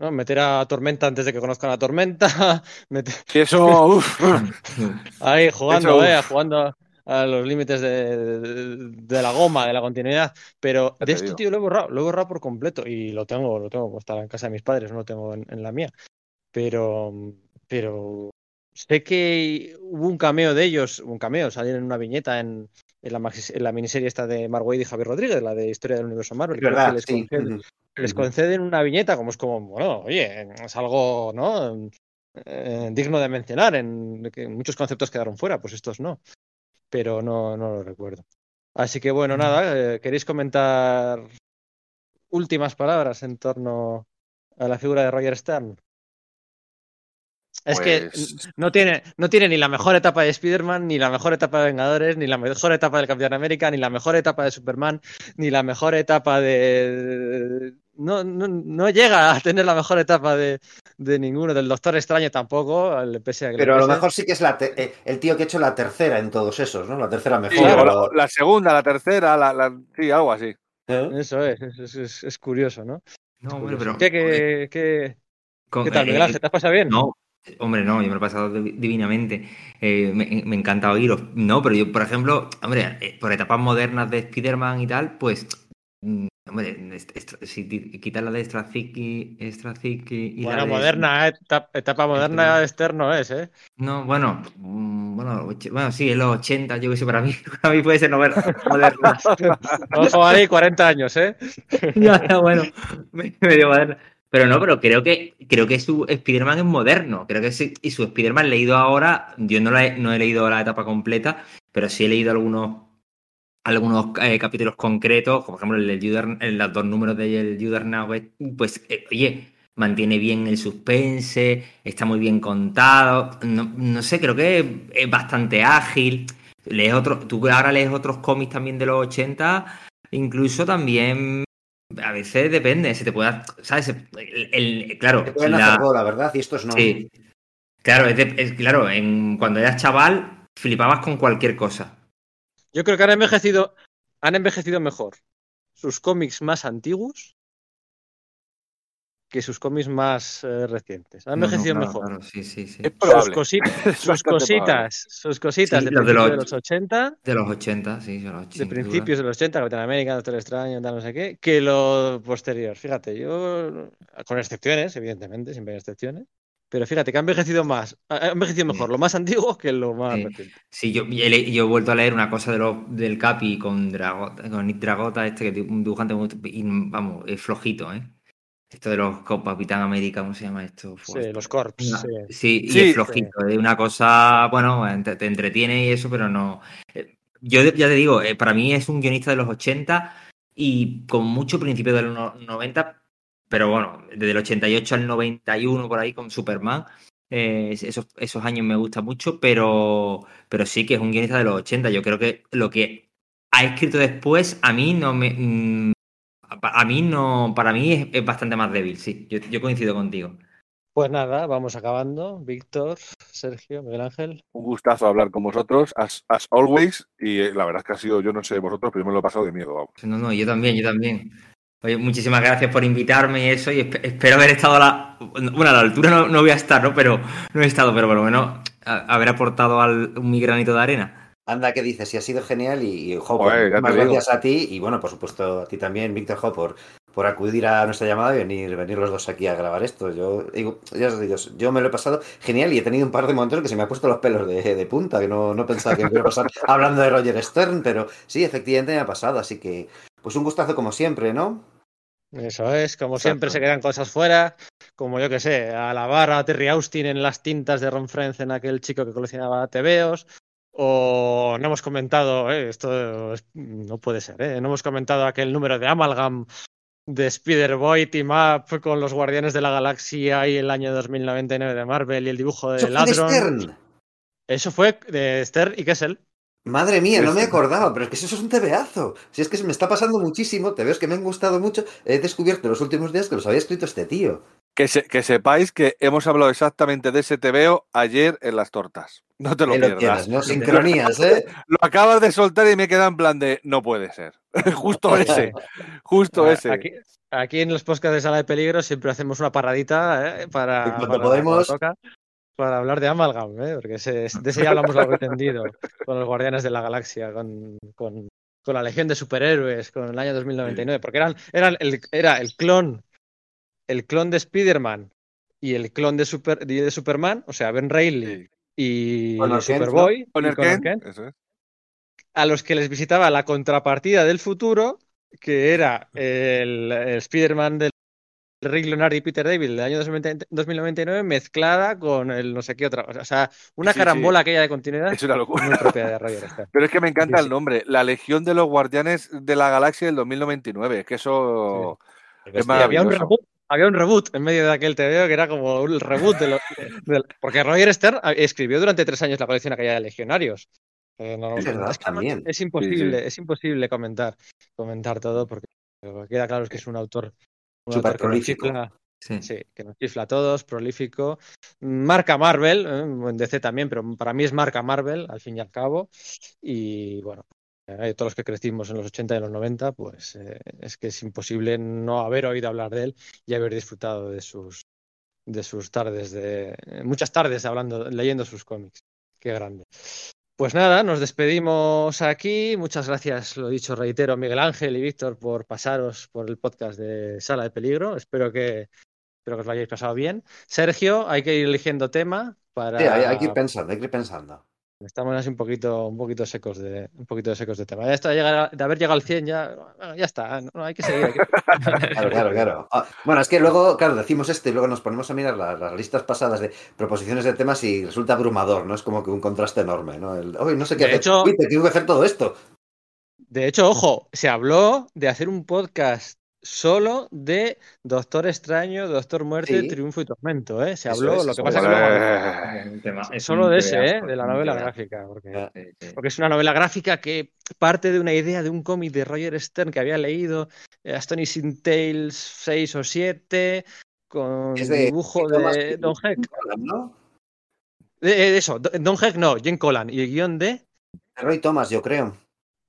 ¿no? Meter a Tormenta antes de que conozcan a Tormenta. Meter... Eso, uff. Ahí jugando, eh, jugando a los límites de, de, de, la goma, de la continuidad. Pero de esto, tío, lo he borrado, lo he borrado por completo y lo tengo, lo tengo, estaba en casa de mis padres, no lo tengo en, en la mía. Pero, pero sé que hubo un cameo de ellos, un cameo, salieron en una viñeta en, en, la, maxi, en la, miniserie esta de Mark Wade y Javier Rodríguez, la de Historia del Universo Marvel. ¿verdad? Les, sí. conceden, les, conceden, una viñeta, como es como, bueno, oye, es algo, ¿no? Eh, digno de mencionar, en que muchos conceptos quedaron fuera, pues estos no. Pero no, no lo recuerdo. Así que bueno, nada, eh, ¿queréis comentar últimas palabras en torno a la figura de Roger Stern? Es pues... que no tiene, no tiene ni la mejor etapa de Spider-Man, ni la mejor etapa de Vengadores, ni la mejor etapa del Capitán América, ni la mejor etapa de Superman, ni la mejor etapa de. No, no, no llega a tener la mejor etapa de, de ninguno, del Doctor Extraño tampoco, pese a que Pero a lo mejor sí que es la te... el tío que ha hecho la tercera en todos esos, ¿no? La tercera mejor. Sí, la, la, segunda, la tercera, la, la... sí, algo así. ¿Eh? Eso es, es, es, es, curioso, ¿no? No, hombre, pero. ¿Qué, qué, qué, con, ¿qué tal, Miguel Ángel? ¿Te has pasado bien? No, Hombre, no, yo me lo he pasado divinamente. Eh, me, me, encanta oíros. No, pero yo, por ejemplo, hombre, eh, por etapas modernas de Spider-Man y tal, pues. Mm, Hombre, si quitas la de Straczynski y bueno, la de... moderna, etapa, etapa moderna de Stern no es, ¿eh? No, bueno, bueno, bueno, sí, en los 80, yo que sé, para mí, para mí puede ser moderna. Ojo ahí, 40 años, ¿eh? ya, ya, bueno, medio moderna. Pero no, pero creo que creo que su Spider-Man es moderno. Creo que sí, y su Spider-Man leído ahora, yo no, la he, no he leído la etapa completa, pero sí he leído algunos algunos eh, capítulos concretos, como por ejemplo el del Juder, los dos números del Judernauer, pues eh, oye, mantiene bien el suspense, está muy bien contado, no, no sé, creo que es bastante ágil. Lees otro, tú ahora lees otros cómics también de los 80, incluso también a veces depende, se te puede, ¿sabes? El, el, claro, te pueden la, hacer ¿verdad? Y estos no. Sí. Claro, es, de, es claro, en, cuando eras chaval flipabas con cualquier cosa. Yo creo que han envejecido, han envejecido mejor sus cómics más antiguos que sus cómics más eh, recientes. Han No, no, envejecido claro, mejor. claro, sí, sí, sí. Es Sus, cositas, sus cositas Sí, de los de los- de los 80, De los 80, sí, de los 80. de principios de los 80, Capitán América, Doctor Extraño, tal, no sé qué, que lo posterior. Fíjate, yo, con excepciones, evidentemente, siempre hay excepciones, pero fíjate que ha envejecido más, ha envejecido mejor Sí. lo más antiguo que lo más Sí. reciente. Sí, yo, he le- yo he vuelto a leer una cosa de del Capi con, Dragota, con Nick Dragota, este que un dibujante muy, y, vamos, es flojito, ¿eh? Esto de los Capitán América, ¿cómo se llama esto? Fue- Sí, los corps. Sí. Sí, y Sí, es flojito, es una cosa, bueno, te entretiene y eso, pero no. eh, Yo ya te digo, eh, para mí es un guionista de los 80 y con mucho principio de los no- 90, pero bueno, desde el 88 al 91 por ahí con Superman, eh, esos, esos años me gusta mucho, pero, pero sí que es un guionista de los 80. Yo creo que lo que ha escrito después a mí no me... mm, a a mí no, para mí es, es bastante más débil, sí, yo, yo coincido contigo. Pues nada, vamos acabando. Víctor, Sergio, Miguel Ángel. Un gustazo hablar con vosotros, as, as always. Y eh, la verdad es que ha sido, yo no sé vosotros, pero yo me lo he pasado de miedo. Vamos. No, no, yo también, yo también. Oye, muchísimas gracias por invitarme y eso, y esp- espero haber estado a la... Bueno, a la altura no, no voy a estar, ¿no? Pero no he estado, pero por lo menos a- haber aportado al, un mi granito de arena. Anda, ¿qué dices? Sí, ha sido genial y, y jo, pues, más gracias a ti y bueno, por supuesto a ti también, Víctor Jo, por, por acudir a nuestra llamada y venir, venir los dos aquí a grabar esto. Yo digo, ya os digo, yo me lo he pasado genial y he tenido un par de momentos en que se me ha puesto los pelos de, de punta, que no, no pensaba que me iba a pasar hablando de Roger Stern, pero sí, efectivamente me ha pasado, así que pues un gustazo como siempre, ¿no? Eso es, como Exacto. siempre se quedan cosas fuera, como yo que sé, alabar a Terry Austin en las tintas de Ron Frenz en aquel chico que coleccionaba TVOs, o no hemos comentado, eh, esto es- no puede ser, eh, no hemos comentado aquel número de Amalgam de Spider-Boy Team Up con los Guardianes de la Galaxia y el año 2099 de Marvel y el dibujo de Ladron. Eso fue de Stern y Kessel. Madre mía, no me Ese. acordaba, pero es que eso es un tebeazo. Si es que se me está pasando muchísimo, te veo que me han gustado mucho. He descubierto en los últimos días que los había escrito este tío. Que, se- que sepáis que hemos hablado exactamente de ese TVO ayer en las tortas. No te lo lo pierdas. tienes, ¿no? Sincronías, ¿eh? Lo acabas de soltar y me queda en plan de no puede ser. justo ese. Justo Ah, ese. Aquí, aquí en los podcasts de Sala de Peligro siempre hacemos una parradita ¿eh? para, Y cuando para- podemos- cuando toca, para hablar de Amalgam, ¿eh? porque ese- de ese ya hablamos largo y tendido con los Guardianes de la Galaxia, con, con- con la Legión de Superhéroes, con el año 2099, porque eran, eran el, era el clon, el clon de Spider-Man y el clon de, Super, de Superman, o sea, Ben Reilly Sí. y Connor Kent, Superboy, y Connor Connor Kent, Kent, eso es. a los que les visitaba la contrapartida del futuro, que era el, el Spider-Man del Rick Leonard y Peter David del año 2020 2099 mezclada con el no sé qué otra. O sea, una Sí, sí. carambola aquella de continuidad Es una locura. muy propia de Roger Stern. Pero es que me encanta Sí, el sí. nombre. La Legión de los Guardianes de la Galaxia del 2099. Es que eso es Y había un, reboot, había un reboot en medio de aquel TVO que era como el reboot de los. de- porque Roger Stern escribió durante tres años la colección aquella de Legionarios. Eh, no- Es verdad, es que no- también. es imposible, es imposible comentar, comentar todo porque lo que queda claro es que es un autor, Súper prolífico. Sí, que nos chifla a todos, prolífico. Marca Marvel, ¿eh? en DC también, pero para mí es marca Marvel, al fin y al cabo. Y bueno, eh, todos los que crecimos en los 80 y en los 90, pues eh, es que es imposible no haber oído hablar de él y haber disfrutado de sus de sus tardes, de muchas tardes hablando, leyendo sus cómics. Qué grande. Pues nada, nos despedimos aquí. Muchas gracias, lo dicho, reitero, Miguel Ángel y Víctor, por pasaros por el podcast de Sala de Peligro. Espero que, espero que os lo hayáis pasado bien. Sergio, hay que ir eligiendo tema para. Sí, hay, hay que ir pensando, hay que ir pensando. Estamos así un poquito, un poquito secos de, un poquito de secos de tema. Ya está, de, llegar a- de haber llegado al 100 ya, bueno, ya está. No, hay que seguir. hay que- Claro, claro, claro. Ah, bueno, es que luego, claro, decimos esto y luego nos ponemos a mirar la- las, listas pasadas de proposiciones de temas y resulta abrumador, ¿no? Es como que un contraste enorme, ¿no? El, "Uy, no sé qué De hacer. hecho- Uy, te tengo que hacer todo esto. De hecho, ojo, se habló de hacer un podcast solo de Doctor Extraño, Doctor Muerte, Sí. Triunfo y Tormento, ¿eh? Se habló, es, lo que pasa es. que tema- es solo de ese, ¿eh? De la novela gráfica, porque. Sí, sí. porque es una novela gráfica que parte de una idea de un cómic de Roger Stern que había leído, eh, Astonishing Tales 6 o 7, con Es de- dibujo de Don Heck. ¿no? Eh, eh, eso, Don Heck no, Jen Collan, y el guion de... Roy Thomas, yo creo.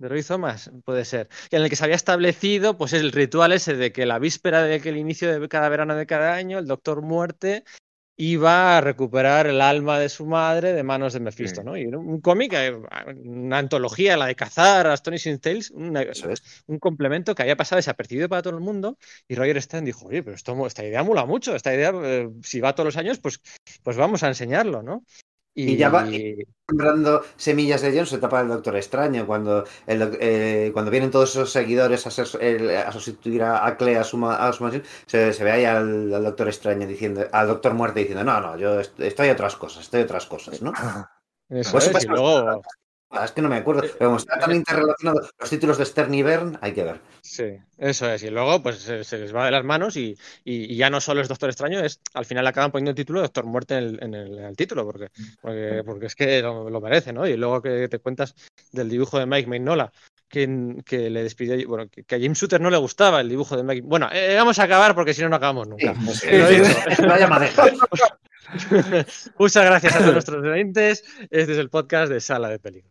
De Roy Thomas, puede ser. En el que se había establecido, pues el ritual ese de que la víspera de que el inicio de cada verano de cada año, el Doctor Muerte iba a recuperar el alma de su madre de manos de Mephisto, Sí. ¿no? Y un cómic, eh, una antología, la de cazar, Astonishing Tales, una- Eso es. un complemento que había pasado desapercibido para todo el mundo y Roger Stern dijo, oye, pero esto, esta idea mula mucho, esta idea, eh, si va todos los años, pues, pues vamos a enseñarlo, ¿no? Y ya va- sembrando semillas de John se tapa el Doctor Extraño cuando el eh, cuando vienen todos esos seguidores a, ser- el- a sustituir a, a Clea a su, a su mansión se, se ve ahí al, al Doctor Extraño diciendo al Doctor Muerte diciendo no no yo est- estoy a otras cosas estoy a otras cosas no Eso Pues es, pasa y luego, es que no me acuerdo pero como está tan interrelacionado los títulos de Stern y Bern hay que ver sí, eso es, y luego pues se, se les va de las manos y, y- y ya no solo es Doctor Extraño, es al final acaban poniendo el título de Doctor Muerte en el, en el- en el título, porque, porque, porque es que lo, lo merece, ¿no? Y luego que te cuentas del dibujo de Mike Mignola, que, que le despidió, bueno, que, que a Jim Shooter no le gustaba el dibujo de Mike. Bueno, eh, vamos a acabar porque si no, no acabamos Sí, nunca. eh, vaya madeja. Muchas gracias a todos nuestros oyentes. Este es el podcast de Sala de Peligro.